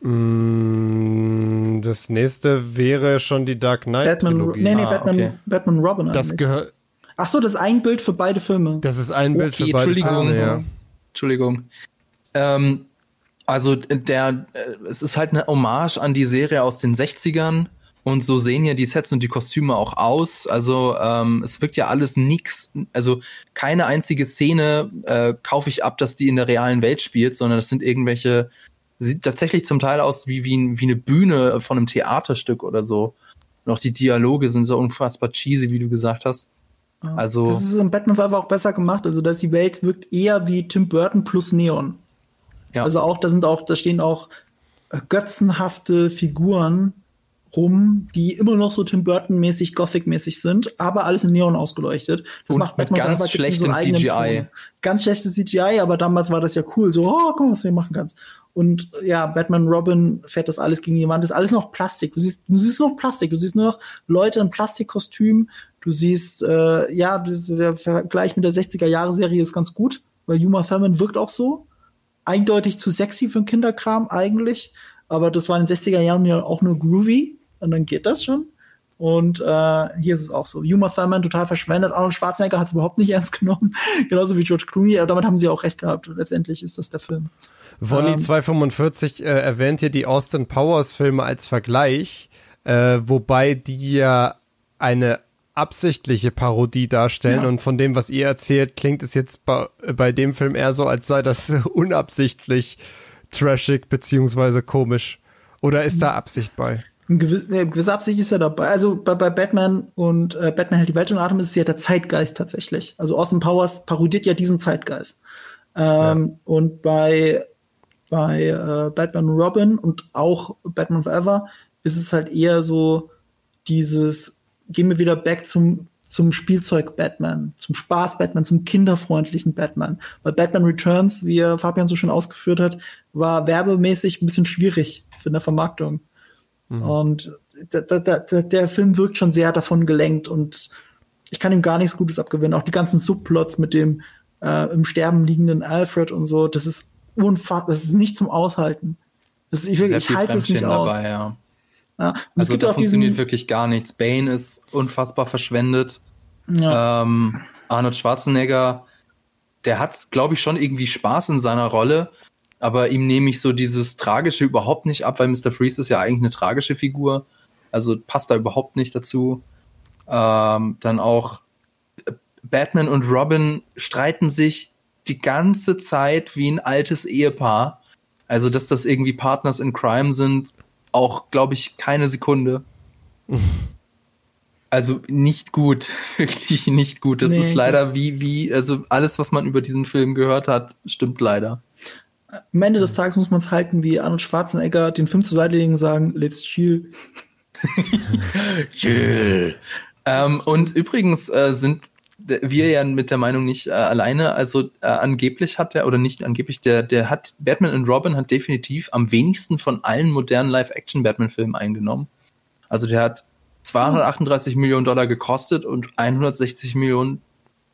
Mm, das nächste wäre schon die Dark Knight Batman, Trilogie. Nee, nee, ah, Batman, okay. Batman Robin. Das gehört. Ach so, das ist ein Bild für beide Filme. Das ist ein Bild okay, für beide Entschuldigung, Filme. Ja. Entschuldigung. Ähm, also der, äh, es ist halt eine Hommage an die Serie aus den 60ern und so sehen ja die Sets und die Kostüme auch aus. Also ähm, es wirkt ja alles nix. Also keine einzige Szene äh, kaufe ich ab, dass die in der realen Welt spielt, sondern das sind irgendwelche sieht tatsächlich zum Teil aus wie, wie, wie eine Bühne von einem Theaterstück oder so. Und auch die Dialoge sind so unfassbar cheesy, wie du gesagt hast. Also. Das ist in Batman Forever auch besser gemacht. Also, dass die Welt wirkt eher wie Tim Burton plus Neon. Ja. Also auch, da sind auch, da stehen auch äh, götzenhafte Figuren rum, die immer noch so Tim Burton-mäßig, Gothic-mäßig sind, aber alles in Neon ausgeleuchtet. Das Und macht Batman mit ganz schlechtem so CGI. Ton. Ganz schlechtes CGI, aber damals war das ja cool. So, oh, guck mal, was du hier machen kannst. Und ja, Batman Robin fährt das alles gegen jemand. Das ist alles noch Plastik. Du siehst, du siehst nur noch Plastik. Du siehst nur noch Leute in Plastikkostümen. Du siehst, äh, ja, der Vergleich mit der 60er-Jahre-Serie ist ganz gut, weil Uma Thurman wirkt auch so. Eindeutig zu sexy für einen Kinderkram eigentlich. Aber das war in den 60er Jahren ja auch nur groovy. Und dann geht das schon. Und äh, hier ist es auch so. Uma Thurman total verschwendet. Arnold Schwarzenegger hat es überhaupt nicht ernst genommen. Genauso wie George Clooney. Aber damit haben sie auch recht gehabt. Letztendlich ist das der Film. Vonny ähm, 245 äh, erwähnt hier die Austin Powers Filme als Vergleich, äh, wobei die ja eine absichtliche Parodie darstellen ja. und von dem, was ihr erzählt, klingt es jetzt bei, bei dem Film eher so, als sei das unabsichtlich trashig beziehungsweise komisch. Oder ist da Absicht bei? Eine gewisse Absicht ist ja dabei. Also bei, bei Batman und äh, Batman hält die Welt in Atem ist es ja der Zeitgeist tatsächlich. Also Austin Powers parodiert ja diesen Zeitgeist. Ähm, ja. Und bei bei äh, Batman Robin und auch Batman Forever ist es halt eher so dieses, gehen wir wieder back zum, zum Spielzeug Batman, zum Spaß Batman, zum kinderfreundlichen Batman. Weil Batman Returns, wie Fabian so schon ausgeführt hat, war werbemäßig ein bisschen schwierig für eine Vermarktung. Mhm. Und da, da, da, der Film wirkt schon sehr davon gelenkt und ich kann ihm gar nichts Gutes abgewinnen. Auch die ganzen Subplots mit dem äh, im Sterben liegenden Alfred und so, das ist unfassbar, das ist nicht zum Aushalten. Das ist, ich, ich halte es nicht aus. Dabei, ja. Ja, also da funktioniert wirklich gar nichts. Bane ist unfassbar verschwendet. Ja. Ähm, Arnold Schwarzenegger, der hat, glaube ich, schon irgendwie Spaß in seiner Rolle, aber ihm nehme ich so dieses Tragische überhaupt nicht ab, weil Mr. Freeze ist ja eigentlich eine tragische Figur. Also passt da überhaupt nicht dazu. Ähm, dann auch Batman und Robin streiten sich die ganze Zeit wie ein altes Ehepaar. Also, dass das irgendwie Partners in Crime sind, auch, glaube ich, keine Sekunde. Also nicht gut, wirklich nicht gut. Das nee, ist leider wie, wie, also alles, was man über diesen Film gehört hat, stimmt leider. Am Ende des Tages muss man es halten, wie Arnold Schwarzenegger den Film zur Seite legen und sagen, let's chill. chill. ähm, und übrigens äh, sind wir ja mit der Meinung nicht äh, alleine. Also äh, angeblich hat er, oder nicht angeblich, der, der hat, Batman und Robin hat definitiv am wenigsten von allen modernen Live-Action-Batman-Filmen eingenommen. Also der hat 238 mhm. Millionen Dollar gekostet und 160 Millionen,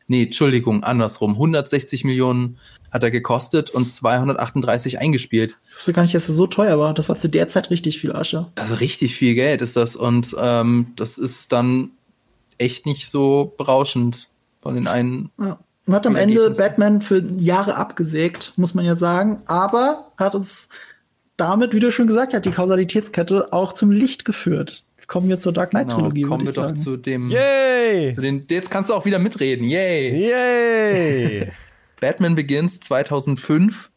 nee, Entschuldigung, andersrum, 160 Millionen hat er gekostet und 238 eingespielt. Ich wusste gar nicht, dass er so teuer war. Das war zu der Zeit richtig viel Asche. Also richtig viel Geld ist das und ähm, das ist dann echt nicht so berauschend von den einen. Ja. Man hat am Ende Batman für Jahre abgesägt, muss man ja sagen, aber hat uns damit, wie du schon gesagt hast, die Kausalitätskette auch zum Licht geführt. Kommen wir zur Dark Knight genau, Trilogie. Genau, kommen wir doch sagen. zu dem. Yay! Zu den, jetzt kannst du auch wieder mitreden. Yay! Yay! Batman Begins 2005.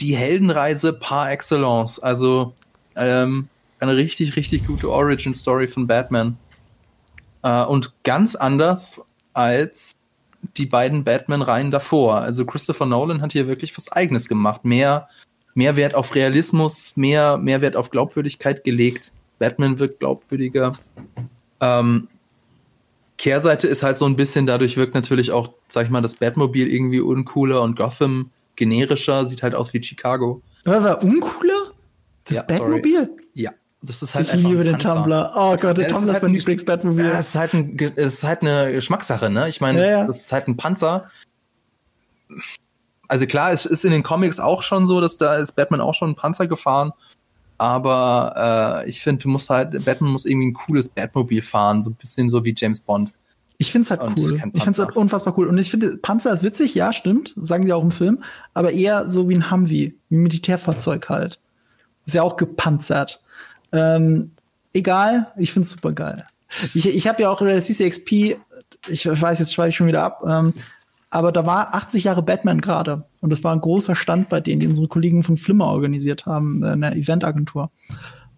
Die Heldenreise par excellence. Also ähm, eine richtig, richtig gute Origin Story von Batman. Äh, und ganz anders als die beiden Batman-Reihen davor. Also Christopher Nolan hat hier wirklich was Eigenes gemacht. Mehr, mehr Wert auf Realismus, mehr, mehr Wert auf Glaubwürdigkeit gelegt. Batman wirkt glaubwürdiger. Ähm, Kehrseite ist halt so ein bisschen, dadurch wirkt natürlich auch, sag ich mal, das Batmobil irgendwie uncooler und Gotham generischer, sieht halt aus wie Chicago. Aber war uncooler? Das ja, Batmobil? Sorry. Ja. Das ist halt ich liebe den Tumblr. Oh Gott, der ja, Tumblr ist, halt mein Lieblings-Batmobil. Ja, es ist, halt ein, es ist halt eine Geschmackssache, ne? Ich meine, ja, es, es, ist halt ein Panzer. Also klar, es ist in den Comics auch schon so, dass da ist Batman auch schon einen Panzer gefahren. Aber äh, ich finde, du musst halt, Batman muss irgendwie ein cooles Batmobil fahren, so ein bisschen so wie James Bond. Ich finde es halt und cool. Ich finde es halt unfassbar cool. Und ich finde, Panzer ist witzig, ja, stimmt, sagen sie auch im Film, aber eher so wie ein Humvee, wie ein Militärfahrzeug halt. Ist ja auch gepanzert. Ähm, egal, ich finde es super geil. Ich, ich habe ja auch über das CCXP, ich weiß, jetzt schweife ich schon wieder ab, ähm, aber da war 80 Jahre Batman gerade. Und das war ein großer Stand bei denen, die unsere Kollegen von Flimmer organisiert haben, äh, einer Eventagentur.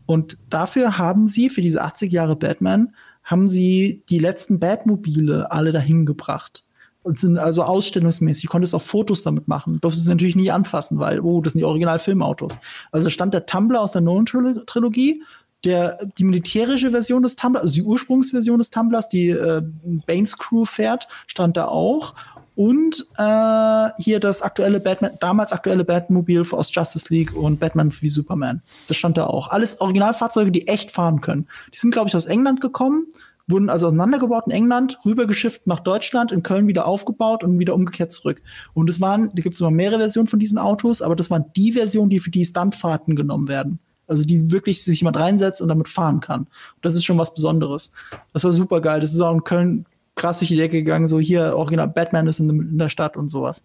Und dafür haben sie, für diese 80 Jahre Batman, haben sie die letzten Batmobile alle dahin gebracht. Und sind also ausstellungsmäßig, konntest auch Fotos damit machen. Durftest du natürlich nie anfassen, weil, oh, das sind die Original-Filmautos. Also stand der Tumblr aus der Nolan-Trilogie, der, die militärische Version des Tumblers, also die Ursprungsversion des Tumblers, die äh, Banes Crew fährt, stand da auch. Und äh, hier das aktuelle Batman, damals aktuelle Batmobil aus Justice League und Batman wie Superman. Das stand da auch. Alles Originalfahrzeuge, die echt fahren können. Die sind, glaube ich, aus England gekommen wurden also auseinandergebaut in England, rübergeschifft nach Deutschland, in Köln wieder aufgebaut und wieder umgekehrt zurück. Und es waren, da gibt es immer mehrere Versionen von diesen Autos, aber das waren die Versionen, die für die Stuntfahrten genommen werden. Also die wirklich sich jemand reinsetzt und damit fahren kann. Und das ist schon was Besonderes. Das war super geil. Das ist auch in Köln krass durch die Decke gegangen, so hier original Batman ist in, in der Stadt und sowas.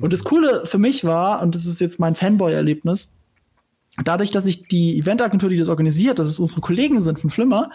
Und das Coole für mich war, und das ist jetzt mein Fanboy-Erlebnis, dadurch, dass ich die Eventagentur, die das organisiert, dass es unsere Kollegen sind von Flimmer,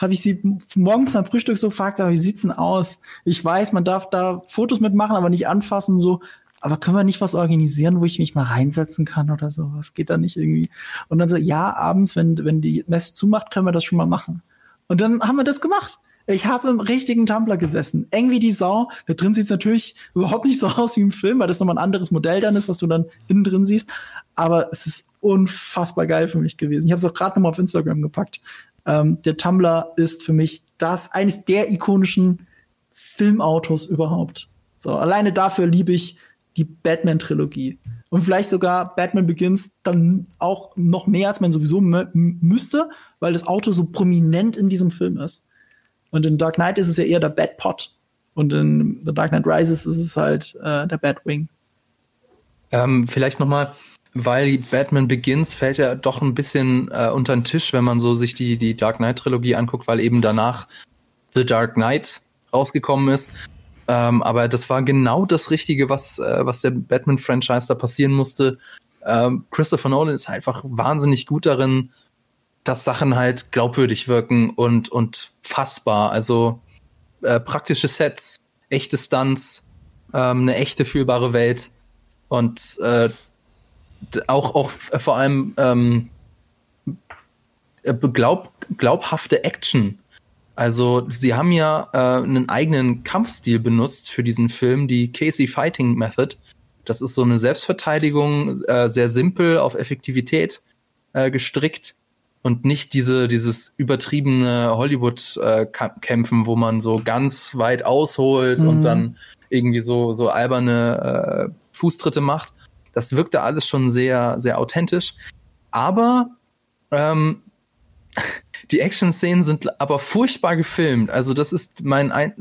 habe ich sie morgens beim Frühstück so gefragt, aber wie sieht's denn aus? Ich weiß, man darf da Fotos mitmachen, aber nicht anfassen, so. Aber können wir nicht was organisieren, wo ich mich mal reinsetzen kann oder so? Was geht da nicht irgendwie? Und dann so, ja, abends, wenn, wenn die Messe zumacht, können wir das schon mal machen. Und dann haben wir das gemacht. Ich habe im richtigen Tumblr gesessen. Eng wie die Sau. Da drin sieht's natürlich überhaupt nicht so aus wie im Film, weil das nochmal ein anderes Modell dann ist, was du dann innen drin siehst. Aber es ist unfassbar geil für mich gewesen. Ich habe es auch gerade nochmal auf Instagram gepackt. Ähm, der Tumblr ist für mich das eines der ikonischen Filmautos überhaupt. So, alleine dafür liebe ich die Batman-Trilogie. Und vielleicht sogar Batman Begins dann auch noch mehr, als man sowieso müsste, weil das Auto so prominent in diesem Film ist. Und in Dark Knight ist es ja eher der Batpot. Und in The Dark Knight Rises ist es halt äh, der Batwing. Ähm, vielleicht noch mal weil Batman Begins fällt ja doch ein bisschen äh, unter den Tisch, wenn man so sich die, die Dark Knight Trilogie anguckt, weil eben danach The Dark Knight rausgekommen ist. Ähm, aber das war genau das Richtige, was, äh, was der Batman-Franchise da passieren musste. Ähm, Christopher Nolan ist einfach wahnsinnig gut darin, dass Sachen halt glaubwürdig wirken und, und fassbar. Also äh, praktische Sets, echte Stunts, ähm, eine echte fühlbare Welt und äh, auch auch vor allem ähm, äh, glaub, glaubhafte Action. Also sie haben ja äh, einen eigenen Kampfstil benutzt für diesen Film, die Casey Fighting Method. Das ist so eine Selbstverteidigung, äh, sehr simpel auf Effektivität äh, gestrickt und nicht diese dieses übertriebene Hollywood-Kämpfen, äh, wo man so ganz weit ausholt mhm. und dann irgendwie so so alberne äh, Fußtritte macht. Das wirkte alles schon sehr sehr authentisch, aber ähm, die Action-Szenen sind aber furchtbar gefilmt. Also das ist mein ein,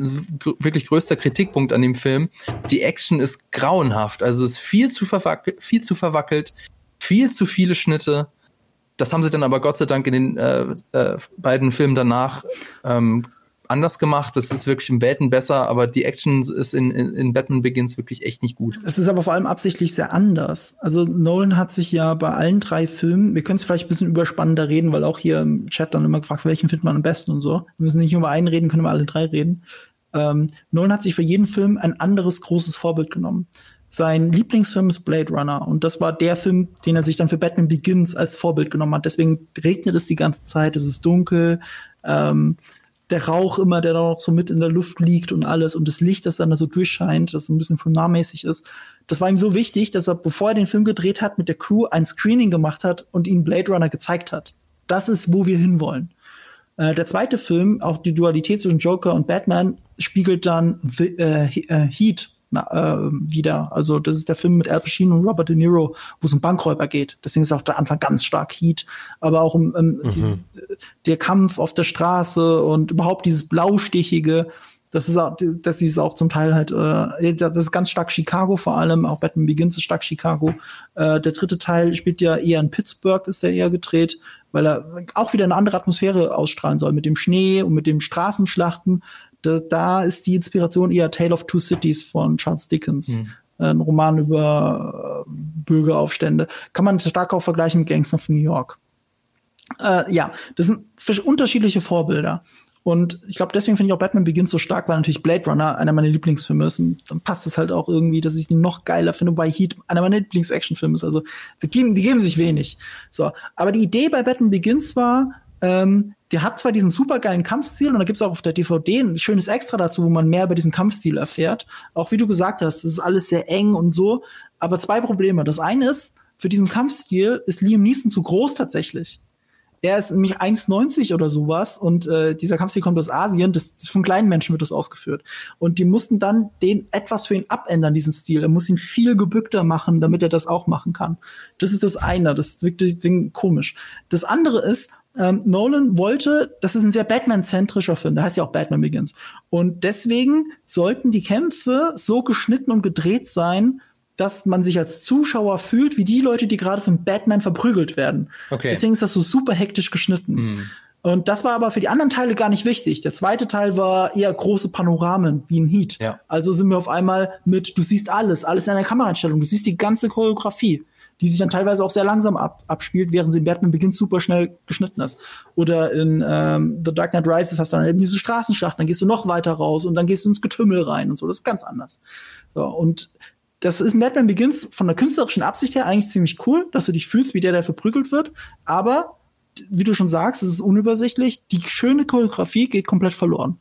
wirklich größter Kritikpunkt an dem Film. Die Action ist grauenhaft. Also es ist viel zu, verwackelt, viel zu verwackelt, viel zu viele Schnitte. Das haben sie dann aber Gott sei Dank in den äh, äh, beiden Filmen danach ähm, anders gemacht. Das ist wirklich im Welten besser, aber die Action ist in, in, in Batman Begins wirklich echt nicht gut. Es ist aber vor allem absichtlich sehr anders. Also Nolan hat sich ja bei allen drei Filmen, wir können es vielleicht ein bisschen überspannender reden, weil auch hier im Chat dann immer gefragt, welchen findet man am besten und so. Wir müssen nicht nur über einen reden, können wir alle drei reden. Ähm, Nolan hat sich für jeden Film ein anderes großes Vorbild genommen. Sein Lieblingsfilm ist Blade Runner und das war der Film, den er sich dann für Batman Begins als Vorbild genommen hat. Deswegen regnet es die ganze Zeit, es ist dunkel. Ähm, der Rauch immer, der da noch so mit in der Luft liegt und alles und das Licht, das dann da so durchscheint, das ein bisschen filmnahmäßig ist. Das war ihm so wichtig, dass er, bevor er den Film gedreht hat, mit der Crew ein Screening gemacht hat und ihnen Blade Runner gezeigt hat. Das ist, wo wir hinwollen. Äh, der zweite Film, auch die Dualität zwischen Joker und Batman, spiegelt dann The, äh, äh Heat na, äh, wieder. Also das ist der Film mit Al Pacino und Robert De Niro, wo es um Bankräuber geht. Deswegen ist auch der Anfang ganz stark Heat. Aber auch um, um mhm. dieses, der Kampf auf der Straße und überhaupt dieses Blaustichige. Das ist auch, das ist auch zum Teil halt, äh, das ist ganz stark Chicago vor allem, auch Batman Begins ist stark Chicago. Äh, der dritte Teil spielt ja eher in Pittsburgh, ist der eher gedreht, weil er auch wieder eine andere Atmosphäre ausstrahlen soll mit dem Schnee und mit dem Straßenschlachten da, da ist die Inspiration eher Tale of Two Cities von Charles Dickens. Mhm. Ein Roman über äh, Bürgeraufstände. Kann man stark auch vergleichen mit Gangs of New York. Äh, ja, das sind unterschiedliche Vorbilder. Und ich glaube, deswegen finde ich auch Batman Begins so stark, weil natürlich Blade Runner einer meiner Lieblingsfilme ist. Und dann passt es halt auch irgendwie, dass ich ihn noch geiler finde, wobei Heat einer meiner Lieblings-Actionfilme ist. Also die geben, die geben sich wenig. So, aber die Idee bei Batman Begins war, ähm, der hat zwar diesen supergeilen Kampfstil und da gibt's auch auf der DVD ein schönes Extra dazu, wo man mehr über diesen Kampfstil erfährt. Auch wie du gesagt hast, das ist alles sehr eng und so. Aber zwei Probleme. Das eine ist, für diesen Kampfstil ist Liam Neeson zu groß tatsächlich. Er ist nämlich 1,90 oder sowas und äh, dieser Kampfstil kommt aus Asien, das, das von kleinen Menschen wird das ausgeführt. Und die mussten dann den etwas für ihn abändern, diesen Stil. Er muss ihn viel gebückter machen, damit er das auch machen kann. Das ist das eine, das wirkt deswegen komisch. Das andere ist, ähm, Nolan wollte, das ist ein sehr Batman-zentrischer Film, da heißt ja auch Batman Begins. Und deswegen sollten die Kämpfe so geschnitten und gedreht sein, dass man sich als Zuschauer fühlt, wie die Leute, die gerade von Batman verprügelt werden. Okay. Deswegen ist das so super hektisch geschnitten. Mm. Und das war aber für die anderen Teile gar nicht wichtig. Der zweite Teil war eher große Panoramen, wie ein Heat. Ja. Also sind wir auf einmal mit, du siehst alles, alles in einer Kameraeinstellung, du siehst die ganze Choreografie die sich dann teilweise auch sehr langsam ab, abspielt, während sie in Batman Begins super schnell geschnitten ist. Oder in ähm, The Dark Knight Rises hast du dann eben diese Straßenschlacht, dann gehst du noch weiter raus und dann gehst du ins Getümmel rein und so. Das ist ganz anders. So, und das ist in Batman Begins von der künstlerischen Absicht her eigentlich ziemlich cool, dass du dich fühlst, wie der, der verprügelt wird. Aber, wie du schon sagst, es ist unübersichtlich. Die schöne Choreografie geht komplett verloren.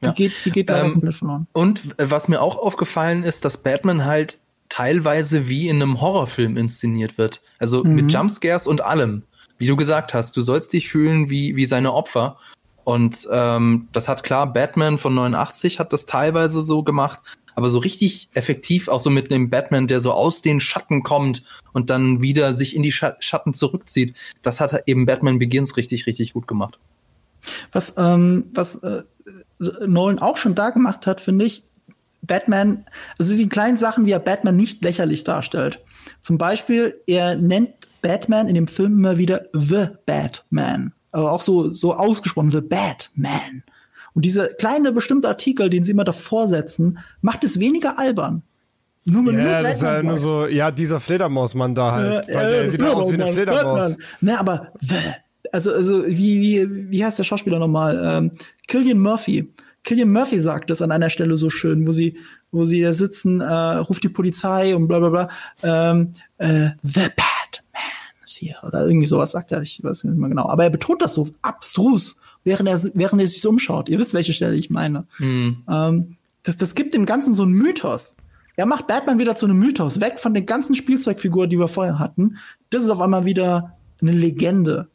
Ja. Die geht, die geht ähm, komplett verloren. Und äh, was mir auch aufgefallen ist, dass Batman halt teilweise wie in einem Horrorfilm inszeniert wird. Also mhm. mit Jumpscares und allem. Wie du gesagt hast, du sollst dich fühlen wie, wie seine Opfer. Und ähm, das hat klar, Batman von 89 hat das teilweise so gemacht, aber so richtig effektiv, auch so mit einem Batman, der so aus den Schatten kommt und dann wieder sich in die Schatten zurückzieht, das hat eben Batman Begins richtig, richtig gut gemacht. Was, ähm, was äh, Nolan auch schon da gemacht hat, finde ich, Batman, also die kleinen Sachen, wie er Batman nicht lächerlich darstellt. Zum Beispiel, er nennt Batman in dem Film immer wieder The Batman. Aber auch so, so ausgesprochen, The Batman. Und dieser kleine bestimmte Artikel, den sie immer davor setzen, macht es weniger albern. Nur mit ja, das ist ja nur so, ja, dieser Fledermausmann da halt. Äh, weil der äh, sieht aus wie eine Fledermaus. Ne, aber also, also, wie, wie, wie heißt der Schauspieler nochmal? Ähm, Killian Murphy Killian Murphy sagt es an einer Stelle so schön, wo sie, wo sie da sitzen, äh, ruft die Polizei und bla bla bla. Ähm, äh, The Batman ist hier. Oder irgendwie sowas sagt er, ich weiß nicht mehr genau. Aber er betont das so abstrus, während er, während er sich so umschaut. Ihr wisst, welche Stelle ich meine. Mhm. Ähm, das, das gibt dem Ganzen so einen Mythos. Er macht Batman wieder zu einem Mythos, weg von den ganzen Spielzeugfiguren, die wir vorher hatten. Das ist auf einmal wieder eine Legende,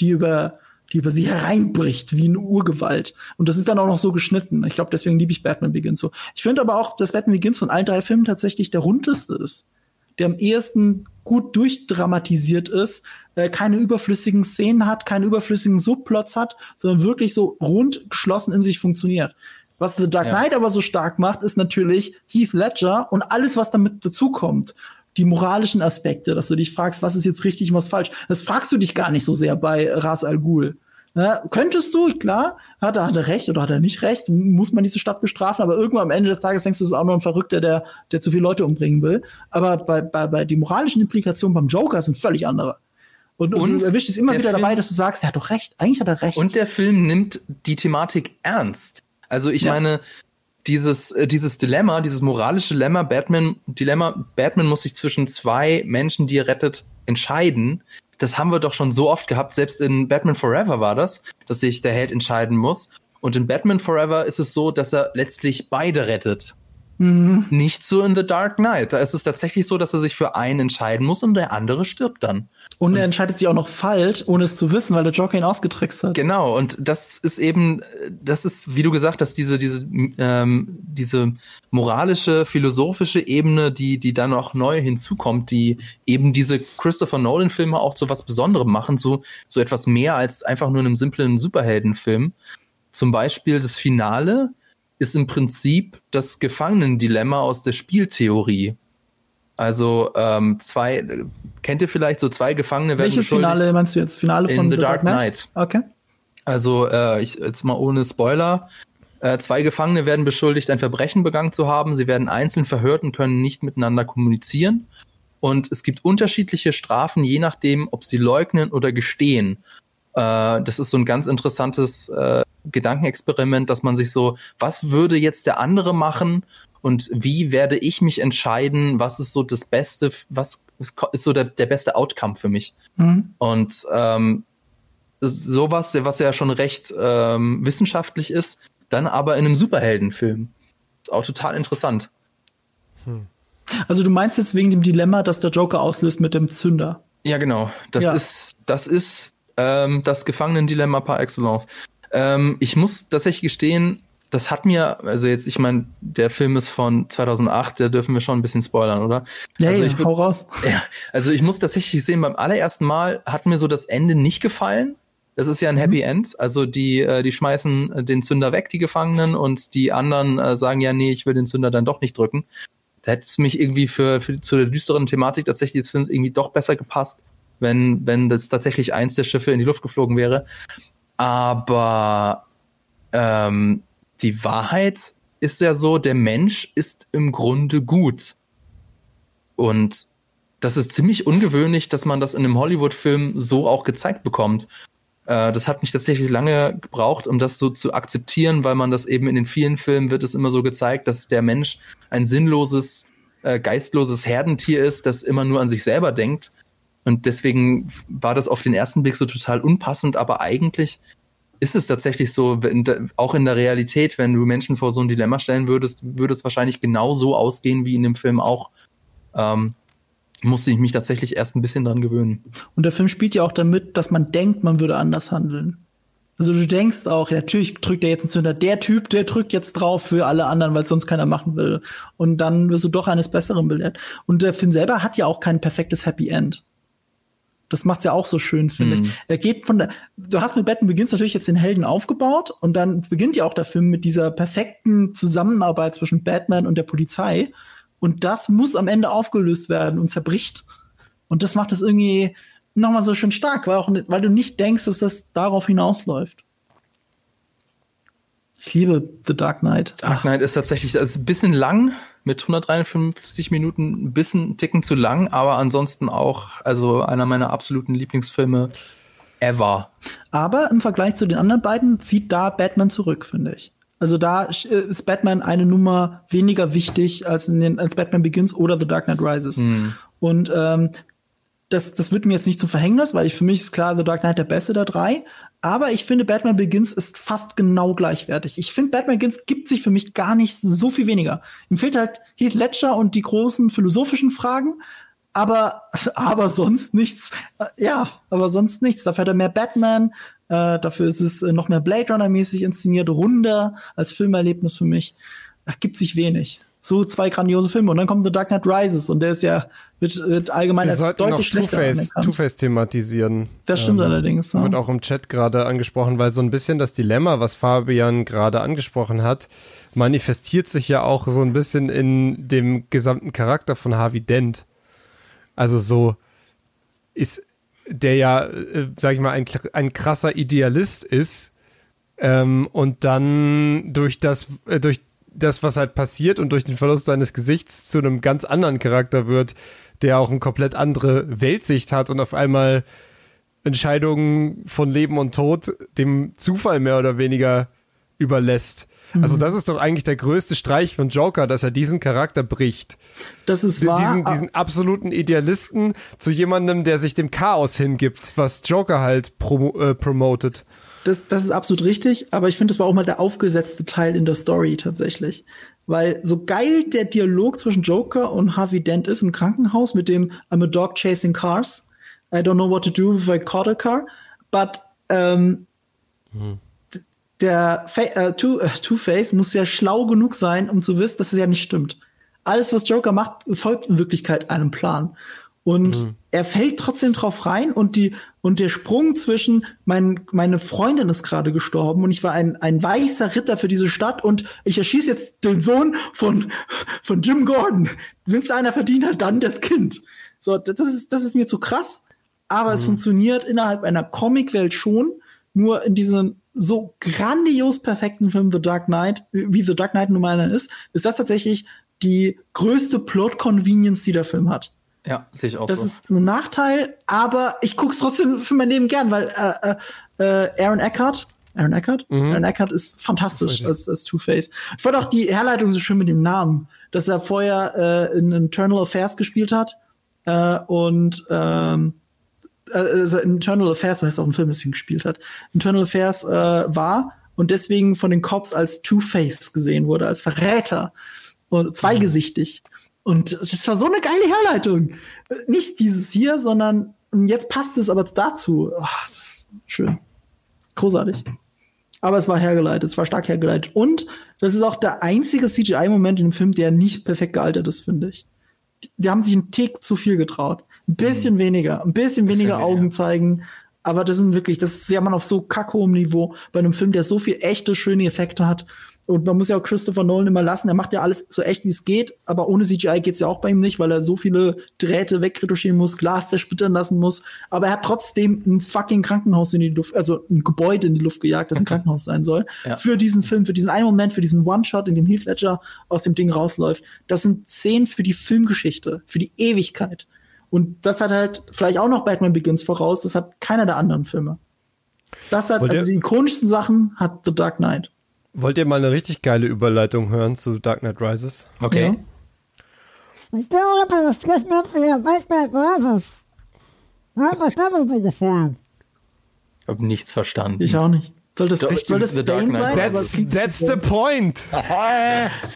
die über, die über sie hereinbricht, wie eine Urgewalt. Und das ist dann auch noch so geschnitten. Ich glaube, deswegen liebe ich Batman Begins so. Ich finde aber auch, dass Batman Begins von allen drei Filmen tatsächlich der rundeste ist. Der am ehesten gut durchdramatisiert ist, äh, keine überflüssigen Szenen hat, keine überflüssigen Subplots hat, sondern wirklich so rund geschlossen in sich funktioniert. Was The Dark Ja. Knight aber so stark macht, ist natürlich Heath Ledger und alles, was damit dazukommt. Die moralischen Aspekte, dass du dich fragst, was ist jetzt richtig und was falsch. Das fragst du dich gar nicht so sehr bei Ras Al Ghul. Ne? Könntest du, klar, hat er, hat er recht oder hat er nicht recht, muss man diese Stadt bestrafen, aber irgendwann am Ende des Tages denkst du, es ist auch nur ein Verrückter, der, der zu viele Leute umbringen will. Aber bei, bei, bei die moralischen Implikationen beim Joker sind völlig andere. Und, und, Und du erwischst es immer der wieder Film- dabei, dass du sagst, er hat doch recht, eigentlich hat er recht. Und der Film nimmt die Thematik ernst. Also ich Ja. meine, dieses, äh, dieses Dilemma, dieses moralische Dilemma, Batman, Dilemma, Batman muss sich zwischen zwei Menschen, die er rettet, entscheiden. Das haben wir doch schon so oft gehabt. Selbst in Batman Forever war das, dass sich der Held entscheiden muss. Und in Batman Forever ist es so, dass er letztlich beide rettet. Nicht so in The Dark Knight. Da ist es tatsächlich so, dass er sich für einen entscheiden muss und der andere stirbt dann. Und er entscheidet sich auch noch falsch, ohne es zu wissen, weil der Joker ihn ausgetrickst hat. Genau, und das ist eben, das ist, wie du gesagt hast, diese, diese, ähm, diese moralische, philosophische Ebene, die, die dann auch neu hinzukommt, die eben diese Christopher Nolan-Filme auch zu was Besonderem machen, so, so etwas mehr als einfach nur einem simplen Superheldenfilm. Zum Beispiel das Finale ist im Prinzip das Gefangenendilemma aus der Spieltheorie. Also ähm, zwei, kennt ihr vielleicht so zwei Gefangene werden Welches beschuldigt? Finale meinst du jetzt? Finale In von The Dark Knight. Okay. Also äh, ich, jetzt mal ohne Spoiler. Äh, zwei Gefangene werden beschuldigt, ein Verbrechen begangen zu haben. Sie werden einzeln verhört und können nicht miteinander kommunizieren. Und es gibt unterschiedliche Strafen, je nachdem, ob sie leugnen oder gestehen. Äh, das ist so ein ganz interessantes äh, Gedankenexperiment, dass man sich so, was würde jetzt der andere machen und wie werde ich mich entscheiden, was ist so das Beste, was ist so der, der beste Outcome für mich. Mhm. Und ähm, sowas, was ja schon recht ähm, wissenschaftlich ist, dann aber in einem Superheldenfilm. Ist auch total interessant. Also du meinst jetzt wegen dem Dilemma, das der Joker auslöst mit dem Zünder. Ja, genau. Das Ja. ist, das ist ähm, das Gefangenendilemma par excellence. Ähm, ich muss tatsächlich gestehen, das hat mir, also jetzt, ich meine, der Film ist von 2008, da dürfen wir schon ein bisschen spoilern, oder? Ja, also ja, ich hau raus. Ja, also ich muss tatsächlich sehen, beim allerersten Mal hat mir so das Ende nicht gefallen. Es ist ja ein Happy End, also die, äh, die schmeißen äh, den Zünder weg, die Gefangenen, und die anderen äh, sagen ja, nee, ich will den Zünder dann doch nicht drücken. Da hätte es mich irgendwie für, für zu der düsteren Thematik tatsächlich des Films irgendwie doch besser gepasst, wenn, wenn das tatsächlich eins der Schiffe in die Luft geflogen wäre. Aber ähm, die Wahrheit ist ja so, der Mensch ist im Grunde gut. Und das ist ziemlich ungewöhnlich, dass man das in einem Hollywood-Film so auch gezeigt bekommt. Äh, das hat mich tatsächlich lange gebraucht, um das so zu akzeptieren, weil man das eben in den vielen Filmen wird es immer so gezeigt, dass der Mensch ein sinnloses, äh, geistloses Herdentier ist, das immer nur an sich selber denkt. Und deswegen war das auf den ersten Blick so total unpassend, aber eigentlich ist es tatsächlich so, wenn, auch in der Realität, wenn du Menschen vor so ein Dilemma stellen würdest, würde es wahrscheinlich genau so ausgehen wie in dem Film auch. Ähm, musste ich mich tatsächlich erst ein bisschen dran gewöhnen. Und der Film spielt ja auch damit, dass man denkt, man würde anders handeln. Also du denkst auch, ja, natürlich drückt er jetzt einen Zünder. Der Typ, der drückt jetzt drauf für alle anderen, weil sonst keiner machen will. Und dann wirst du doch eines Besseren belehrt. Und der Film selber hat ja auch kein perfektes Happy End. Das macht's ja auch so schön, finde Mhm. ich. Er geht von der, du hast mit Batman Begins natürlich jetzt den Helden aufgebaut und dann beginnt ja auch der Film mit dieser perfekten Zusammenarbeit zwischen Batman und der Polizei. Und das muss am Ende aufgelöst werden und zerbricht. Und das macht es irgendwie nochmal so schön stark, weil, auch, weil du nicht denkst, dass das darauf hinausläuft. Ich liebe The Dark Knight. Dark Knight ist tatsächlich also ein bisschen lang, mit 153 Minuten ein bisschen einen Ticken zu lang, aber ansonsten auch, also einer meiner absoluten Lieblingsfilme ever. Aber im Vergleich zu den anderen beiden zieht da Batman zurück, finde ich. Also da ist Batman eine Nummer weniger wichtig als, in den, als Batman Begins oder The Dark Knight Rises. Mhm. Und ähm, das, das wird mir jetzt nicht zum Verhängnis, weil ich für mich ist klar The Dark Knight der beste der drei. Aber ich finde, Batman Begins ist fast genau gleichwertig. Ich finde, Batman Begins gibt sich für mich gar nicht so viel weniger. Ihm fehlt halt Heath Ledger und die großen philosophischen Fragen, aber, aber sonst nichts. Ja, aber sonst nichts. Dafür hat er mehr Batman, äh, dafür ist es äh, noch mehr Blade Runner-mäßig inszeniert, runder als Filmerlebnis für mich. Da gibt sich wenig. So zwei grandiose Filme. Und dann kommt The Dark Knight Rises und der ist ja wird, wird allgemein Wir deutlich noch Two-Face Two thematisieren. Das stimmt ähm, allerdings. Ja. Wird auch im Chat gerade angesprochen, weil so ein bisschen das Dilemma, was Fabian gerade angesprochen hat, manifestiert sich ja auch so ein bisschen in dem gesamten Charakter von Harvey Dent. Also so ist der ja, äh, sag ich mal, ein, ein krasser Idealist ist ähm, und dann durch das, äh, durch das, was halt passiert und durch den Verlust seines Gesichts zu einem ganz anderen Charakter wird, der auch eine komplett andere Weltsicht hat und auf einmal Entscheidungen von Leben und Tod dem Zufall mehr oder weniger überlässt. Also mhm. das ist doch eigentlich der größte Streich von Joker, dass er diesen Charakter bricht. Das ist wahr. Diesen, diesen absoluten Idealisten zu jemandem, der sich dem Chaos hingibt, was Joker halt pro, äh, promotet. Das, das ist absolut richtig, aber ich finde, das war auch mal der aufgesetzte Teil in der Story tatsächlich. Weil so geil der Dialog zwischen Joker und Harvey Dent ist im Krankenhaus mit dem I'm a dog chasing cars. I don't know what to do if I caught a car. But ähm, hm der Fa äh, Two, äh, Two-Face muss ja schlau genug sein, um zu wissen, dass es ja nicht stimmt. Alles, was Joker macht, folgt in Wirklichkeit einem Plan. Und mhm. er fällt trotzdem drauf rein und die, und der Sprung zwischen mein, meine Freundin ist gerade gestorben und ich war ein, ein weißer Ritter für diese Stadt und ich erschieße jetzt den Sohn von, von Jim Gordon. Wenn es einer verdient hat, dann das Kind. So, das ist, das ist mir zu krass. Aber mhm. es funktioniert innerhalb einer Comicwelt schon. Nur in diesem so grandios perfekten Film The Dark Knight, wie The Dark Knight nun mal ist, ist das tatsächlich die größte Plot-Convenience, die der Film hat. Ja, sehe ich auch. Das so. ist ein Nachteil, aber ich guck's trotzdem für mein Leben gern, weil äh, äh, äh Aaron Eckhart, Aaron Eckhart, mhm. Aaron Eckhart ist fantastisch als, als Two-Face. Ich fand auch die Herleitung so schön mit dem Namen, dass er vorher äh, in Internal Affairs gespielt hat äh, und ähm, also Internal Affairs, so heißt auch ein Film, das ihn gespielt hat, Internal Affairs äh, war und deswegen von den Cops als Two-Face gesehen wurde, als Verräter und zweigesichtig. Und das war so eine geile Herleitung. Nicht dieses hier, sondern jetzt passt es aber dazu. Ach, das ist schön. Großartig. Aber es war hergeleitet, es war stark hergeleitet. Und das ist auch der einzige CGI-Moment in dem Film, der nicht perfekt gealtert ist, finde ich. Die haben sich einen Tick zu viel getraut. Ein bisschen mhm. weniger, ein bisschen, bisschen weniger Augen zeigen. Aber das sind wirklich, das ist ja man auf so kackhohem Niveau bei einem Film, der so viel echte, schöne Effekte hat. Und man muss ja auch Christopher Nolan immer lassen, er macht ja alles so echt, wie es geht, aber ohne CGI geht's ja auch bei ihm nicht, weil er so viele Drähte wegretuschieren muss, Glas zersplittern lassen muss. Aber er hat trotzdem ein fucking Krankenhaus in die Luft, also ein Gebäude in die Luft gejagt, das ein Krankenhaus sein soll. Ja. Für diesen Film, für diesen einen Moment, für diesen One-Shot, in dem Heath Ledger aus dem Ding rausläuft. Das sind Szenen für die Filmgeschichte, für die Ewigkeit. Und das hat halt vielleicht auch noch Batman Begins voraus, das hat keiner der anderen Filme. Das hat, Wollt also die ikonischsten Sachen hat The Dark Knight. Wollt ihr mal eine richtig geile Überleitung hören zu Dark Knight Rises? Okay. Ja. Ich glaube, das ist nicht für Dark Knight Rises. Ich habe nichts verstanden. Ich auch nicht. Soll das, echt, soll das Bane sein? That's, that's the point.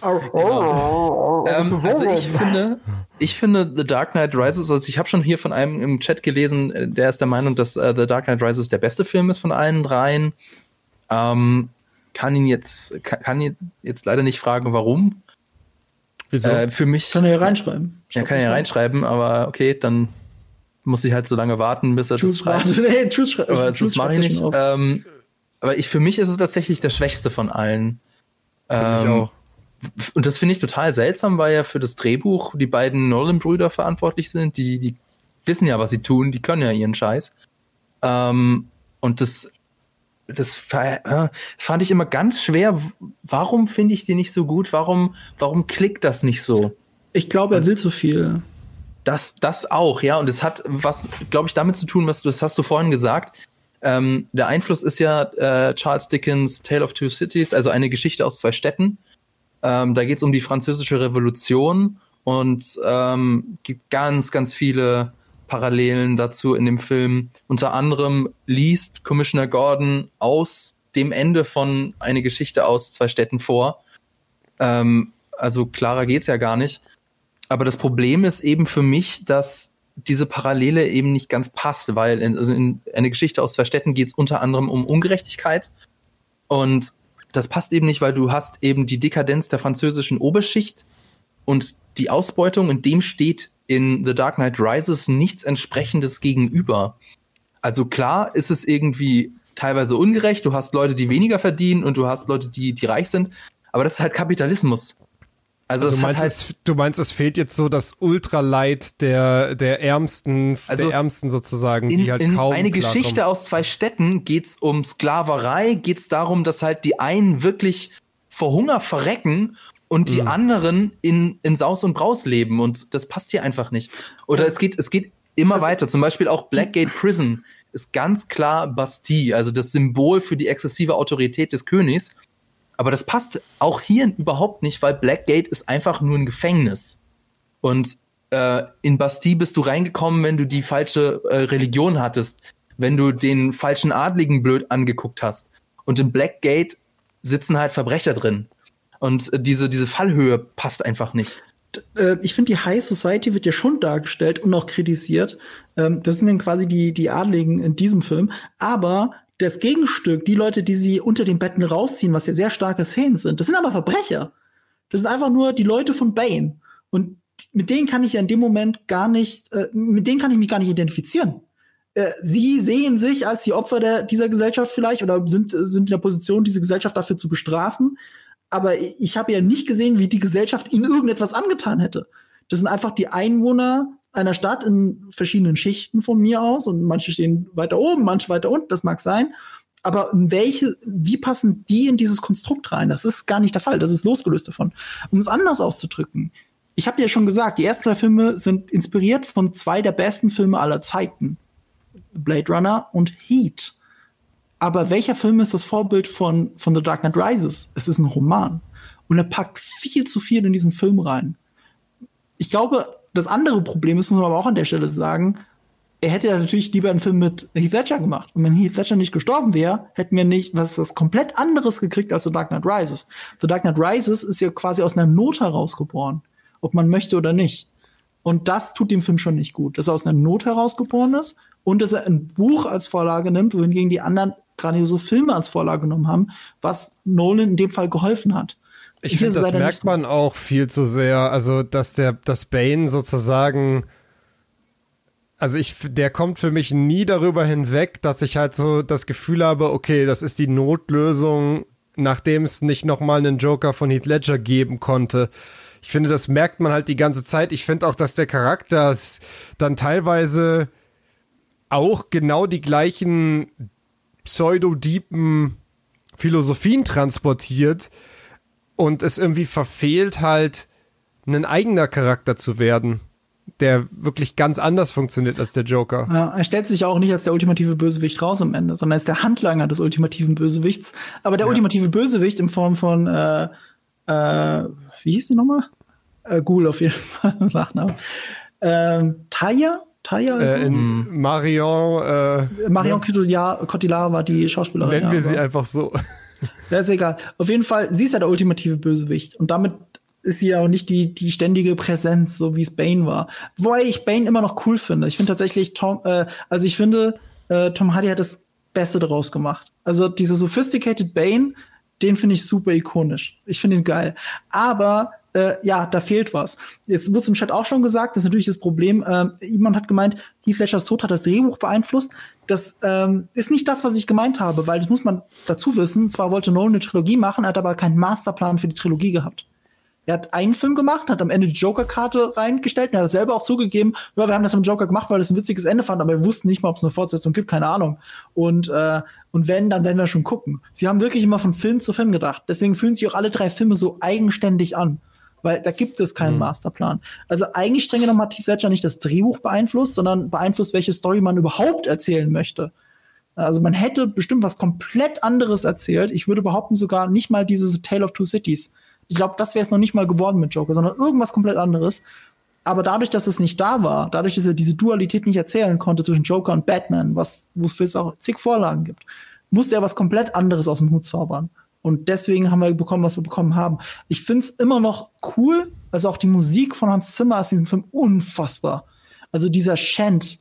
genau. ähm, also ich finde, ich finde The Dark Knight Rises, also ich habe schon hier von einem im Chat gelesen, äh, der ist der Meinung, dass uh, The Dark Knight Rises der beste Film ist von allen dreien. Ähm, kann ihn jetzt, kann, kann ihn jetzt leider nicht fragen, warum. Wieso? Äh, für mich. Kann er ja reinschreiben. Ja, kann er ja reinschreiben, aber okay, dann muss ich halt so lange warten, bis er das schreibt. nee, aber das mache ich nicht. Ähm, aber ich, für mich ist es tatsächlich der schwächste von allen. Ähm, ich auch. Und das finde ich total seltsam, weil ja für das Drehbuch die beiden Nolan-Brüder verantwortlich sind. Die, die wissen ja, was sie tun, die können ja ihren Scheiß. Ähm, und das, das, äh, das fand ich immer ganz schwer. Warum finde ich die nicht so gut? Warum, warum klickt das nicht so? Ich glaube, er will zu viel. Das, das auch, ja. Und es hat was, glaube ich, damit zu tun, was du, das hast du vorhin gesagt Ähm, der Einfluss ist ja äh, Charles Dickens Tale of Two Cities, also eine Geschichte aus zwei Städten. Ähm, da geht es um die französische Revolution und ähm, gibt ganz, ganz viele Parallelen dazu in dem Film. Unter anderem liest Commissioner Gordon aus dem Ende von eine Geschichte aus zwei Städten vor. Ähm, also klarer geht's ja gar nicht. Aber das Problem ist eben für mich, dass diese Parallele eben nicht ganz passt, weil in, also in eine Geschichte aus zwei Städten geht es unter anderem um Ungerechtigkeit. Und das passt eben nicht, weil du hast eben die Dekadenz der französischen Oberschicht und die Ausbeutung, und dem steht in The Dark Knight Rises nichts entsprechendes gegenüber. Also klar ist es irgendwie teilweise ungerecht, du hast Leute, die weniger verdienen und du hast Leute, die, die reich sind, aber das ist halt Kapitalismus. Also, also du, meinst, halt es, du meinst, es fehlt jetzt so das Ultralight der, der Ärmsten, also der Ärmsten sozusagen, in, die halt in kaum eine Geschichte aus zwei Städten geht's um Sklaverei, geht's darum, dass halt die einen wirklich vor Hunger verrecken und die mhm. anderen in, in Saus und Braus leben und das passt hier einfach nicht. Oder es geht, es geht immer also, weiter. Zum Beispiel auch Blackgate Prison ist ganz klar Bastille, also das Symbol für die exzessive Autorität des Königs. Aber das passt auch hier überhaupt nicht, weil Blackgate ist einfach nur ein Gefängnis. Und äh, in Bastille bist du reingekommen, wenn du die falsche äh, Religion hattest, wenn du den falschen Adligen blöd angeguckt hast. Und in Blackgate sitzen halt Verbrecher drin. Und äh, diese, diese Fallhöhe passt einfach nicht äh, ich finde, die High Society wird ja schon dargestellt und auch kritisiert. Ähm, das sind dann quasi die, die Adligen in diesem Film. Aber das Gegenstück, die Leute, die sie unter den Betten rausziehen, was ja sehr starke Szenen sind, das sind aber Verbrecher. Das sind einfach nur die Leute von Bane. Und mit denen kann ich ja in dem Moment gar nicht, äh, mit denen kann ich mich gar nicht identifizieren. Sie sehen sich als die Opfer der, dieser Gesellschaft vielleicht oder sind, sind in der Position, diese Gesellschaft dafür zu bestrafen. Aber ich habe ja nicht gesehen, wie die Gesellschaft ihnen irgendetwas angetan hätte. Das sind einfach die Einwohner einer Stadt in verschiedenen Schichten von mir aus und manche stehen weiter oben, manche weiter unten, das mag sein. Aber welche, wie passen die in dieses Konstrukt rein? Das ist gar nicht der Fall. Das ist losgelöst davon. Um es anders auszudrücken. Ich habe ja schon gesagt, die ersten zwei Filme sind inspiriert von zwei der besten Filme aller Zeiten. Blade Runner und Heat. Aber welcher Film ist das Vorbild von, von The Dark Knight Rises? Es ist ein Roman. Und er packt viel zu viel in diesen Film rein. Ich glaube, das andere Problem ist, muss man aber auch an der Stelle sagen, er hätte ja natürlich lieber einen Film mit Heath Ledger gemacht. Und wenn Heath Ledger nicht gestorben wäre, hätten wir nicht was, was komplett anderes gekriegt als The Dark Knight Rises. The Dark Knight Rises ist ja quasi aus einer Not herausgeboren. Ob man möchte oder nicht. Und das tut dem Film schon nicht gut, dass er aus einer Not herausgeboren ist und dass er ein Buch als Vorlage nimmt, wohingegen die anderen grandiose Filme als Vorlage genommen haben, was Nolan in dem Fall geholfen hat. Ich finde, das merkt man auch viel zu sehr. Also, dass der, dass Bane sozusagen, also ich, der kommt für mich nie darüber hinweg, dass ich halt so das Gefühl habe, okay, das ist die Notlösung, nachdem es nicht nochmal einen Joker von Heath Ledger geben konnte. Ich finde, das merkt man halt die ganze Zeit. Ich finde auch, dass der Charakter dann teilweise auch genau die gleichen pseudo-deepen Philosophien transportiert und es irgendwie verfehlt halt, ein eigener Charakter zu werden, der wirklich ganz anders funktioniert als der Joker. Ja, er stellt sich auch nicht als der ultimative Bösewicht raus am Ende, sondern ist der Handlanger des ultimativen Bösewichts. Aber der ja. ultimative Bösewicht in Form von, äh, äh, wie hieß die nochmal? Äh, Ghoul auf jeden Fall, Nachname. Ähm, Taya? Taya? Äh, in Marion. Äh, Marion Cotillard, Cotillard war die Schauspielerin. Nennen wir sie einfach so. Ja, ist egal. Auf jeden Fall, sie ist ja der ultimative Bösewicht. Und damit ist sie ja auch nicht die, die ständige Präsenz, so wie es Bane war. Wobei ich Bane immer noch cool finde. Ich finde tatsächlich Tom, äh, also ich finde, äh, Tom Hardy hat das Beste daraus gemacht. Also dieser sophisticated Bane, den finde ich super ikonisch. Ich finde ihn geil. Aber äh, ja, da fehlt was. Jetzt wurde im Chat auch schon gesagt, das ist natürlich das Problem. Äh, jemand hat gemeint, Heath Ledgers Tod hat das Drehbuch beeinflusst. Das ähm, ist nicht das, was ich gemeint habe, weil das muss man dazu wissen. Zwar wollte Nolan eine Trilogie machen, hat aber keinen Masterplan für die Trilogie gehabt. Er hat einen Film gemacht, hat am Ende die Joker-Karte reingestellt und er hat selber auch zugegeben, ja, wir haben das mit Joker gemacht, weil es ein witziges Ende fand, aber wir wussten nicht mal, ob es eine Fortsetzung gibt, keine Ahnung. Und, äh, und wenn, dann werden wir schon gucken. Sie haben wirklich immer von Film zu Film gedacht. Deswegen fühlen sich auch alle drei Filme so eigenständig an weil da gibt es keinen mhm. Masterplan. Also eigentlich streng genommen hat Heath Ledger nicht das Drehbuch beeinflusst, sondern beeinflusst, welche Story man überhaupt erzählen möchte. Also man hätte bestimmt was komplett anderes erzählt. Ich würde behaupten sogar nicht mal dieses Tale of Two Cities. Ich glaube, das wäre es noch nicht mal geworden mit Joker, sondern irgendwas komplett anderes. Aber dadurch, dass es nicht da war, dadurch, dass er diese Dualität nicht erzählen konnte zwischen Joker und Batman, was wofür es auch zig Vorlagen gibt, musste er was komplett anderes aus dem Hut zaubern. Und deswegen haben wir bekommen, was wir bekommen haben. Ich find's immer noch cool. Also auch die Musik von Hans Zimmer ist in diesem Film unfassbar. Also dieser Chant,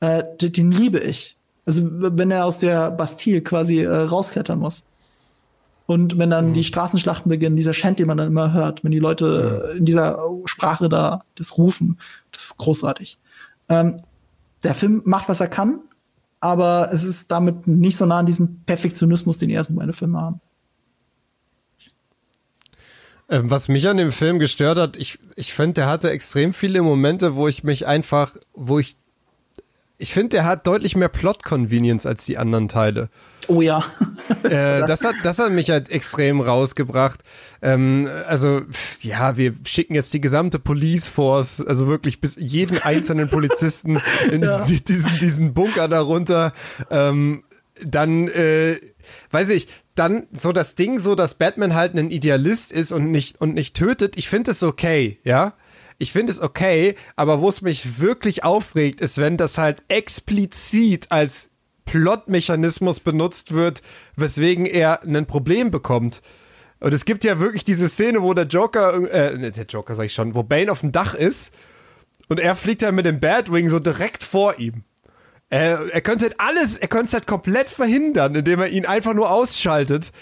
äh, den liebe ich. Also wenn er aus der Bastille quasi äh, rausklettern muss. Und wenn dann mhm. die Straßenschlachten beginnen, dieser Chant, den man dann immer hört, wenn die Leute mhm. in dieser Sprache da das rufen, das ist großartig. Ähm, der Film macht, was er kann, aber es ist damit nicht so nah an diesem Perfektionismus, den die ersten beiden Filme haben. Ähm, was mich an dem Film gestört hat, ich, ich finde, der hatte extrem viele Momente, wo ich mich einfach, wo ich ich finde, der hat deutlich mehr Plot-Convenience als die anderen Teile. Oh ja. äh, das, hat, das hat mich halt extrem rausgebracht. Ähm, also, ja, wir schicken jetzt die gesamte Police Force, also wirklich bis jeden einzelnen Polizisten in ja. diesen, diesen Bunker darunter. Ähm, dann, äh, weiß ich, dann so das Ding, so dass Batman halt ein Idealist ist und nicht, und nicht tötet. Ich finde es okay, ja ich finde es okay, aber wo es mich wirklich aufregt, ist, wenn das halt explizit als Plotmechanismus benutzt wird, weswegen er ein Problem bekommt. Und es gibt ja wirklich diese Szene, wo der Joker, äh, ne, der Joker sag ich schon, wo Bane auf dem Dach ist und er fliegt halt mit dem Batwing so direkt vor ihm. Er, er könnte halt alles, er könnte es halt komplett verhindern, indem er ihn einfach nur ausschaltet.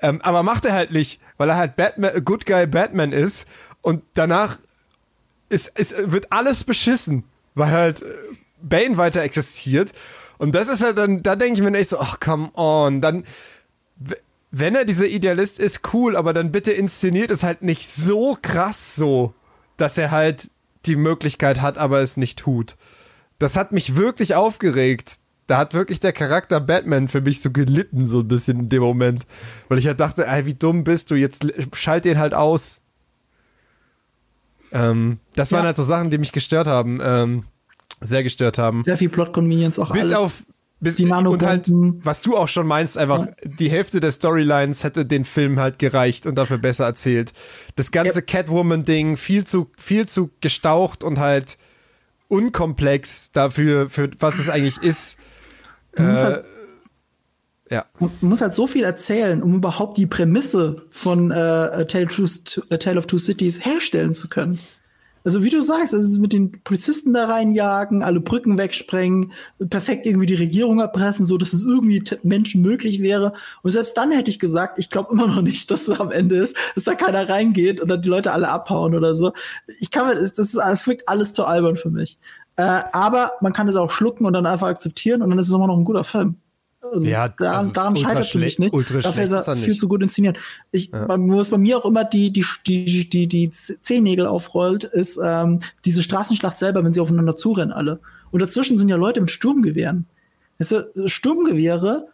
Ähm, aber macht er halt nicht, weil er halt Batman, Good Guy Batman ist und danach es, es wird alles beschissen, weil halt äh, Bane weiter existiert. Und das ist halt dann, da denke ich mir echt so, ach, come on, dann, wenn er dieser Idealist ist, cool, aber dann bitte inszeniert es halt nicht so krass so, dass er halt die Möglichkeit hat, aber es nicht tut. Das hat mich wirklich aufgeregt. Da hat wirklich der Charakter Batman für mich so gelitten, so ein bisschen in dem Moment. Weil ich halt dachte, ey, wie dumm bist du, jetzt schalt den halt aus. Ähm, das ja. waren halt so Sachen, die mich gestört haben. Ähm, sehr gestört haben. Sehr viel Plot-Convenience auch Bis alles. auf bis, die und halt, was du auch schon meinst, einfach ja. die Hälfte der Storylines hätte den Film halt gereicht und dafür besser erzählt. Das ganze ja. Catwoman-Ding viel zu, viel zu gestaucht und halt unkomplex dafür, für was es eigentlich ist. Äh, halt ja. Man muss halt so viel erzählen, um überhaupt die Prämisse von äh, A, Tale Two, A Tale of Two Cities herstellen zu können. Also wie du sagst, also mit den Polizisten da reinjagen, alle Brücken wegsprengen, perfekt irgendwie die Regierung erpressen, so dass es irgendwie Menschen möglich wäre. Und selbst dann hätte ich gesagt, ich glaube immer noch nicht, dass es am Ende ist, dass da keiner reingeht und dann die Leute alle abhauen oder so. Ich kann mir, das, ist, das wirkt alles zu albern für mich. Äh, aber man kann es auch schlucken und dann einfach akzeptieren und dann ist es immer noch ein guter Film. Also ja, daran, daran scheitert für mich nicht. Dafür ist er viel zu gut inszeniert. Ich, ja. was bei mir auch immer die, die, die, die, die Zehennägel aufrollt, ist ähm, diese Straßenschlacht selber, wenn sie aufeinander zurennen alle. Und dazwischen sind ja Leute mit Sturmgewehren. Weißt du, Sturmgewehre,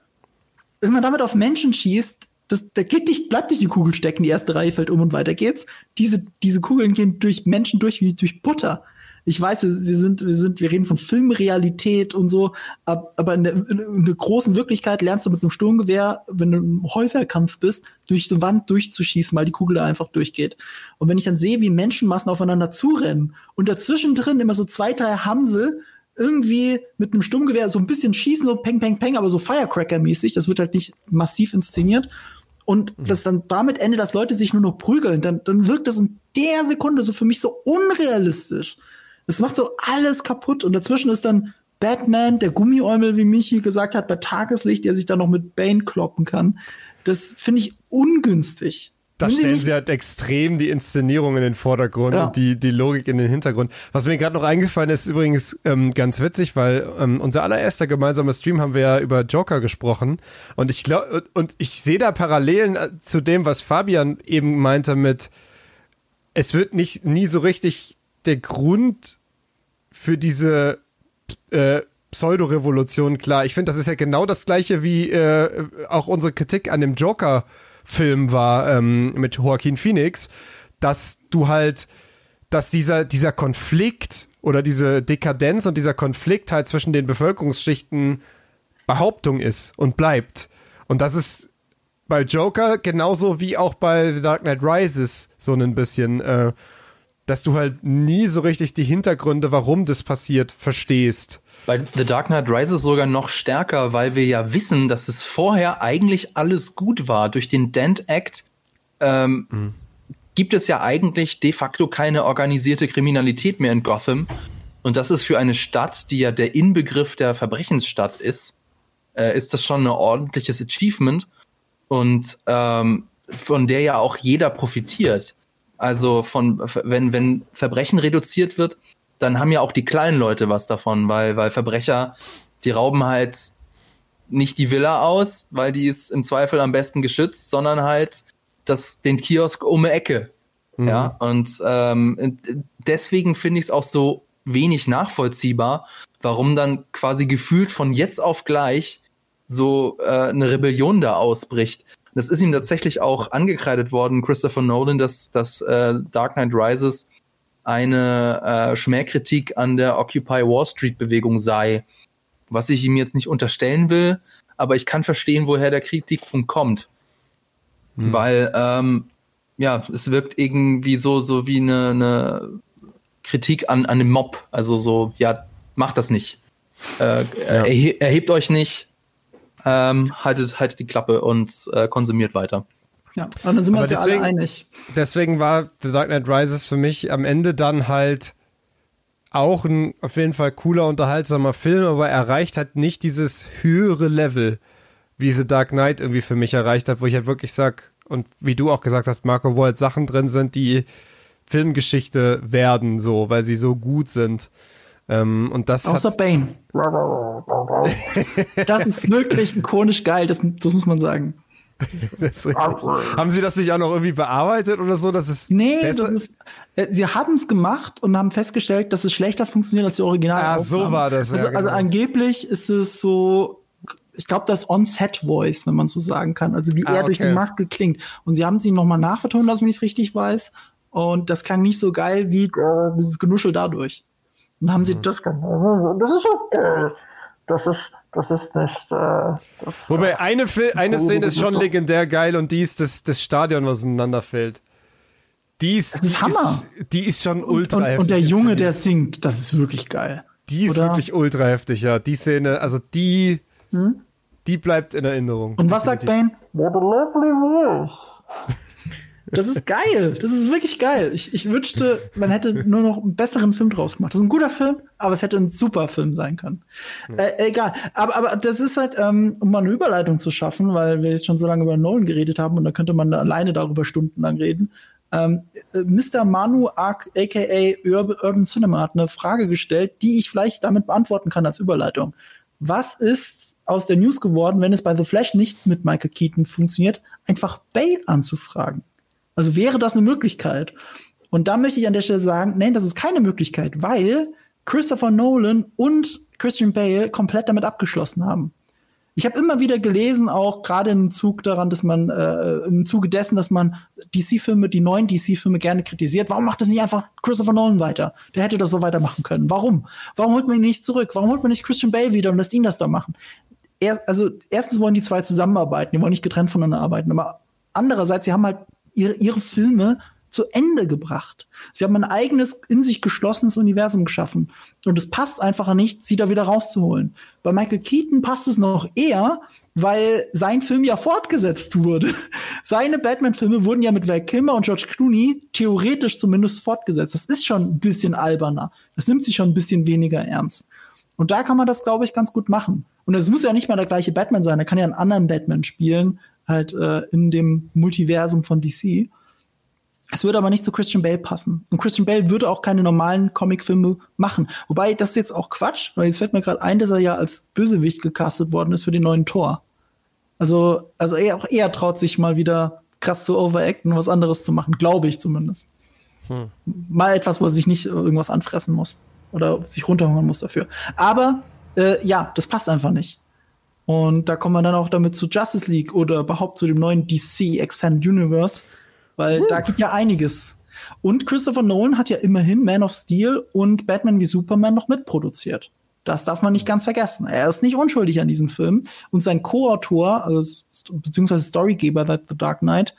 wenn man damit auf Menschen schießt, das, da geht nicht, bleibt nicht die Kugel stecken, die erste Reihe fällt um und weiter geht's. Diese, diese Kugeln gehen durch Menschen durch wie durch Butter ich weiß, wir, wir sind, wir sind, wir reden von Filmrealität und so, aber in der, in der großen Wirklichkeit lernst du mit einem Sturmgewehr, wenn du im Häuserkampf bist, durch die Wand durchzuschießen, weil die Kugel da einfach durchgeht. Und wenn ich dann sehe, wie Menschenmassen aufeinander zurennen und dazwischen drin immer so zwei, drei Hamsel irgendwie mit einem Sturmgewehr so ein bisschen schießen, so peng, peng, peng, aber so Firecracker-mäßig, das wird halt nicht massiv inszeniert. Und mhm. das dann damit endet, dass Leute sich nur noch prügeln, dann, dann wirkt das in der Sekunde so für mich so unrealistisch. Es macht so alles kaputt und dazwischen ist dann Batman, der Gummiäumel, wie Michi gesagt hat, bei Tageslicht, der sich dann noch mit Bane kloppen kann. Das finde ich ungünstig. Da stellen sie halt extrem die Inszenierung in den Vordergrund ja. und die, die Logik in den Hintergrund. Was mir gerade noch eingefallen ist, übrigens ähm, ganz witzig, weil ähm, unser allererster gemeinsamer Stream haben wir ja über Joker gesprochen. Und ich glaube, und ich sehe da Parallelen äh, zu dem, was Fabian eben meinte mit, es wird nicht nie so richtig der Grund für diese äh, Pseudo-Revolution klar. Ich finde, das ist ja genau das gleiche, wie äh, auch unsere Kritik an dem Joker-Film war ähm, mit Joaquin Phoenix, dass du halt, dass dieser, dieser Konflikt oder diese Dekadenz und dieser Konflikt halt zwischen den Bevölkerungsschichten Behauptung ist und bleibt. Und das ist bei Joker genauso wie auch bei The Dark Knight Rises so ein bisschen, äh, dass du halt nie so richtig die Hintergründe, warum das passiert, verstehst. Bei The Dark Knight Rises sogar noch stärker, weil wir ja wissen, dass es vorher eigentlich alles gut war. Durch den Dent Act ähm, mhm. gibt es ja eigentlich de facto keine organisierte Kriminalität mehr in Gotham. Und das ist für eine Stadt, die ja der Inbegriff der Verbrechensstadt ist, äh, ist das schon ein ordentliches Achievement und ähm, von der ja auch jeder profitiert. Also von wenn wenn Verbrechen reduziert wird, dann haben ja auch die kleinen Leute was davon, weil weil Verbrecher die rauben halt nicht die Villa aus, weil die ist im Zweifel am besten geschützt, sondern halt das den Kiosk um die Ecke. Mhm. Ja und ähm, deswegen finde ich es auch so wenig nachvollziehbar, warum dann quasi gefühlt von jetzt auf gleich so äh, eine Rebellion da ausbricht. Das ist ihm tatsächlich auch angekreidet worden, Christopher Nolan, dass, dass äh, Dark Knight Rises eine äh, Schmähkritik an der Occupy Wall Street Bewegung sei. Was ich ihm jetzt nicht unterstellen will, aber ich kann verstehen, woher der Kritikpunkt kommt. Hm. Weil, ähm, ja, es wirkt irgendwie so, so wie eine, eine Kritik an, an dem Mob. Also so, ja, macht das nicht. Äh, ja. erhebt euch nicht, ähm, haltet, haltet die Klappe und äh, konsumiert weiter. Ja, und dann sind wir uns deswegen, ja alle einig. Deswegen war The Dark Knight Rises für mich am Ende dann halt auch ein auf jeden Fall cooler, unterhaltsamer Film, aber er erreicht halt nicht dieses höhere Level, wie The Dark Knight irgendwie für mich erreicht hat, wo ich halt wirklich sag, und wie du auch gesagt hast, Marco, wo halt Sachen drin sind, die Filmgeschichte werden, so, weil sie so gut sind. Ähm, und das Außer Bane. das ist wirklich ikonisch geil, das, das muss man sagen. haben Sie das nicht auch noch irgendwie bearbeitet oder so? Dass es nee, das ist, äh, sie haben es gemacht und haben festgestellt, dass es schlechter funktioniert als die Original. Ah, so war das. Also, ja, also genau. also angeblich ist es so, ich glaube, das On-Set-Voice, wenn man so sagen kann, also wie ah, er okay. durch die Maske klingt. Und sie haben sie nochmal nachvertonen lassen, wenn ich es richtig weiß. Und das klang nicht so geil wie äh, dieses Genuschel dadurch. Und haben sie mhm. das gemacht. Das ist okay. Das ist, das ist nicht. Äh, das, Wobei eine, eine Szene ist schon legendär geil und die ist das, das Stadion, was auseinanderfällt. Die ist, das ist Hammer. Ist, die ist schon ultra und, heftig. Und der Junge, der singt, das ist wirklich geil. Die ist Oder? wirklich ultra heftig, ja. Die Szene, also die, hm? die bleibt in Erinnerung. Und was sagt Bane? What a lovely voice. Das ist geil. Das ist wirklich geil. Ich, ich wünschte, man hätte nur noch einen besseren Film draus gemacht. Das ist ein guter Film, aber es hätte ein super Film sein können. Ja. Äh, egal. Aber, aber das ist halt, ähm, um mal eine Überleitung zu schaffen, weil wir jetzt schon so lange über Nolan geredet haben und da könnte man alleine darüber stundenlang reden. Ähm, äh, Mr. Manu aka Urban Cinema hat eine Frage gestellt, die ich vielleicht damit beantworten kann als Überleitung. Was ist aus der News geworden, wenn es bei The Flash nicht mit Michael Keaton funktioniert, einfach Bale anzufragen? Also wäre das eine Möglichkeit? Und da möchte ich an der Stelle sagen, nein, das ist keine Möglichkeit, weil Christopher Nolan und Christian Bale komplett damit abgeschlossen haben. Ich habe immer wieder gelesen, auch gerade im Zug daran, dass man äh, im Zuge dessen, dass man DC-Filme, die neuen DC-Filme gerne kritisiert. Warum macht das nicht einfach Christopher Nolan weiter? Der hätte das so weitermachen können. Warum? Warum holt man ihn nicht zurück? Warum holt man nicht Christian Bale wieder und lässt ihn das da machen? Er, also erstens wollen die zwei zusammenarbeiten, die wollen nicht getrennt voneinander arbeiten, aber andererseits, sie haben halt ihre, ihre Filme zu Ende gebracht. Sie haben ein eigenes, in sich geschlossenes Universum geschaffen. Und es passt einfach nicht, sie da wieder rauszuholen. Bei Michael Keaton passt es noch eher, weil sein Film ja fortgesetzt wurde. Seine Batman-Filme wurden ja mit Val Kilmer und George Clooney theoretisch zumindest fortgesetzt. Das ist schon ein bisschen alberner. Das nimmt sich schon ein bisschen weniger ernst. Und da kann man das, glaube ich, ganz gut machen. Und es muss ja nicht mal der gleiche Batman sein. Er kann ja einen anderen Batman spielen, halt äh, in dem Multiversum von DC. Es würde aber nicht zu Christian Bale passen. Und Christian Bale würde auch keine normalen Comicfilme machen. Wobei, das ist jetzt auch Quatsch, weil jetzt fällt mir gerade ein, dass er ja als Bösewicht gecastet worden ist für den neuen Tor. Also, also er auch eher traut sich mal wieder krass zu overacten, was anderes zu machen, glaube ich zumindest. Hm. Mal etwas, wo er sich nicht irgendwas anfressen muss oder sich runterhungern muss dafür. Aber äh, ja, das passt einfach nicht. Und da kommen wir dann auch damit zu Justice League oder überhaupt zu dem neuen DC Extended Universe, weil uh. da geht ja einiges. Und Christopher Nolan hat ja immerhin Man of Steel und Batman wie Superman noch mitproduziert. Das darf man nicht ganz vergessen. Er ist nicht unschuldig an diesem Film. Und sein Co-Autor, also, beziehungsweise Storygeber The Dark Knight,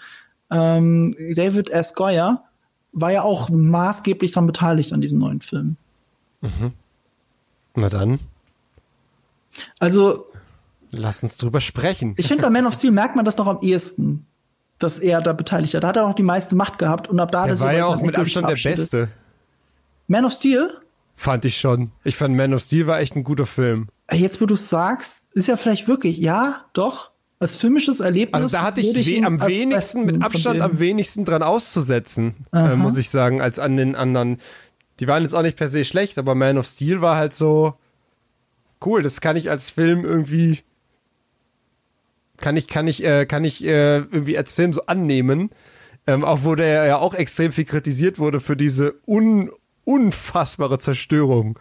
ähm, David S. Goyer, war ja auch maßgeblich daran beteiligt an diesem neuen Film. Mhm. Na dann. Also. Lass uns drüber sprechen. Ich finde, bei Man of Steel merkt man das noch am ehesten, dass er da beteiligt hat. Da hat er auch die meiste Macht gehabt und ab da der war ja auch mit Abstand der Beste. Man of Steel? Fand ich schon. Ich fand Man of Steel war echt ein guter Film. Jetzt, wo du es sagst, ist ja vielleicht wirklich, ja, doch, als filmisches Erlebnis. Also da hatte ich, ich am wenigsten, mit Abstand am wenigsten dran auszusetzen, äh, muss ich sagen, als an den anderen. Die waren jetzt auch nicht per se schlecht, aber Man of Steel war halt so cool. Das kann ich als Film irgendwie kann ich kann ich äh, kann ich äh, irgendwie als Film so annehmen. Ähm, auch wo der ja auch extrem viel kritisiert wurde für diese un unfassbare Zerstörung,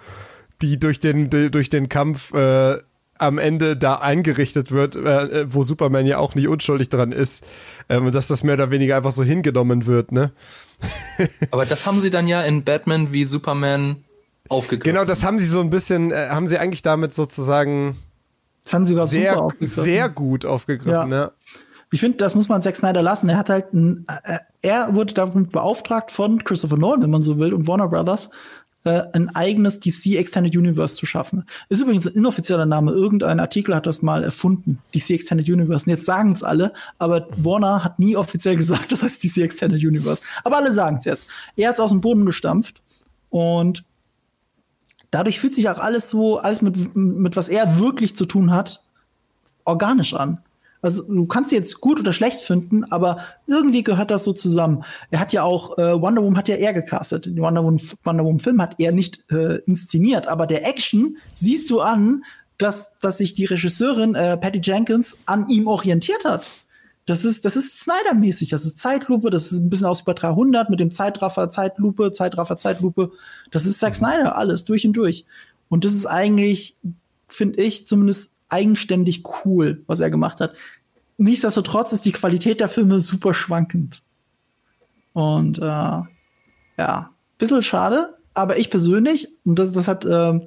die durch den durch den Kampf äh, am Ende da eingerichtet wird, äh, wo Superman ja auch nicht unschuldig dran ist, ähm, dass das mehr oder weniger einfach so hingenommen wird, ne? Aber das haben sie dann ja in Batman wie Superman aufgegriffen. Genau, das haben sie so ein bisschen, äh, haben sie eigentlich damit sozusagen das haben sie sogar sehr, super aufgegriffen. sehr gut aufgegriffen, ja. ja. Ich finde, das muss man Zack Snyder lassen. Er hat halt, ein, äh, er wurde damit beauftragt von Christopher Nolan, wenn man so will, und Warner Brothers, äh, ein eigenes DC Extended Universe zu schaffen. Ist übrigens ein inoffizieller Name. Irgendein Artikel hat das mal erfunden. DC Extended Universe. Und jetzt sagen es alle, aber Warner hat nie offiziell gesagt, das heißt DC Extended Universe. Aber alle sagen es jetzt. Er hat es aus dem Boden gestampft und dadurch fühlt sich auch alles so, alles mit, mit was er wirklich zu tun hat, organisch an. Also du kannst sie jetzt gut oder schlecht finden, aber irgendwie gehört das so zusammen. Er hat ja auch äh, Wonder Woman hat ja er gecastet. Den Wonder Woman, Wonder Woman Film hat er nicht äh, inszeniert, aber der Action siehst du an, dass dass sich die Regisseurin äh, Patty Jenkins an ihm orientiert hat. Das ist das ist Snyder-mäßig, das ist Zeitlupe, das ist ein bisschen aus über 300 mit dem Zeitraffer Zeitlupe, Zeitraffer Zeitlupe. Das ist Zack Snyder alles durch und durch. Und das ist eigentlich finde ich zumindest eigenständig cool, was er gemacht hat. Nichtsdestotrotz ist die Qualität der Filme super schwankend. Und äh, ja, bisschen schade, aber ich persönlich, und das, das hat, äh,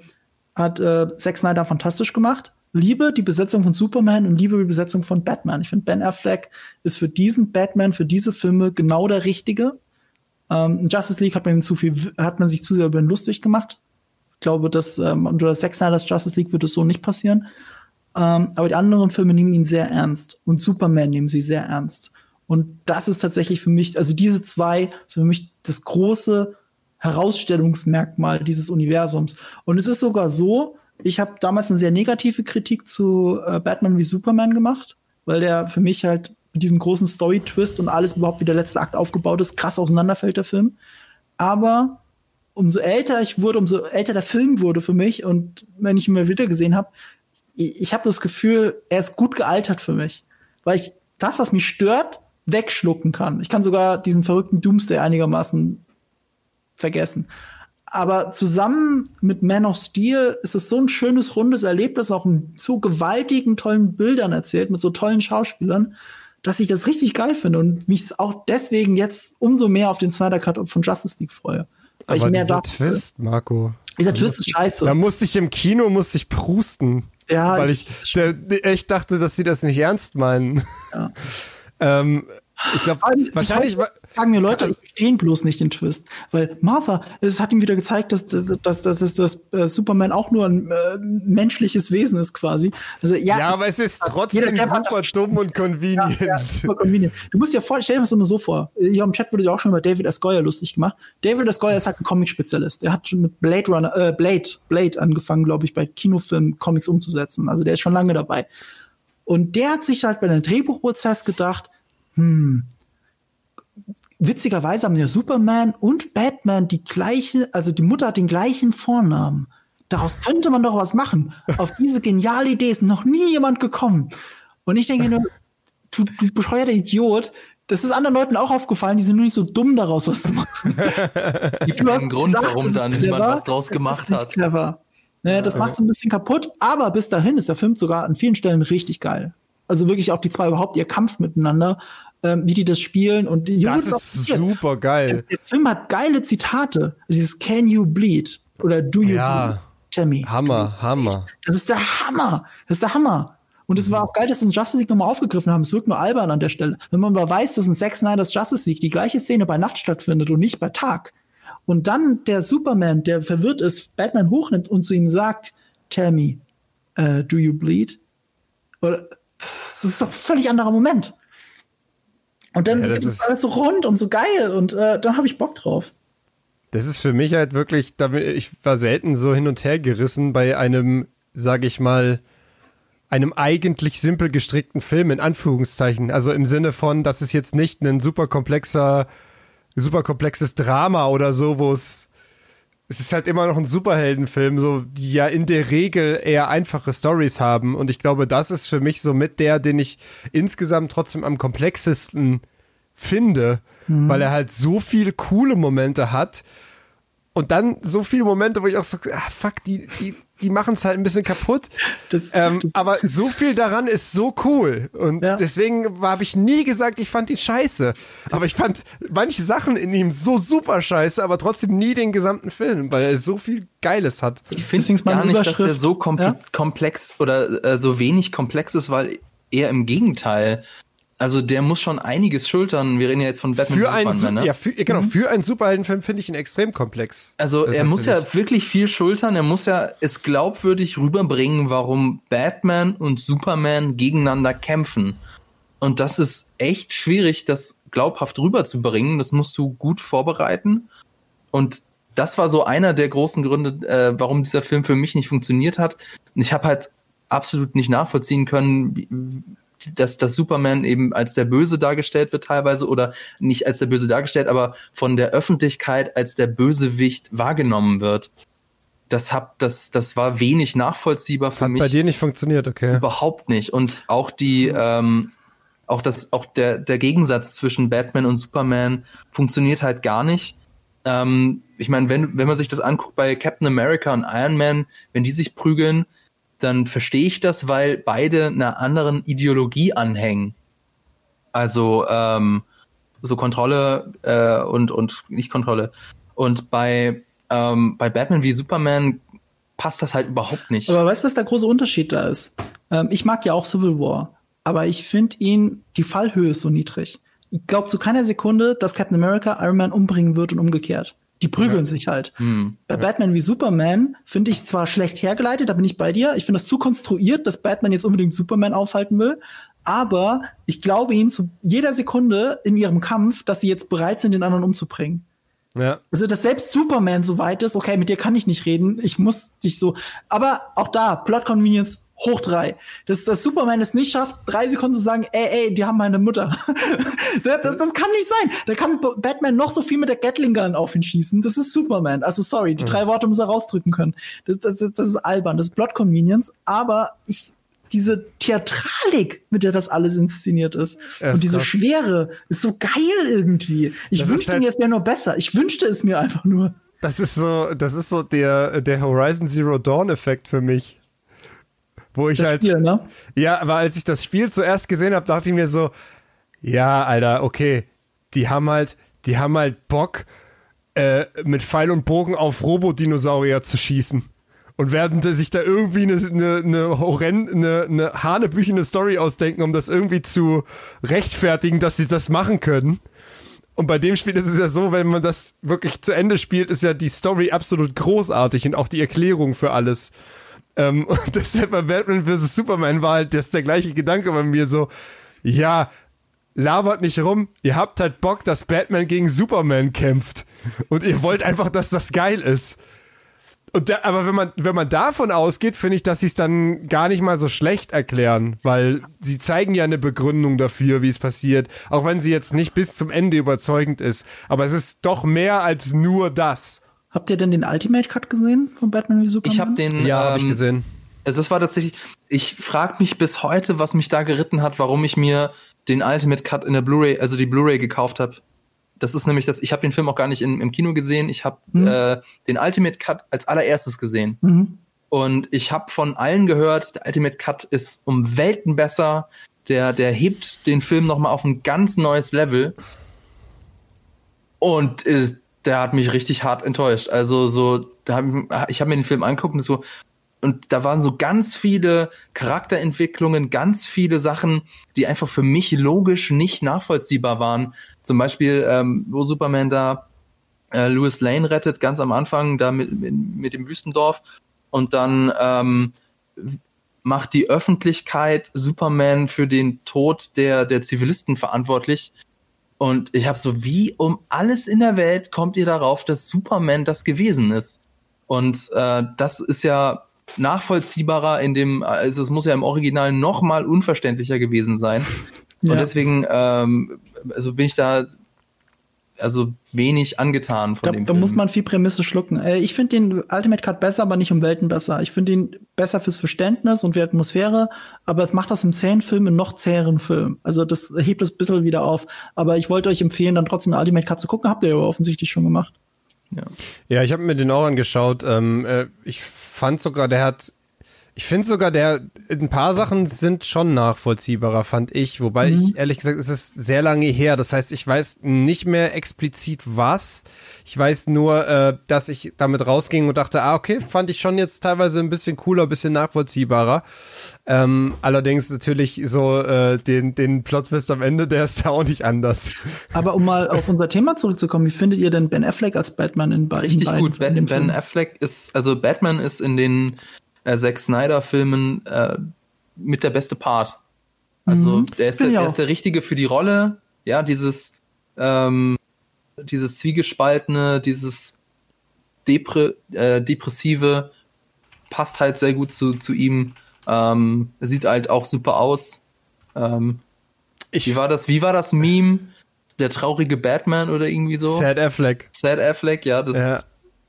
hat äh, Zack Snyder fantastisch gemacht, liebe die Besetzung von Superman und liebe die Besetzung von Batman. Ich finde, Ben Affleck ist für diesen Batman, für diese Filme genau der Richtige. Ähm, Justice League hat man zu viel, hat man sich zu sehr über ihn lustig gemacht. Ich glaube, dass ähm, unter Zack Snyder's Justice League wird es so nicht passieren. Ähm, aber die anderen Filme nehmen ihn sehr ernst. Und Superman nehmen sie sehr ernst. Und das ist tatsächlich für mich, also diese zwei sind für mich das große Herausstellungsmerkmal dieses Universums. Und es ist sogar so, ich habe damals eine sehr negative Kritik zu äh, Batman wie Superman gemacht, weil der für mich halt mit diesem großen Story-Twist und alles überhaupt wie der letzte Akt aufgebaut ist, krass auseinanderfällt der Film. Aber umso älter ich wurde, umso älter der Film wurde für mich und wenn ich ihn mal wieder gesehen habe, ich habe das Gefühl, er ist gut gealtert für mich, weil ich das, was mich stört, wegschlucken kann. Ich kann sogar diesen verrückten Doomsday einigermaßen vergessen. Aber zusammen mit Man of Steel ist es so ein schönes, rundes Erlebnis, auch in so gewaltigen, tollen Bildern erzählt, mit so tollen Schauspielern, dass ich das richtig geil finde und mich auch deswegen jetzt umso mehr auf den Snyder Cut von Justice League freue. Weil Aber ich mehr dieser Twist, Marco. Dieser Twist ist scheiße. Da musste ich im Kino, musste ich prusten. Ja, weil ich, echt dachte, dass sie das nicht ernst meinen. Ja. ähm, ich glaube, wahrscheinlich sagen mir Leute, ich verstehen bloß nicht den Twist, weil Martha, es hat ihm wieder gezeigt, dass, dass, dass, dass, äh, Superman auch nur ein äh, menschliches Wesen ist quasi. Also ja, ja aber es ist trotzdem super dumm und convenient. Super convenient. Du musst dir vor, stell dir das immer so vor. Hier im Chat wurde ja auch schon über David. Goyer lustig gemacht. David. Goyer ist halt ein Comic-Spezialist. Er hat schon mit Blade Runner, äh, Blade, Blade angefangen, glaube ich, bei Kinofilmen Comics umzusetzen. Also der ist schon lange dabei. Und der hat sich halt bei einem Drehbuchprozess gedacht, hm, witzigerweise haben ja Superman und Batman die gleiche, also die Mutter hat den gleichen Vornamen. Daraus könnte man doch was machen. Auf diese geniale Idee ist noch nie jemand gekommen. Und ich denke nur, du, du bescheuerter Idiot, das ist anderen Leuten auch aufgefallen, die sind nur nicht so dumm daraus, was zu machen. Gibt einen Grund, gedacht, warum dann clever, niemand was draus gemacht hat. Clever. Naja, das macht es ein bisschen kaputt, aber bis dahin ist der Film sogar an vielen Stellen richtig geil also wirklich auch die zwei überhaupt ihr Kampf miteinander, ähm, wie die das spielen und die Das ist super geil. Der, der, Film hat geile Zitate. Dieses Can you bleed oder Do you ja. bleed? Tammy. Hammer, Hammer. Das ist der Hammer. Das ist der Hammer. Und es war auch geil, dass sie in Justice League nochmal aufgegriffen haben. Es wirkt nur albern an der Stelle. Wenn man mal weiß, dass in Zack Snyder's Justice League die gleiche Szene bei Nacht stattfindet und nicht bei Tag. Und dann der Superman, der verwirrt ist, Batman hochnimmt und zu ihm sagt, Tell me, uh, do you bleed? Oder, das ist doch ein völlig anderer Moment. Und dann Ja, ist ist- alles so rund und so geil und äh, dann habe ich Bock drauf. Das ist für mich halt wirklich, ich war selten so hin und her gerissen bei einem, sag ich mal, einem eigentlich simpel gestrickten Film in Anführungszeichen. Also im Sinne von, das ist jetzt nicht ein super komplexer, super komplexes Drama oder so, wo es es ist halt immer noch ein Superheldenfilm, so die ja in der Regel eher einfache Stories haben. Und ich glaube, das ist für mich so mit der, den ich insgesamt trotzdem am komplexesten finde, weil er halt so viele coole Momente hat und dann so viele Momente, wo ich auch so, ah, fuck, die, die, die machen es halt ein bisschen kaputt. Das- ähm, das- aber so viel daran ist so cool. Und Ja. deswegen habe ich nie gesagt, ich fand ihn scheiße. Aber ich fand manche Sachen in ihm so super scheiße, aber trotzdem nie den gesamten Film, weil er so viel Geiles hat. Ich finde meine gar nicht, dass der Überschrift- so komple Ja? komplex oder äh, so wenig komplex ist, weil eher im Gegenteil. Also der muss schon einiges schultern. Wir reden ja jetzt von Batman Für einen, Su- Superman, ne? ja, für, genau, für einen Superheldenfilm finde ich ihn extrem komplex. Also er muss ja wirklich viel schultern. Er muss ja es glaubwürdig rüberbringen, warum Batman und Superman gegeneinander kämpfen. Und das ist echt schwierig, das glaubhaft rüberzubringen. Das musst du gut vorbereiten. Und das war so einer der großen Gründe, äh, warum dieser Film für mich nicht funktioniert hat. Und ich habe halt absolut nicht nachvollziehen können, dass das Superman eben als der Böse dargestellt wird teilweise oder nicht als der Böse dargestellt, aber von der Öffentlichkeit als der Bösewicht wahrgenommen wird. Das hab, das, das war wenig nachvollziehbar für Hat mich bei dir nicht funktioniert, okay. überhaupt nicht. Und auch die, ähm, auch das, auch der, der Gegensatz zwischen Batman und Superman funktioniert halt gar nicht. Ähm, ich meine, wenn, wenn man sich das anguckt bei Captain America und Iron Man, wenn die sich prügeln, dann verstehe ich das, weil beide einer anderen Ideologie anhängen. Also ähm, so Kontrolle äh, und, und nicht Kontrolle. Und bei, ähm, bei Batman wie Superman passt das halt überhaupt nicht. Aber weißt du, was der große Unterschied da ist? Ähm, ich mag ja auch Civil War, aber ich finde ihn, die Fallhöhe ist so niedrig. Ich glaube zu keiner Sekunde, dass Captain America Iron Man umbringen wird und umgekehrt. Die prügeln sich halt. Hm. Bei Batman wie Superman finde ich zwar schlecht hergeleitet, da bin ich bei dir. Ich finde das zu konstruiert, dass Batman jetzt unbedingt Superman aufhalten will. Aber ich glaube ihnen zu jeder Sekunde in ihrem Kampf, dass sie jetzt bereit sind, den anderen umzubringen. Ja. Also, dass selbst Superman so weit ist, okay, mit dir kann ich nicht reden, ich muss dich so. Aber auch da, Plot Convenience hoch drei. Dass, dass Superman es nicht schafft, drei Sekunden zu sagen, ey, ey, die haben meine Mutter. das, das, das kann nicht sein. Da kann Batman noch so viel mit der Gatling Gun auf ihn schießen. Das ist Superman. Also sorry, die drei Worte muss er rausdrücken können. Das, das, das ist albern, das ist Plot Convenience. Aber ich, diese Theatralik, mit der das alles inszeniert ist, Ja, und diese krass. Schwere, ist so geil irgendwie. Ich Das wünschte halt- mir, es wäre nur besser. Ich wünschte es mir einfach nur. Das ist so, das ist so der, der Horizon Zero Dawn Effekt für mich. Wo ich Das halt, Spiel, ne? ja, aber als ich das Spiel zuerst gesehen habe, dachte ich mir so, ja, Alter, okay, die haben halt, die haben halt Bock, äh, mit Pfeil und Bogen auf Robodinosaurier zu schießen. Und werden sich da irgendwie eine, eine, eine, horrend, eine, eine hanebüchene Story ausdenken, um das irgendwie zu rechtfertigen, dass sie das machen können. Und bei dem Spiel ist es ja so, wenn man das wirklich zu Ende spielt, ist ja die Story absolut großartig und auch die Erklärung für alles. Ähm, und deshalb bei Batman vs. Superman war halt das der gleiche Gedanke bei mir so, ja, labert nicht rum, ihr habt halt Bock, dass Batman gegen Superman kämpft. Und ihr wollt einfach, dass das geil ist. Und da, aber wenn man, wenn man davon ausgeht, finde ich, dass sie es dann gar nicht mal so schlecht erklären, weil sie zeigen ja eine Begründung dafür, wie es passiert, auch wenn sie jetzt nicht bis zum Ende überzeugend ist. Aber es ist doch mehr als nur das. Habt ihr denn den Ultimate Cut gesehen von Batman wie Superman? Ich habe den. Ja, habe ich ähm, gesehen. Also das war tatsächlich, ich frage mich bis heute, was mich da geritten hat, warum ich mir den Ultimate Cut in der Blu-ray, also die Blu-ray gekauft habe. Das ist nämlich das, ich habe den Film auch gar nicht in, im Kino gesehen, ich habe äh, den Ultimate Cut als allererstes gesehen. Mhm. Und ich habe von allen gehört, der Ultimate Cut ist um Welten besser, der, der hebt den Film nochmal auf ein ganz neues Level. Und äh, der hat mich richtig hart enttäuscht. Also so, hab, ich habe mir den Film angeguckt und so, und da waren so ganz viele Charakterentwicklungen, ganz viele Sachen, die einfach für mich logisch nicht nachvollziehbar waren. Zum Beispiel, ähm, wo Superman da äh, Louis Lane rettet, ganz am Anfang, da mit, mit, mit dem Wüstendorf. Und dann ähm, macht die Öffentlichkeit Superman für den Tod der, der Zivilisten verantwortlich. Und ich habe so, wie um alles in der Welt kommt ihr darauf, dass Superman das gewesen ist? Und äh, das ist ja nachvollziehbarer in dem, also es muss ja im Original noch mal unverständlicher gewesen sein. Ja. Und deswegen, ähm, also bin ich da also wenig angetan von da, dem Da Film. muss man viel Prämisse schlucken. Äh, ich finde den Ultimate Cut besser, aber nicht um Welten besser. Ich finde ihn besser fürs Verständnis und für Atmosphäre, aber es macht aus einem zähen Film einen noch zäheren Film. Also das hebt es ein bisschen wieder auf. Aber ich wollte euch empfehlen, dann trotzdem den Ultimate Cut zu gucken. Habt ihr ja offensichtlich schon gemacht. Ja, ja ich habe mir den auch angeschaut. Ähm, äh, ich fand sogar, der hat ich finde sogar, der ein paar Sachen sind schon nachvollziehbarer, fand ich. Wobei mhm. ich ehrlich gesagt, es ist sehr lange her. Das heißt, ich weiß nicht mehr explizit was. Ich weiß nur, äh, dass ich damit rausging und dachte, ah, okay, fand ich schon jetzt teilweise ein bisschen cooler, ein bisschen nachvollziehbarer. Ähm, allerdings natürlich so äh, den, den Plot-Twist am Ende, der ist ja auch nicht anders. Aber um mal auf unser Thema zurückzukommen, wie findet ihr denn Ben Affleck als Batman in beiden? Richtig gut. Ben, ben Affleck ist, also Batman ist in den äh, Zack Snyder-Filmen äh, mit der beste Part. Also mhm. der, ist der, der ist der Richtige für die Rolle. Ja, dieses, ähm, dieses Zwiegespaltene, dieses Depre äh, Depressive passt halt sehr gut zu, zu ihm. Ähm, er sieht halt auch super aus. Ähm, ich, wie war das? Wie war das Meme? Der traurige Batman oder irgendwie so? Sad Affleck. Sad Affleck, ja, das ja.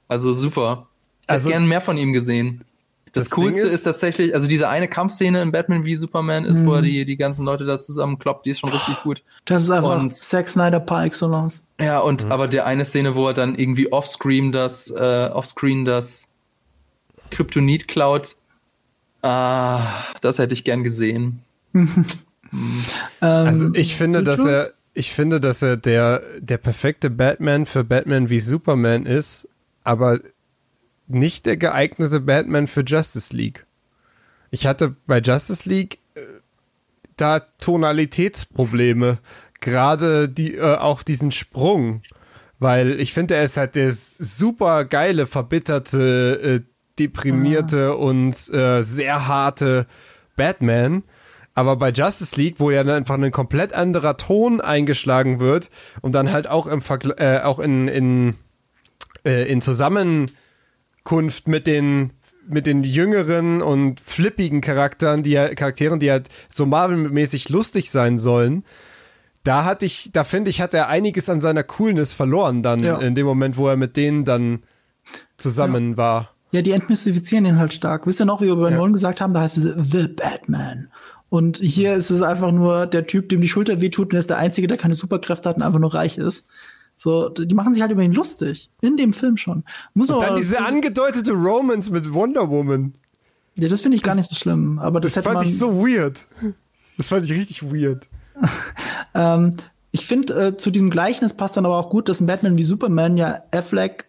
also super. Ich also, hätte gern mehr von ihm gesehen. Das, das Coolste ist, ist, tatsächlich, also diese eine Kampfszene in Batman wie Superman ist, wo er mhm. die, die ganzen Leute da zusammenkloppt, die ist schon richtig gut. Das ist einfach und, Zack Snyder par excellence. Ja, und mhm. aber der eine Szene, wo er dann irgendwie offscreen das, äh, offscreen das Kryptonit klaut, ah, das hätte ich gern gesehen. mhm. Also ich finde, dass er, ich finde, dass er der, der perfekte Batman für Batman wie Superman ist, aber nicht der geeignete Batman für Justice League. Ich hatte bei Justice League äh, da Tonalitätsprobleme, gerade die äh, auch diesen Sprung, weil ich finde, er ist halt der super geile, verbitterte, äh, deprimierte ah. und äh, sehr harte Batman. Aber bei Justice League, wo ja dann einfach ein komplett anderer Ton eingeschlagen wird und dann halt auch im Vergl äh, auch in, in, äh, in Zusammen Kunft mit den mit den jüngeren und flippigen Charakteren, die Charakteren, die halt so Marvel-mäßig lustig sein sollen. Da hatte ich, da finde ich, hat er einiges an seiner Coolness verloren dann ja. in dem Moment, wo er mit denen dann zusammen ja. war. Ja, die entmystifizieren ihn halt stark. Wisst ihr noch, wie wir bei ja. Nolan gesagt haben, da heißt es The Batman. Und hier ist es einfach nur der Typ, dem die Schulter wehtut und er ist der Einzige, der keine Superkräfte hat und einfach nur reich ist. So, die machen sich halt über ihn lustig. In dem Film schon. Muss und dann diese angedeutete Romance mit Wonder Woman. Ja, das finde ich das, gar nicht so schlimm. Aber das, das fand ich so weird. Das fand ich richtig weird. ähm, ich finde, äh, zu diesem Gleichnis passt dann aber auch gut, dass ein Batman wie Superman ja Affleck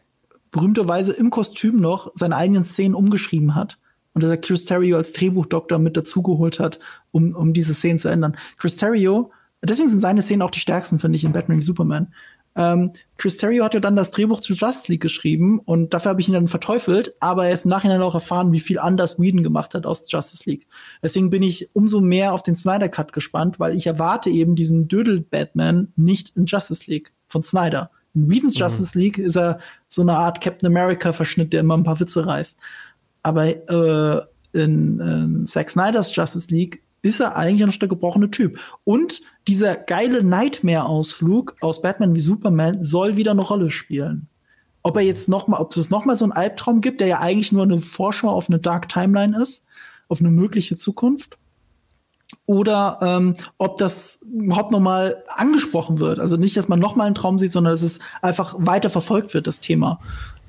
berühmterweise im Kostüm noch seine eigenen Szenen umgeschrieben hat. Und dass er Chris Terrio als Drehbuchdoktor mit dazugeholt hat, um, um diese Szenen zu ändern. Chris Terrio, deswegen sind seine Szenen auch die stärksten, finde ich, in Batman wie Superman. Ähm, Chris Terrio hat ja dann das Drehbuch zu Justice League geschrieben und dafür habe ich ihn dann verteufelt, aber er ist im Nachhinein auch erfahren, wie viel anders Whedon gemacht hat aus Justice League. Deswegen bin ich umso mehr auf den Snyder Cut gespannt, weil ich erwarte eben diesen Dödel Batman nicht in Justice League von Snyder. In Whedons mhm. Justice League ist er so eine Art Captain America Verschnitt, der immer ein paar Witze reißt. Aber äh, in, in Zack Snyders Justice League ist er eigentlich noch der gebrochene Typ. Und dieser geile Nightmare-Ausflug aus Batman wie Superman soll wieder eine Rolle spielen. Ob er jetzt noch mal, ob es noch mal so einen Albtraum gibt, der ja eigentlich nur eine Vorschau auf eine Dark Timeline ist, auf eine mögliche Zukunft, oder ähm, ob das überhaupt noch mal angesprochen wird. Also nicht, dass man noch mal einen Traum sieht, sondern dass es einfach weiter verfolgt wird, das Thema.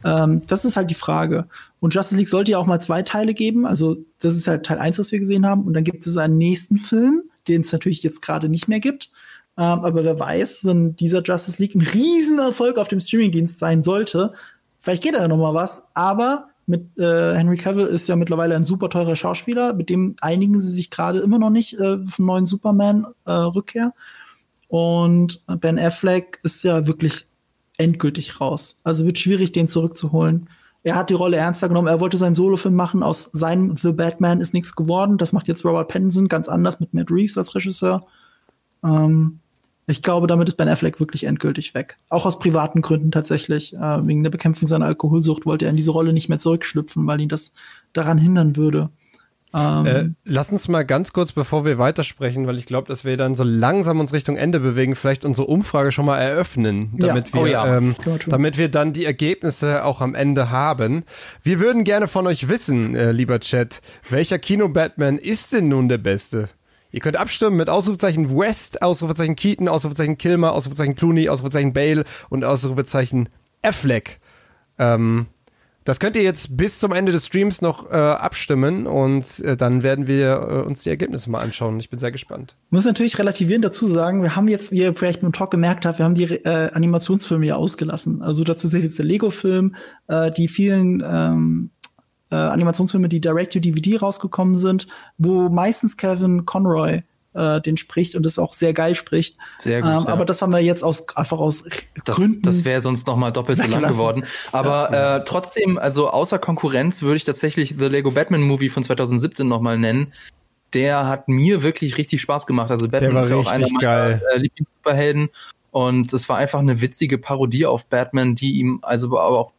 Ähm, das ist halt die Frage. Und Justice League sollte ja auch mal zwei Teile geben. Also das ist halt Teil eins, was wir gesehen haben. Und dann gibt es einen nächsten Film, den es natürlich jetzt gerade nicht mehr gibt. Ähm, aber wer weiß, wenn dieser Justice League ein Riesenerfolg auf dem Streamingdienst sein sollte, vielleicht geht da ja noch mal was. Aber mit äh, Henry Cavill ist ja mittlerweile ein super teurer Schauspieler, mit dem einigen sie sich gerade immer noch nicht äh, vom neuen Superman-Rückkehr. Äh, Und Ben Affleck ist ja wirklich endgültig raus. Also wird schwierig, den zurückzuholen. Er hat die Rolle ernster genommen. Er wollte seinen Solofilm machen. Aus seinem The Batman ist nichts geworden. Das macht jetzt Robert Pattinson ganz anders mit Matt Reeves als Regisseur. Ähm, ich glaube, damit ist Ben Affleck wirklich endgültig weg. Auch aus privaten Gründen tatsächlich. Äh, wegen der Bekämpfung seiner Alkoholsucht wollte er in diese Rolle nicht mehr zurückschlüpfen, weil ihn das daran hindern würde. Ähm, äh, lass uns mal ganz kurz, bevor wir weitersprechen, weil ich glaube, dass wir dann so langsam uns Richtung Ende bewegen, vielleicht unsere Umfrage schon mal eröffnen, damit ja. wir, oh ja. ähm, damit wir dann die Ergebnisse auch am Ende haben. Wir würden gerne von euch wissen, äh, lieber Chat, welcher Kino-Batman ist denn nun der beste? Ihr könnt abstimmen mit Ausrufezeichen West, Ausrufezeichen Keaton, Ausrufezeichen Kilmer, Ausrufezeichen Clooney, Ausrufezeichen Bale und Ausrufezeichen Affleck. Ähm, das könnt ihr jetzt bis zum Ende des Streams noch äh, abstimmen und äh, dann werden wir äh, uns die Ergebnisse mal anschauen. Ich bin sehr gespannt. Muss natürlich relativierend dazu sagen, wir haben jetzt, wie ihr vielleicht dem Talk gemerkt habt, wir haben die äh, Animationsfilme ja ausgelassen. Also dazu zählt jetzt der Lego-Film, äh, die vielen ähm, äh, Animationsfilme, die direct to DVD rausgekommen sind, wo meistens Kevin Conroy äh, den spricht und das auch sehr geil spricht. Sehr gut. Ähm, ja. Aber das haben wir jetzt aus einfach aus das, Gründen. Das wäre sonst noch mal doppelt so lang geworden. Aber ja. äh, trotzdem, also außer Konkurrenz würde ich tatsächlich The Lego Batman Movie von 2017 noch mal nennen. Der hat mir wirklich richtig Spaß gemacht. Also Batman ist ja auch einer meiner äh, Lieblings-Superhelden. Und es war einfach eine witzige Parodie auf Batman, die ihm also aber auch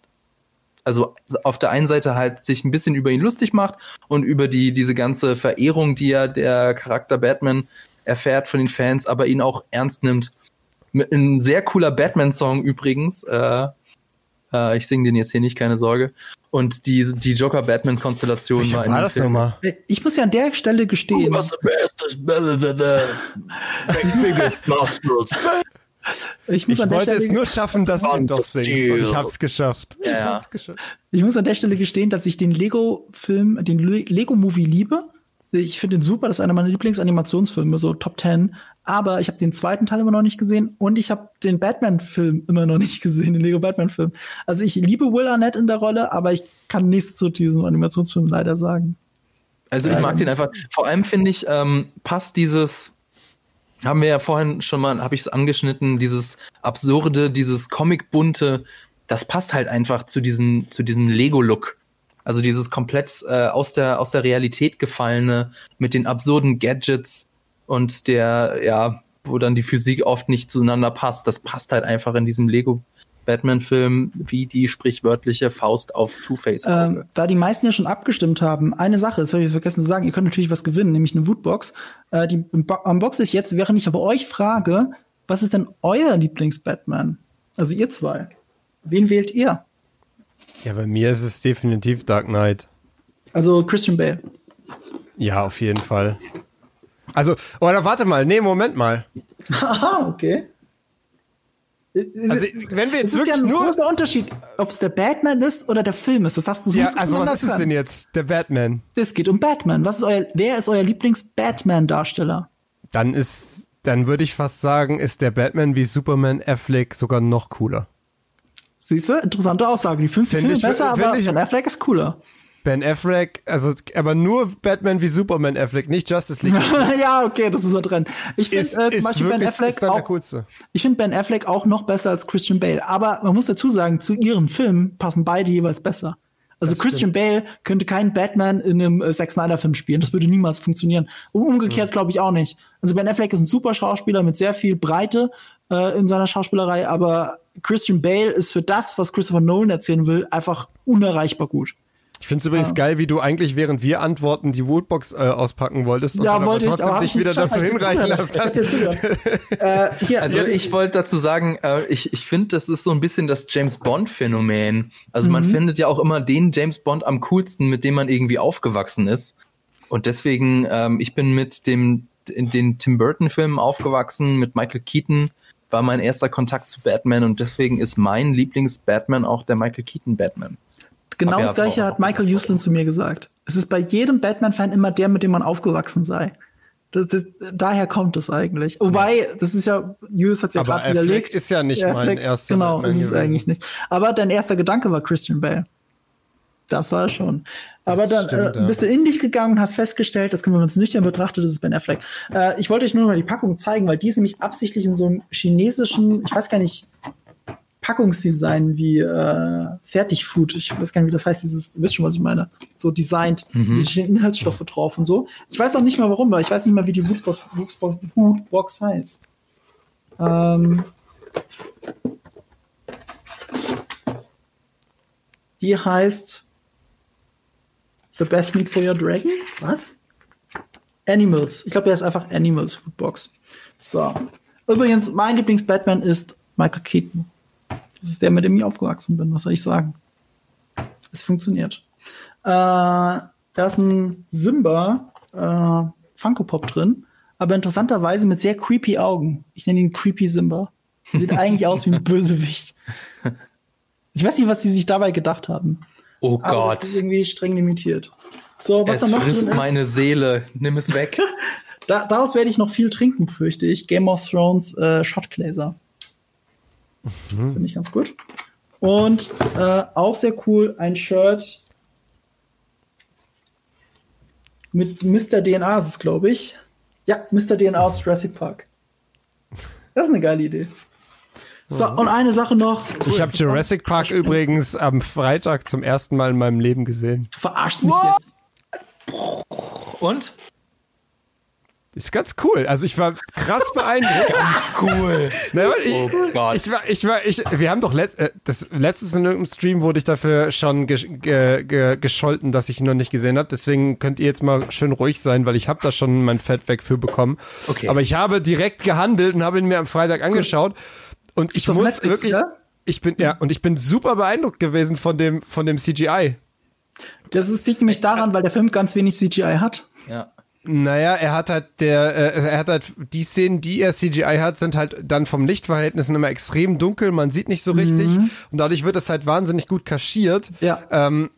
also auf der einen Seite halt sich ein bisschen über ihn lustig macht und über die, diese ganze Verehrung, die ja der Charakter Batman erfährt von den Fans, aber ihn auch ernst nimmt. Ein sehr cooler Batman-Song übrigens. Äh, äh, ich singe den jetzt hier nicht, keine Sorge. Und die, die Joker-Batman-Konstellation war in war das nochmal? Ich muss ja an der Stelle gestehen. Du the best, Ich, muss ich wollte Stelle es nur schaffen, dass du doch singst. Und ich hab's geschafft. Ja. Ich muss an der Stelle gestehen, dass ich den Lego-Film, den Lego-Movie liebe. Ich finde ihn super, das ist einer meiner Lieblingsanimationsfilme, so Top 10. Aber ich habe den zweiten Teil immer noch nicht gesehen und ich habe den Batman-Film immer noch nicht gesehen, den Lego Batman-Film. Also ich liebe Will Arnett in der Rolle, aber ich kann nichts zu diesem Animationsfilm leider sagen. Also ich mag den einfach. Vor allem finde ich, ähm, passt dieses haben wir ja vorhin schon mal, habe ich es angeschnitten, dieses absurde, dieses Comic-bunte, das passt halt einfach zu diesem, zu diesem Lego-Look. Also dieses komplett äh, aus, der, aus der Realität gefallene, mit den absurden Gadgets und der, ja, wo dann die Physik oft nicht zueinander passt, das passt halt einfach in diesem Lego Batman-Film wie die sprichwörtliche Faust aufs Two-Face. Ähm, da die meisten ja schon abgestimmt haben, eine Sache, das habe ich vergessen zu sagen, ihr könnt natürlich was gewinnen, nämlich eine Woodbox. Äh, die Unbox ich jetzt, während ich aber euch frage, was ist denn euer Lieblings-Batman? Also ihr zwei. Wen wählt ihr? Ja, bei mir ist es definitiv Dark Knight. Also Christian Bale. Ja, auf jeden Fall. Also, oder warte mal, nee, Moment mal. Aha, okay. Also, wenn wir jetzt wirklich ja ein nur großer Unterschied, ob es der Batman ist oder der Film ist. Das hast du so Ja, also was ist es denn jetzt? Der Batman. Es geht um Batman. Was ist euer, wer ist euer Lieblings-Batman-Darsteller? Dann ist, dann würde ich fast sagen, ist der Batman wie Superman Affleck sogar noch cooler. Siehst du? Interessante Aussage. Die 50 Filme besser, aber ich, Affleck ist cooler. Ben Affleck, also aber nur Batman wie Superman Affleck, nicht Justice League. ja, okay, das muss er trennen. Ich finde äh, zum Beispiel Ben Affleck auch, ich finde Ben Affleck auch noch besser als Christian Bale. Aber man muss dazu sagen, zu ihren Filmen passen beide jeweils besser. Also das Christian stimmt. Bale könnte keinen Batman in einem äh, Zack Snyder Film spielen. Das würde niemals funktionieren. Und umgekehrt mhm. glaube ich auch nicht. Also Ben Affleck ist ein super Schauspieler mit sehr viel Breite äh, in seiner Schauspielerei, aber Christian Bale ist für das, was Christopher Nolan erzählen will, einfach unerreichbar gut. Ich finde es übrigens ja. geil, wie du eigentlich, während wir antworten, die Woodbox äh, auspacken wolltest ja, und wollte trotzdem ich, dich wieder dazu hinreichen lassen hast. äh, hier, also jetzt. ich wollte dazu sagen, äh, ich, ich finde, das ist so ein bisschen das James Bond-Phänomen. Also mhm. man findet ja auch immer den James Bond am coolsten, mit dem man irgendwie aufgewachsen ist. Und deswegen, ähm, ich bin mit dem in den Tim Burton-Filmen aufgewachsen, mit Michael Keaton war mein erster Kontakt zu Batman und deswegen ist mein Lieblings-Batman auch der Michael Keaton Batman. Genau das gleiche hat Michael Houston zu mir gesagt. Es ist bei jedem Batman-Fan immer der, mit dem man aufgewachsen sei. Das, das, daher kommt es eigentlich. Wobei, das ist ja, Hughes hat ja Aber gerade widerlegt. Ist ja nicht mein Affleck, erster Genau, Batman ist es gewesen. eigentlich nicht. Aber dein erster Gedanke war Christian Bale. Das war schon. Aber Das dann stimmt, äh, ja. bist du in dich gegangen und hast festgestellt, das können wir uns nüchtern betrachten, das ist Ben Affleck. Äh, ich wollte euch nur mal die Packung zeigen, weil die ist nämlich absichtlich in so einem chinesischen, ich weiß gar nicht, Packungsdesign wie äh, Fertigfood. Ich weiß gar nicht, wie das heißt. Dieses, ihr wisst schon, was ich meine. So designt. Mhm. Stehen Inhaltsstoffe drauf und so. Ich weiß auch nicht mal warum, weil ich weiß nicht mal, wie die Woodbox, Woodbox, Woodbox heißt. Ähm, die heißt The Best Meat for Your Dragon. Was? Animals. Ich glaube, der ist einfach Animals Foodbox. So. Übrigens, mein Lieblings-Batman ist Michael Keaton. Das ist der, mit dem ich aufgewachsen bin. Was soll ich sagen? Es funktioniert. Äh, da ist ein Simba äh, Funko Pop drin, aber interessanterweise mit sehr creepy Augen. Ich nenne ihn Creepy Simba. Sieht eigentlich aus wie ein Bösewicht. Ich weiß nicht, was die sich dabei gedacht haben. Oh Aber Gott. das ist irgendwie streng limitiert. So, was Es da noch frisst drin ist, meine Seele. Nimm es weg. da, daraus werde ich noch viel trinken, befürchte ich. Game of Thrones äh, Shotgläser. Finde ich ganz gut. Und äh, auch sehr cool, ein Shirt mit Mr. DNA ist es, glaube ich. Ja, Mr. DNA aus Jurassic Park. Das ist eine geile Idee. So, und eine Sache noch. Ich habe Jurassic Park übrigens am Freitag zum ersten Mal in meinem Leben gesehen. Du verarschst mich What? jetzt. Und? Ist ganz cool. Also ich war krass beeindruckt. Cool. Na, ich, Oh Gott. ich war, ich war, ich, wir haben doch letzt, äh, das letztes in irgendeinem Stream wurde ich dafür schon gesch, ge, ge, gescholten, dass ich ihn noch nicht gesehen habe. Deswegen könnt ihr jetzt mal schön ruhig sein, weil ich habe da schon mein Fett weg für bekommen. Okay. Aber ich habe direkt gehandelt und habe ihn mir am Freitag angeschaut. Und ich muss Netflix, wirklich, ja? ich bin ja und ich bin super beeindruckt gewesen von dem von dem CGI. Das ist, liegt nämlich daran, weil der Film ganz wenig CGI hat. Ja. Naja, er hat halt der, äh, also er hat halt die Szenen, die er CGI hat, sind halt dann vom Lichtverhältnissen immer extrem dunkel, man sieht nicht so richtig und dadurch wird es halt wahnsinnig gut kaschiert. Ja. Ähm,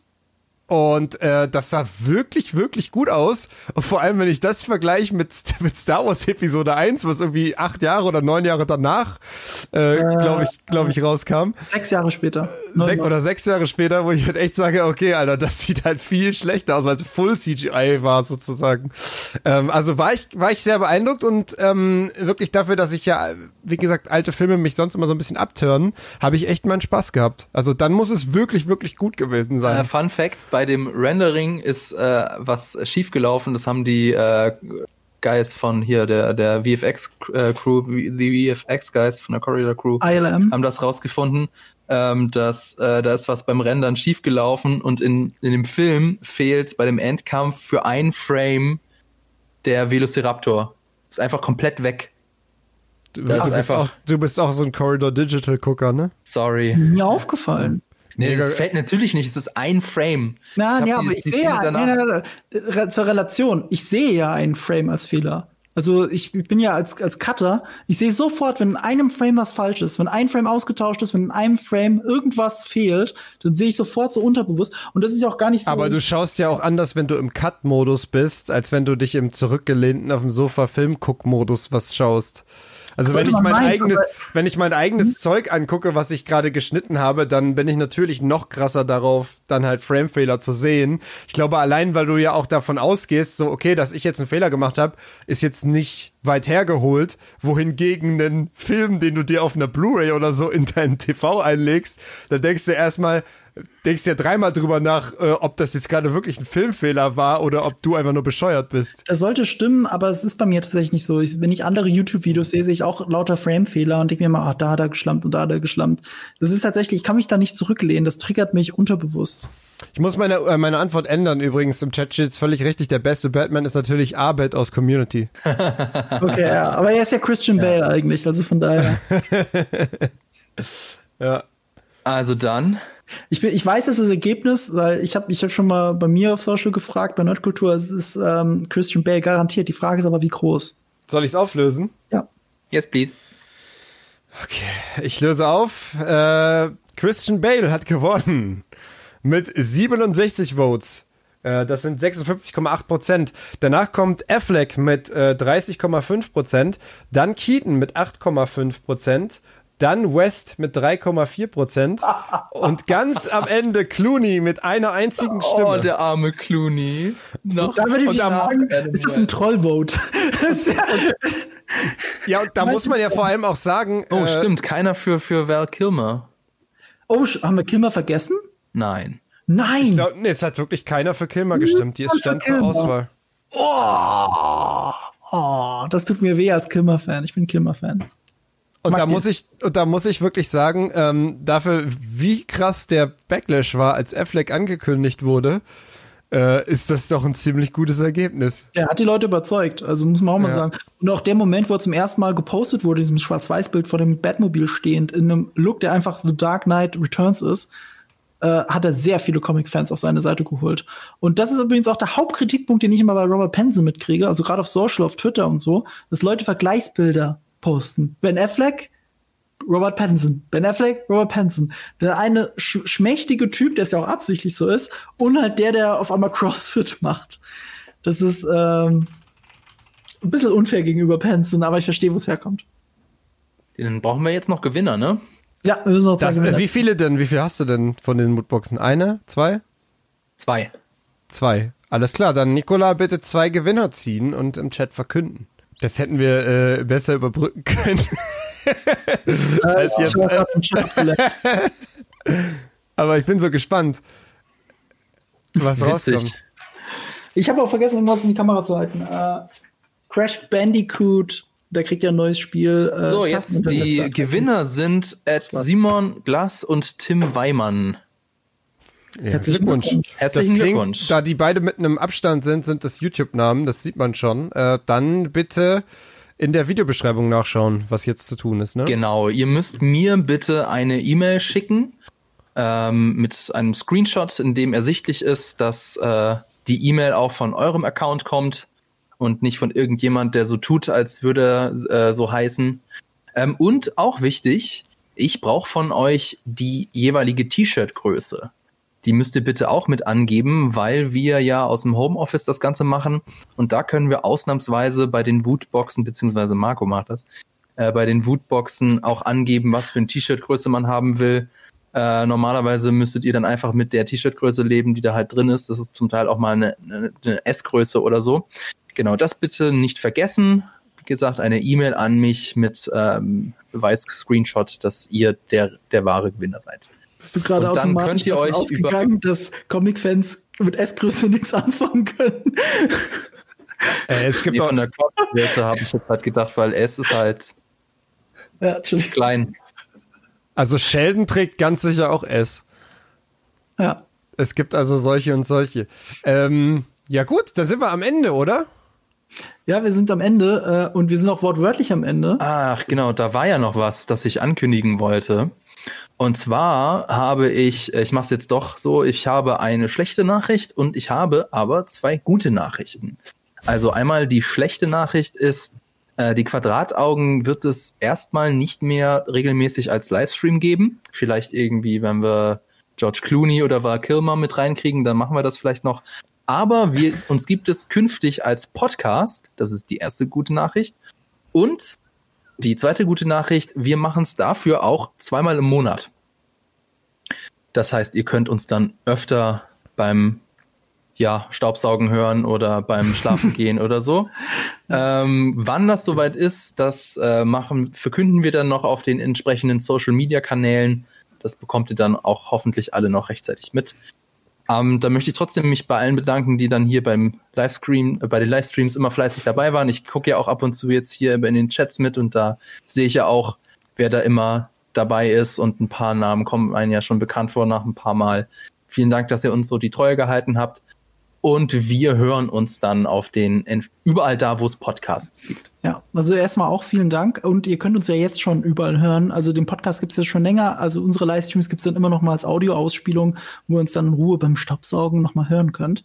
und äh, das sah wirklich, wirklich gut aus. Und vor allem, wenn ich das vergleiche mit, mit Star Wars Episode 1, was irgendwie acht Jahre oder neun Jahre danach, äh, glaube ich, glaube ich, rauskam. Sechs Jahre später. Sech oder sechs Jahre später, wo ich halt echt sage, okay, Alter, das sieht halt viel schlechter aus, weil es Full CGI war sozusagen. Ähm, also war ich, war ich sehr beeindruckt und ähm, wirklich dafür, dass ich ja, wie gesagt, alte Filme mich sonst immer so ein bisschen abtören, habe ich echt meinen Spaß gehabt. Also dann muss es wirklich, wirklich gut gewesen Äh, sein. Fun Fact: Bei dem Rendering ist äh, was schiefgelaufen. Das haben die äh, Guys von hier, der, der VFX-Crew, die VFX-Guys von der Corridor Crew, ILM. haben das rausgefunden, ähm, dass äh, da ist was beim Rendern schiefgelaufen und in, in dem Film fehlt bei dem Endkampf für ein Frame der Velociraptor. Ist einfach komplett weg. Du, du, ist bist auch, du bist auch so ein Corridor Digital Gucker, ne? Sorry. Mir aufgefallen. Nee, Mega- das fällt natürlich nicht. Es ist ein Frame. Nein, ja, aber ich sehe ja, nein, nein, Re- zur Relation, ich sehe ja einen Frame als Fehler. Also ich bin ja als, als Cutter, ich sehe sofort, wenn in einem Frame was falsch ist, wenn ein Frame ausgetauscht ist, wenn in einem Frame irgendwas fehlt, dann sehe ich sofort so unterbewusst. Und das ist ja auch gar nicht so. Aber du schaust ja auch anders, wenn du im Cut-Modus bist, als wenn du dich im zurückgelehnten auf dem Sofa Filmguck-Modus was schaust. Also wenn ich mein meinen, eigenes, wenn ich mein eigenes Zeug angucke, was ich gerade geschnitten habe, dann bin ich natürlich noch krasser darauf, dann halt Framefehler zu sehen. Ich glaube, allein weil du ja auch davon ausgehst, so okay, dass ich jetzt einen Fehler gemacht habe, ist jetzt nicht weit hergeholt, wohingegen einen Film, den du dir auf einer Blu-ray oder so in deinen TV einlegst, da denkst du erstmal, denkst dir dreimal drüber nach, äh, ob das jetzt gerade wirklich ein Filmfehler war oder ob du einfach nur bescheuert bist. Das sollte stimmen, aber es ist bei mir tatsächlich nicht so. Ich, wenn ich andere YouTube-Videos sehe, sehe ich auch lauter Frame-Fehler und denke mir mal, ah, da hat er geschlampt und da hat er geschlampt. Das ist tatsächlich, ich kann mich da nicht zurücklehnen, das triggert mich unterbewusst. Ich muss meine, äh, meine Antwort ändern übrigens. Im Chat steht völlig richtig. Der beste Batman ist natürlich Abed aus Community. Okay, ja. Aber er ist ja Christian Bale eigentlich, also von daher. Ja. Also dann, Ich, bin, ich weiß das ist das Ergebnis, weil ich habe ich hab schon mal bei mir auf Social gefragt, bei Nerdkultur, es ist ähm, Christian Bale garantiert. Die Frage ist aber, wie groß? Soll ich es auflösen? Ja. yes please. Ich löse auf. Äh, Christian Bale hat gewonnen mit 67 Votes. Äh, das sind 56,8 Prozent. Danach kommt Affleck mit äh, 30,5 Prozent. Dann Keaton mit 8,5 Prozent. Dann West mit 3,4 Prozent. und ganz am Ende Clooney mit einer einzigen Stimme. Oh, der arme Clooney. Noch da würde ich mich fragen, ist das ein Trollvote? ja, und da muss man ja vor allem auch sagen. Oh, äh, stimmt, keiner für, für Val Kilmer. Oh, haben wir Kilmer vergessen? Nein. Nein! Ich glaub, nee, es hat wirklich keiner für Kilmer gestimmt. Die ist stand zur Auswahl. Oh, oh, das tut mir weh als Kilmer-Fan. Ich bin Kilmer-Fan. Und da muss ich, und da muss ich wirklich sagen, ähm, dafür, wie krass der Backlash war, als Affleck angekündigt wurde, äh, ist das doch ein ziemlich gutes Ergebnis. Er hat die Leute überzeugt, also muss man auch mal ja. sagen. Und auch der Moment, wo er zum ersten Mal gepostet wurde, diesem Schwarz-Weiß-Bild vor dem Batmobil stehend, in einem Look, der einfach The Dark Knight Returns ist, äh, hat er sehr viele Comic-Fans auf seine Seite geholt. Und das ist übrigens auch der Hauptkritikpunkt, den ich immer bei Robert Penson mitkriege, also gerade auf Social, auf Twitter und so, dass Leute Vergleichsbilder posten. Ben Affleck, Robert Pattinson. Ben Affleck, Robert Pattinson. Der eine sch schmächtige Typ, der es ja auch absichtlich so ist, und halt der, der auf einmal CrossFit macht. Das ist ähm, ein bisschen unfair gegenüber Pattinson, aber ich verstehe, wo es herkommt. Dann brauchen wir jetzt noch Gewinner, ne? Ja, wir müssen noch das, äh, Wie viele denn? Wie viel hast du denn von den Moodboxen? Eine? Zwei? Zwei. Zwei. Alles klar, dann Nikola bitte zwei Gewinner ziehen und im Chat verkünden. Das hätten wir äh, besser überbrücken können. Als jetzt. Aber ich bin so gespannt, was Witzig. rauskommt. Ich habe auch vergessen, irgendwas in die Kamera zu halten. Uh, Crash Bandicoot, der kriegt ja ein neues Spiel. Uh, so, jetzt die Gewinner sind Ed Simon Glass und Tim Weimann. Ja, Herzlichen Glückwunsch. Herzlichen klingt, Glückwunsch. Da die beide mit einem Abstand sind, sind das YouTube-Namen, das sieht man schon. Äh, dann bitte in der Videobeschreibung nachschauen, was jetzt zu tun ist. Ne? Genau, ihr müsst mir bitte eine E-Mail schicken ähm, mit einem Screenshot, in dem ersichtlich ist, dass äh, die E-Mail auch von eurem Account kommt und nicht von irgendjemand, der so tut, als würde äh, so heißen. Ähm, und auch wichtig, ich brauche von euch die jeweilige T-Shirt-Größe. Die müsst ihr bitte auch mit angeben, weil wir ja aus dem Homeoffice das Ganze machen. Und da können wir ausnahmsweise bei den Wootboxen, beziehungsweise Marco macht das, äh, bei den Wootboxen auch angeben, was für ein T-Shirt-Größe man haben will. Äh, normalerweise müsstet ihr dann einfach mit der T-Shirt-Größe leben, die da halt drin ist. Das ist zum Teil auch mal eine, eine, eine S-Größe oder so. Genau, das bitte nicht vergessen. Wie gesagt, eine E-Mail an mich mit ähm, Beweis-Screenshot, dass ihr der, der wahre Gewinner seid. Bist du gerade automatisch könnt ihr euch ausgegangen, dass Comic-Fans mit S-Größe nichts anfangen können? Äh, es gibt auch eine Größe, habe ich jetzt halt gedacht, weil S ist halt ja, klein. Also Sheldon trägt ganz sicher auch S. Ja. Es gibt also solche und solche. Ähm, ja gut, da sind wir am Ende, oder? Ja, wir sind am Ende äh, und wir sind auch wortwörtlich am Ende. Ach, genau, da war ja noch was, das ich ankündigen wollte. Und zwar habe ich, äh, ich mache es jetzt doch so, ich habe eine schlechte Nachricht und ich habe aber zwei gute Nachrichten. Also einmal die schlechte Nachricht ist, äh, die Quadrataugen wird es erstmal nicht mehr regelmäßig als Livestream geben. Vielleicht irgendwie, wenn wir George Clooney oder Val Kilmer mit reinkriegen, dann machen wir das vielleicht noch. Aber wir, uns gibt es künftig als Podcast. Das ist die erste gute Nachricht. Und die zweite gute Nachricht, wir machen es dafür auch zweimal im Monat. Das heißt, ihr könnt uns dann öfter beim ja, Staubsaugen hören oder beim Schlafen gehen oder so. Ähm, wann das soweit ist, das äh, machen, verkünden wir dann noch auf den entsprechenden Social Media Kanälen. Das bekommt ihr dann auch hoffentlich alle noch rechtzeitig mit. Ähm, da möchte ich trotzdem mich bei allen bedanken, die dann hier beim Livestream, äh, bei den Livestreams immer fleißig dabei waren. Ich gucke ja auch ab und zu jetzt hier in den Chats mit und da sehe ich ja auch, wer da immer dabei ist und ein paar Namen kommen einem ja schon bekannt vor nach ein paar Mal. Vielen Dank, dass ihr uns so die Treue gehalten habt. Und wir hören uns dann auf den überall da, wo es Podcasts gibt. Ja, also erstmal auch vielen Dank. Und ihr könnt uns ja jetzt schon überall hören. Also den Podcast gibt es ja schon länger. Also unsere Livestreams gibt es dann immer noch mal als Audioausspielung, wo ihr uns dann in Ruhe beim Staubsaugen noch mal hören könnt.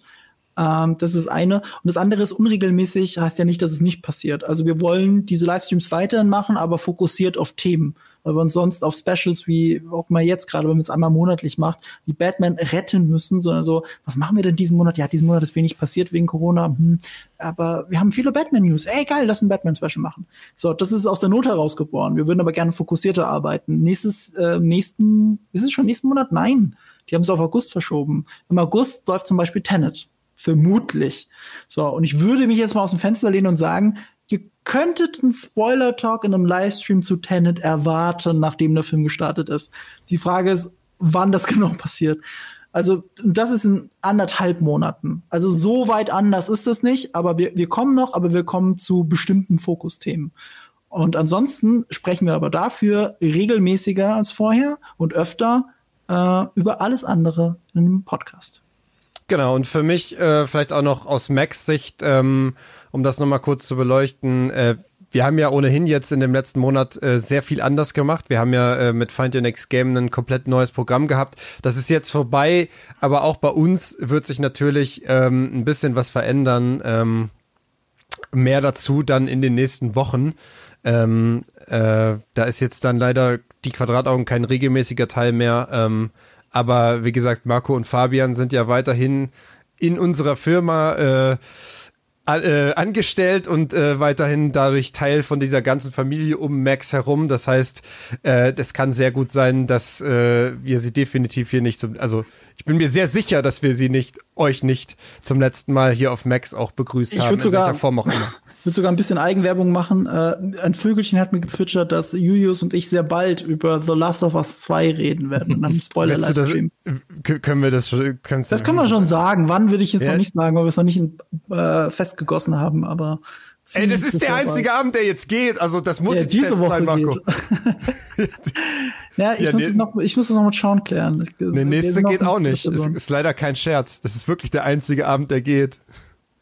Ähm, das ist eine. Und das andere ist unregelmäßig, heißt ja nicht, dass es nicht passiert. Also wir wollen diese Livestreams weiterhin machen, aber fokussiert auf Themen. Weil wir uns sonst auf Specials wie auch mal jetzt gerade, wenn wir es einmal monatlich macht, wie Batman retten müssen, sondern so, was machen wir denn diesen Monat? Ja, diesen Monat ist wenig passiert wegen Corona, hm, aber wir haben viele Batman-News. Ey, geil, lass ein Batman-Special machen. So, das ist aus der Not heraus geboren. Wir würden aber gerne fokussierter arbeiten. Nächstes, äh, nächsten, ist es schon nächsten Monat? Nein. Die haben es auf August verschoben. Im August läuft zum Beispiel Tenet. Vermutlich. So, und ich würde mich jetzt mal aus dem Fenster lehnen und sagen, ihr könntet einen Spoiler-Talk in einem Livestream zu Tenet erwarten, nachdem der Film gestartet ist. Die Frage ist, wann das genau passiert. Also, das ist in anderthalb Monaten. Also, so weit anders ist das nicht, aber wir, wir kommen noch, aber wir kommen zu bestimmten Fokusthemen. Und ansonsten sprechen wir aber dafür regelmäßiger als vorher und öfter äh, über alles andere in einem Podcast. Genau, und für mich äh, vielleicht auch noch aus Max Sicht, ähm, um das nochmal kurz zu beleuchten, äh, wir haben ja ohnehin jetzt in dem letzten Monat äh, sehr viel anders gemacht. Wir haben ja äh, mit Find Your Next Game ein komplett neues Programm gehabt. Das ist jetzt vorbei, aber auch bei uns wird sich natürlich ähm, ein bisschen was verändern. Ähm, mehr dazu dann in den nächsten Wochen. Ähm, äh, da ist jetzt dann leider die Quadrataugen kein regelmäßiger Teil mehr. Ähm, aber wie gesagt, Marco und Fabian sind ja weiterhin in unserer Firma äh, äh, angestellt und äh, weiterhin dadurch Teil von dieser ganzen Familie um Max herum. Das heißt, äh, das kann sehr gut sein, dass äh, wir sie definitiv hier nicht zum, also ich bin mir sehr sicher, dass wir sie nicht, euch nicht zum letzten Mal hier auf Max auch begrüßt Ich haben, würd sogar- in welcher Form auch immer. Ich würde sogar ein bisschen Eigenwerbung machen. Äh, ein Vögelchen hat mir gezwitschert, dass Julius und ich sehr bald über The Last of Us 2 reden werden in einem du das, können wir das schon, Das kann man schon sagen. Wann würde ich jetzt Ja. noch nicht sagen, weil wir es noch nicht in, äh, festgegossen haben, aber. Ey, das ist der einzige Abend, der jetzt geht. Also das muss Ja, jetzt diese fest Woche sein, Marco. ja, ich, Ja, muss nee. es noch, ich muss es noch mit Sean klären. Der wir nächste geht auch nicht. Das Person. ist leider kein Scherz. Das ist wirklich der einzige Abend, der geht.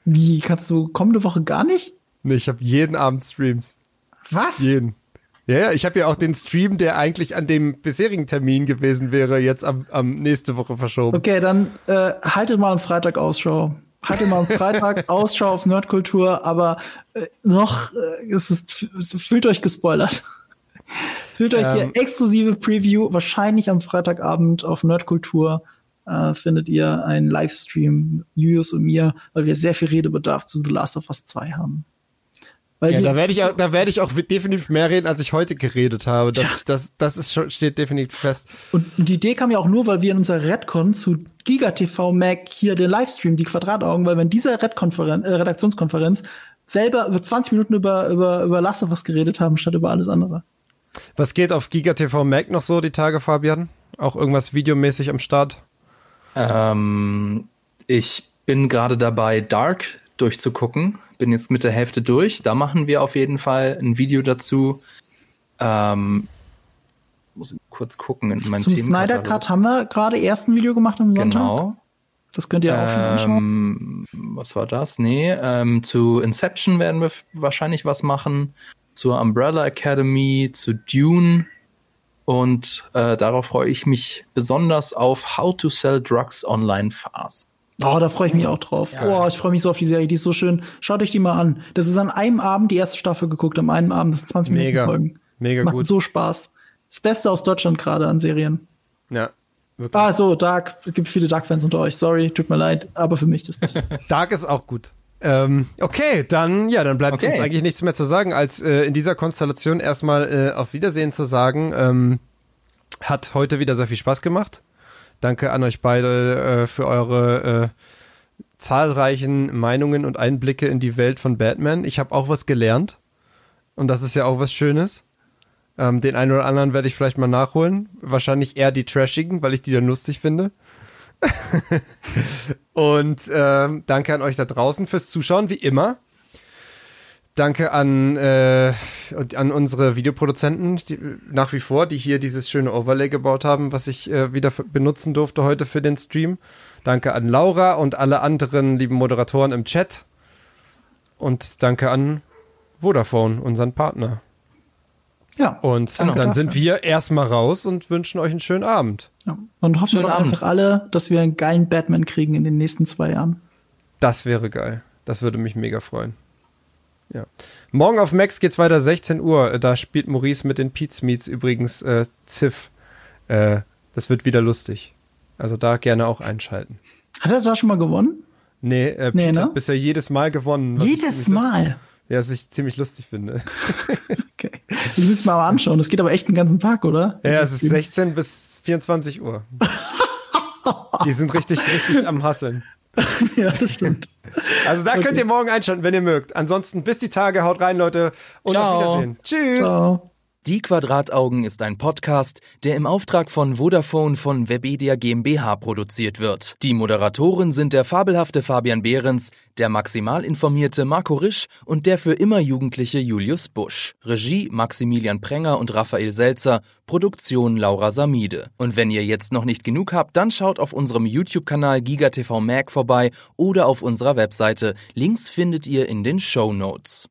Wie, kannst du kommende Woche gar nicht? Nee, ich habe jeden Abend Streams. Was? Jeden. Ja, ja, ich habe ja auch den Stream, der eigentlich an dem bisherigen Termin gewesen wäre, jetzt am, am nächste Woche verschoben. Okay, dann äh, haltet mal am Freitag Ausschau. Haltet mal am Freitag Ausschau auf Nerdkultur, aber äh, noch äh, es ist, es fühlt euch gespoilert. fühlt euch Ähm. hier exklusive Preview. Wahrscheinlich am Freitagabend auf Nerdkultur äh, findet ihr einen Livestream, Julius und mir, weil wir sehr viel Redebedarf zu The Last of Us 2 haben. Weil Ja, da werde ich, auch- da werde ich auch definitiv mehr reden, als ich heute geredet habe. Das, das, das ist schon, steht definitiv fest. Und die Idee kam ja auch nur, weil wir in unserer Redcon zu GigaTV Mac hier den Livestream, die Quadrataugen, weil wir in dieser Redkonferenz, äh, Redaktionskonferenz selber über 20 Minuten über, über, über Last of Us geredet haben, statt über alles andere. Was geht auf GigaTV Mac noch so die Tage, Fabian? Auch irgendwas videomäßig am Start? Ähm, ich bin gerade dabei, Dark durchzugucken. Bin jetzt mit der Hälfte durch. Da machen wir auf jeden Fall ein Video dazu. Ähm, muss ich kurz gucken in meinen Zum Snyder Cut haben wir gerade erst ein Video gemacht am Sonntag. Genau. Das könnt ihr auch schon anschauen. Ähm, was war das? Nee, ähm, zu Inception werden wir wahrscheinlich was machen. Zur Umbrella Academy, zu Dune. Und äh, darauf freue ich mich besonders auf How to Sell Drugs Online Fast. Oh, da freue ich mich auch drauf. Oh, ich freue mich so auf die Serie, die ist so schön. Schaut euch die mal an. Das ist an einem Abend die erste Staffel geguckt, an einem Abend, das sind 20 Mega. Minuten Folgen. Mega Macht gut. so Spaß. Das Beste aus Deutschland gerade an Serien. Ja. Wirklich. Ah, so, Dark. Es gibt viele Dark-Fans unter euch. Sorry, tut mir leid, aber für mich das Beste. Dark ist auch gut. Ähm, okay, dann, ja, dann bleibt Okay. uns eigentlich nichts mehr zu sagen, als äh, in dieser Konstellation erstmal äh, auf Wiedersehen zu sagen. Ähm, hat heute wieder sehr viel Spaß gemacht. Danke an euch beide äh, für eure äh, zahlreichen Meinungen und Einblicke in die Welt von Batman. Ich habe auch was gelernt. Und das ist ja auch was Schönes. Ähm, den einen oder anderen werde ich vielleicht mal nachholen. Wahrscheinlich eher die Trashigen, weil ich die dann lustig finde. Und ähm, danke an euch da draußen fürs Zuschauen, wie immer. Danke an, äh, an unsere Videoproduzenten die, nach wie vor, die hier dieses schöne Overlay gebaut haben, was ich äh, wieder benutzen durfte heute für den Stream. Danke an Laura und alle anderen lieben Moderatoren im Chat. Und danke an Vodafone, unseren Partner. Ja. Und Genau. dann sind wir erstmal raus und wünschen euch einen schönen Abend. ja. Und hoffen wir Schönen Abend. einfach alle, dass wir einen geilen Batman kriegen in den nächsten zwei Jahren. Das wäre geil. Das würde mich mega freuen. Ja. Morgen auf Max geht's weiter, 16 Uhr. Da spielt Maurice mit den Pete's Meets übrigens äh, Ziff. Äh, das wird wieder lustig. Also da gerne auch einschalten. Hat er da schon mal gewonnen? Nee, äh, Nee, ne? hat bisher jedes Mal gewonnen. Jedes Mal. Ja, was ich ziemlich lustig finde. Okay. Ich muss mal anschauen. Das geht aber echt den ganzen Tag, oder? Ja, es ist 16 bis 24 Uhr. Die sind richtig, richtig am Hasseln. ja, das stimmt. Also da Okay. könnt ihr morgen einschalten, wenn ihr mögt. Ansonsten bis die Tage, haut rein, Leute. Und Ciao. auf Wiedersehen. Tschüss. Ciao. Die Quadrataugen ist ein Podcast, der im Auftrag von Vodafone von Webedia GmbH produziert wird. Die Moderatoren sind der fabelhafte Fabian Behrens, der maximal informierte Marco Risch und der für immer jugendliche Julius Busch. Regie Maximilian Prenger und Raphael Selzer, Produktion Laura Samide. Und wenn ihr jetzt noch nicht genug habt, dann schaut auf unserem YouTube-Kanal GigaTV Mag vorbei oder auf unserer Webseite. Links findet ihr in den Show Notes.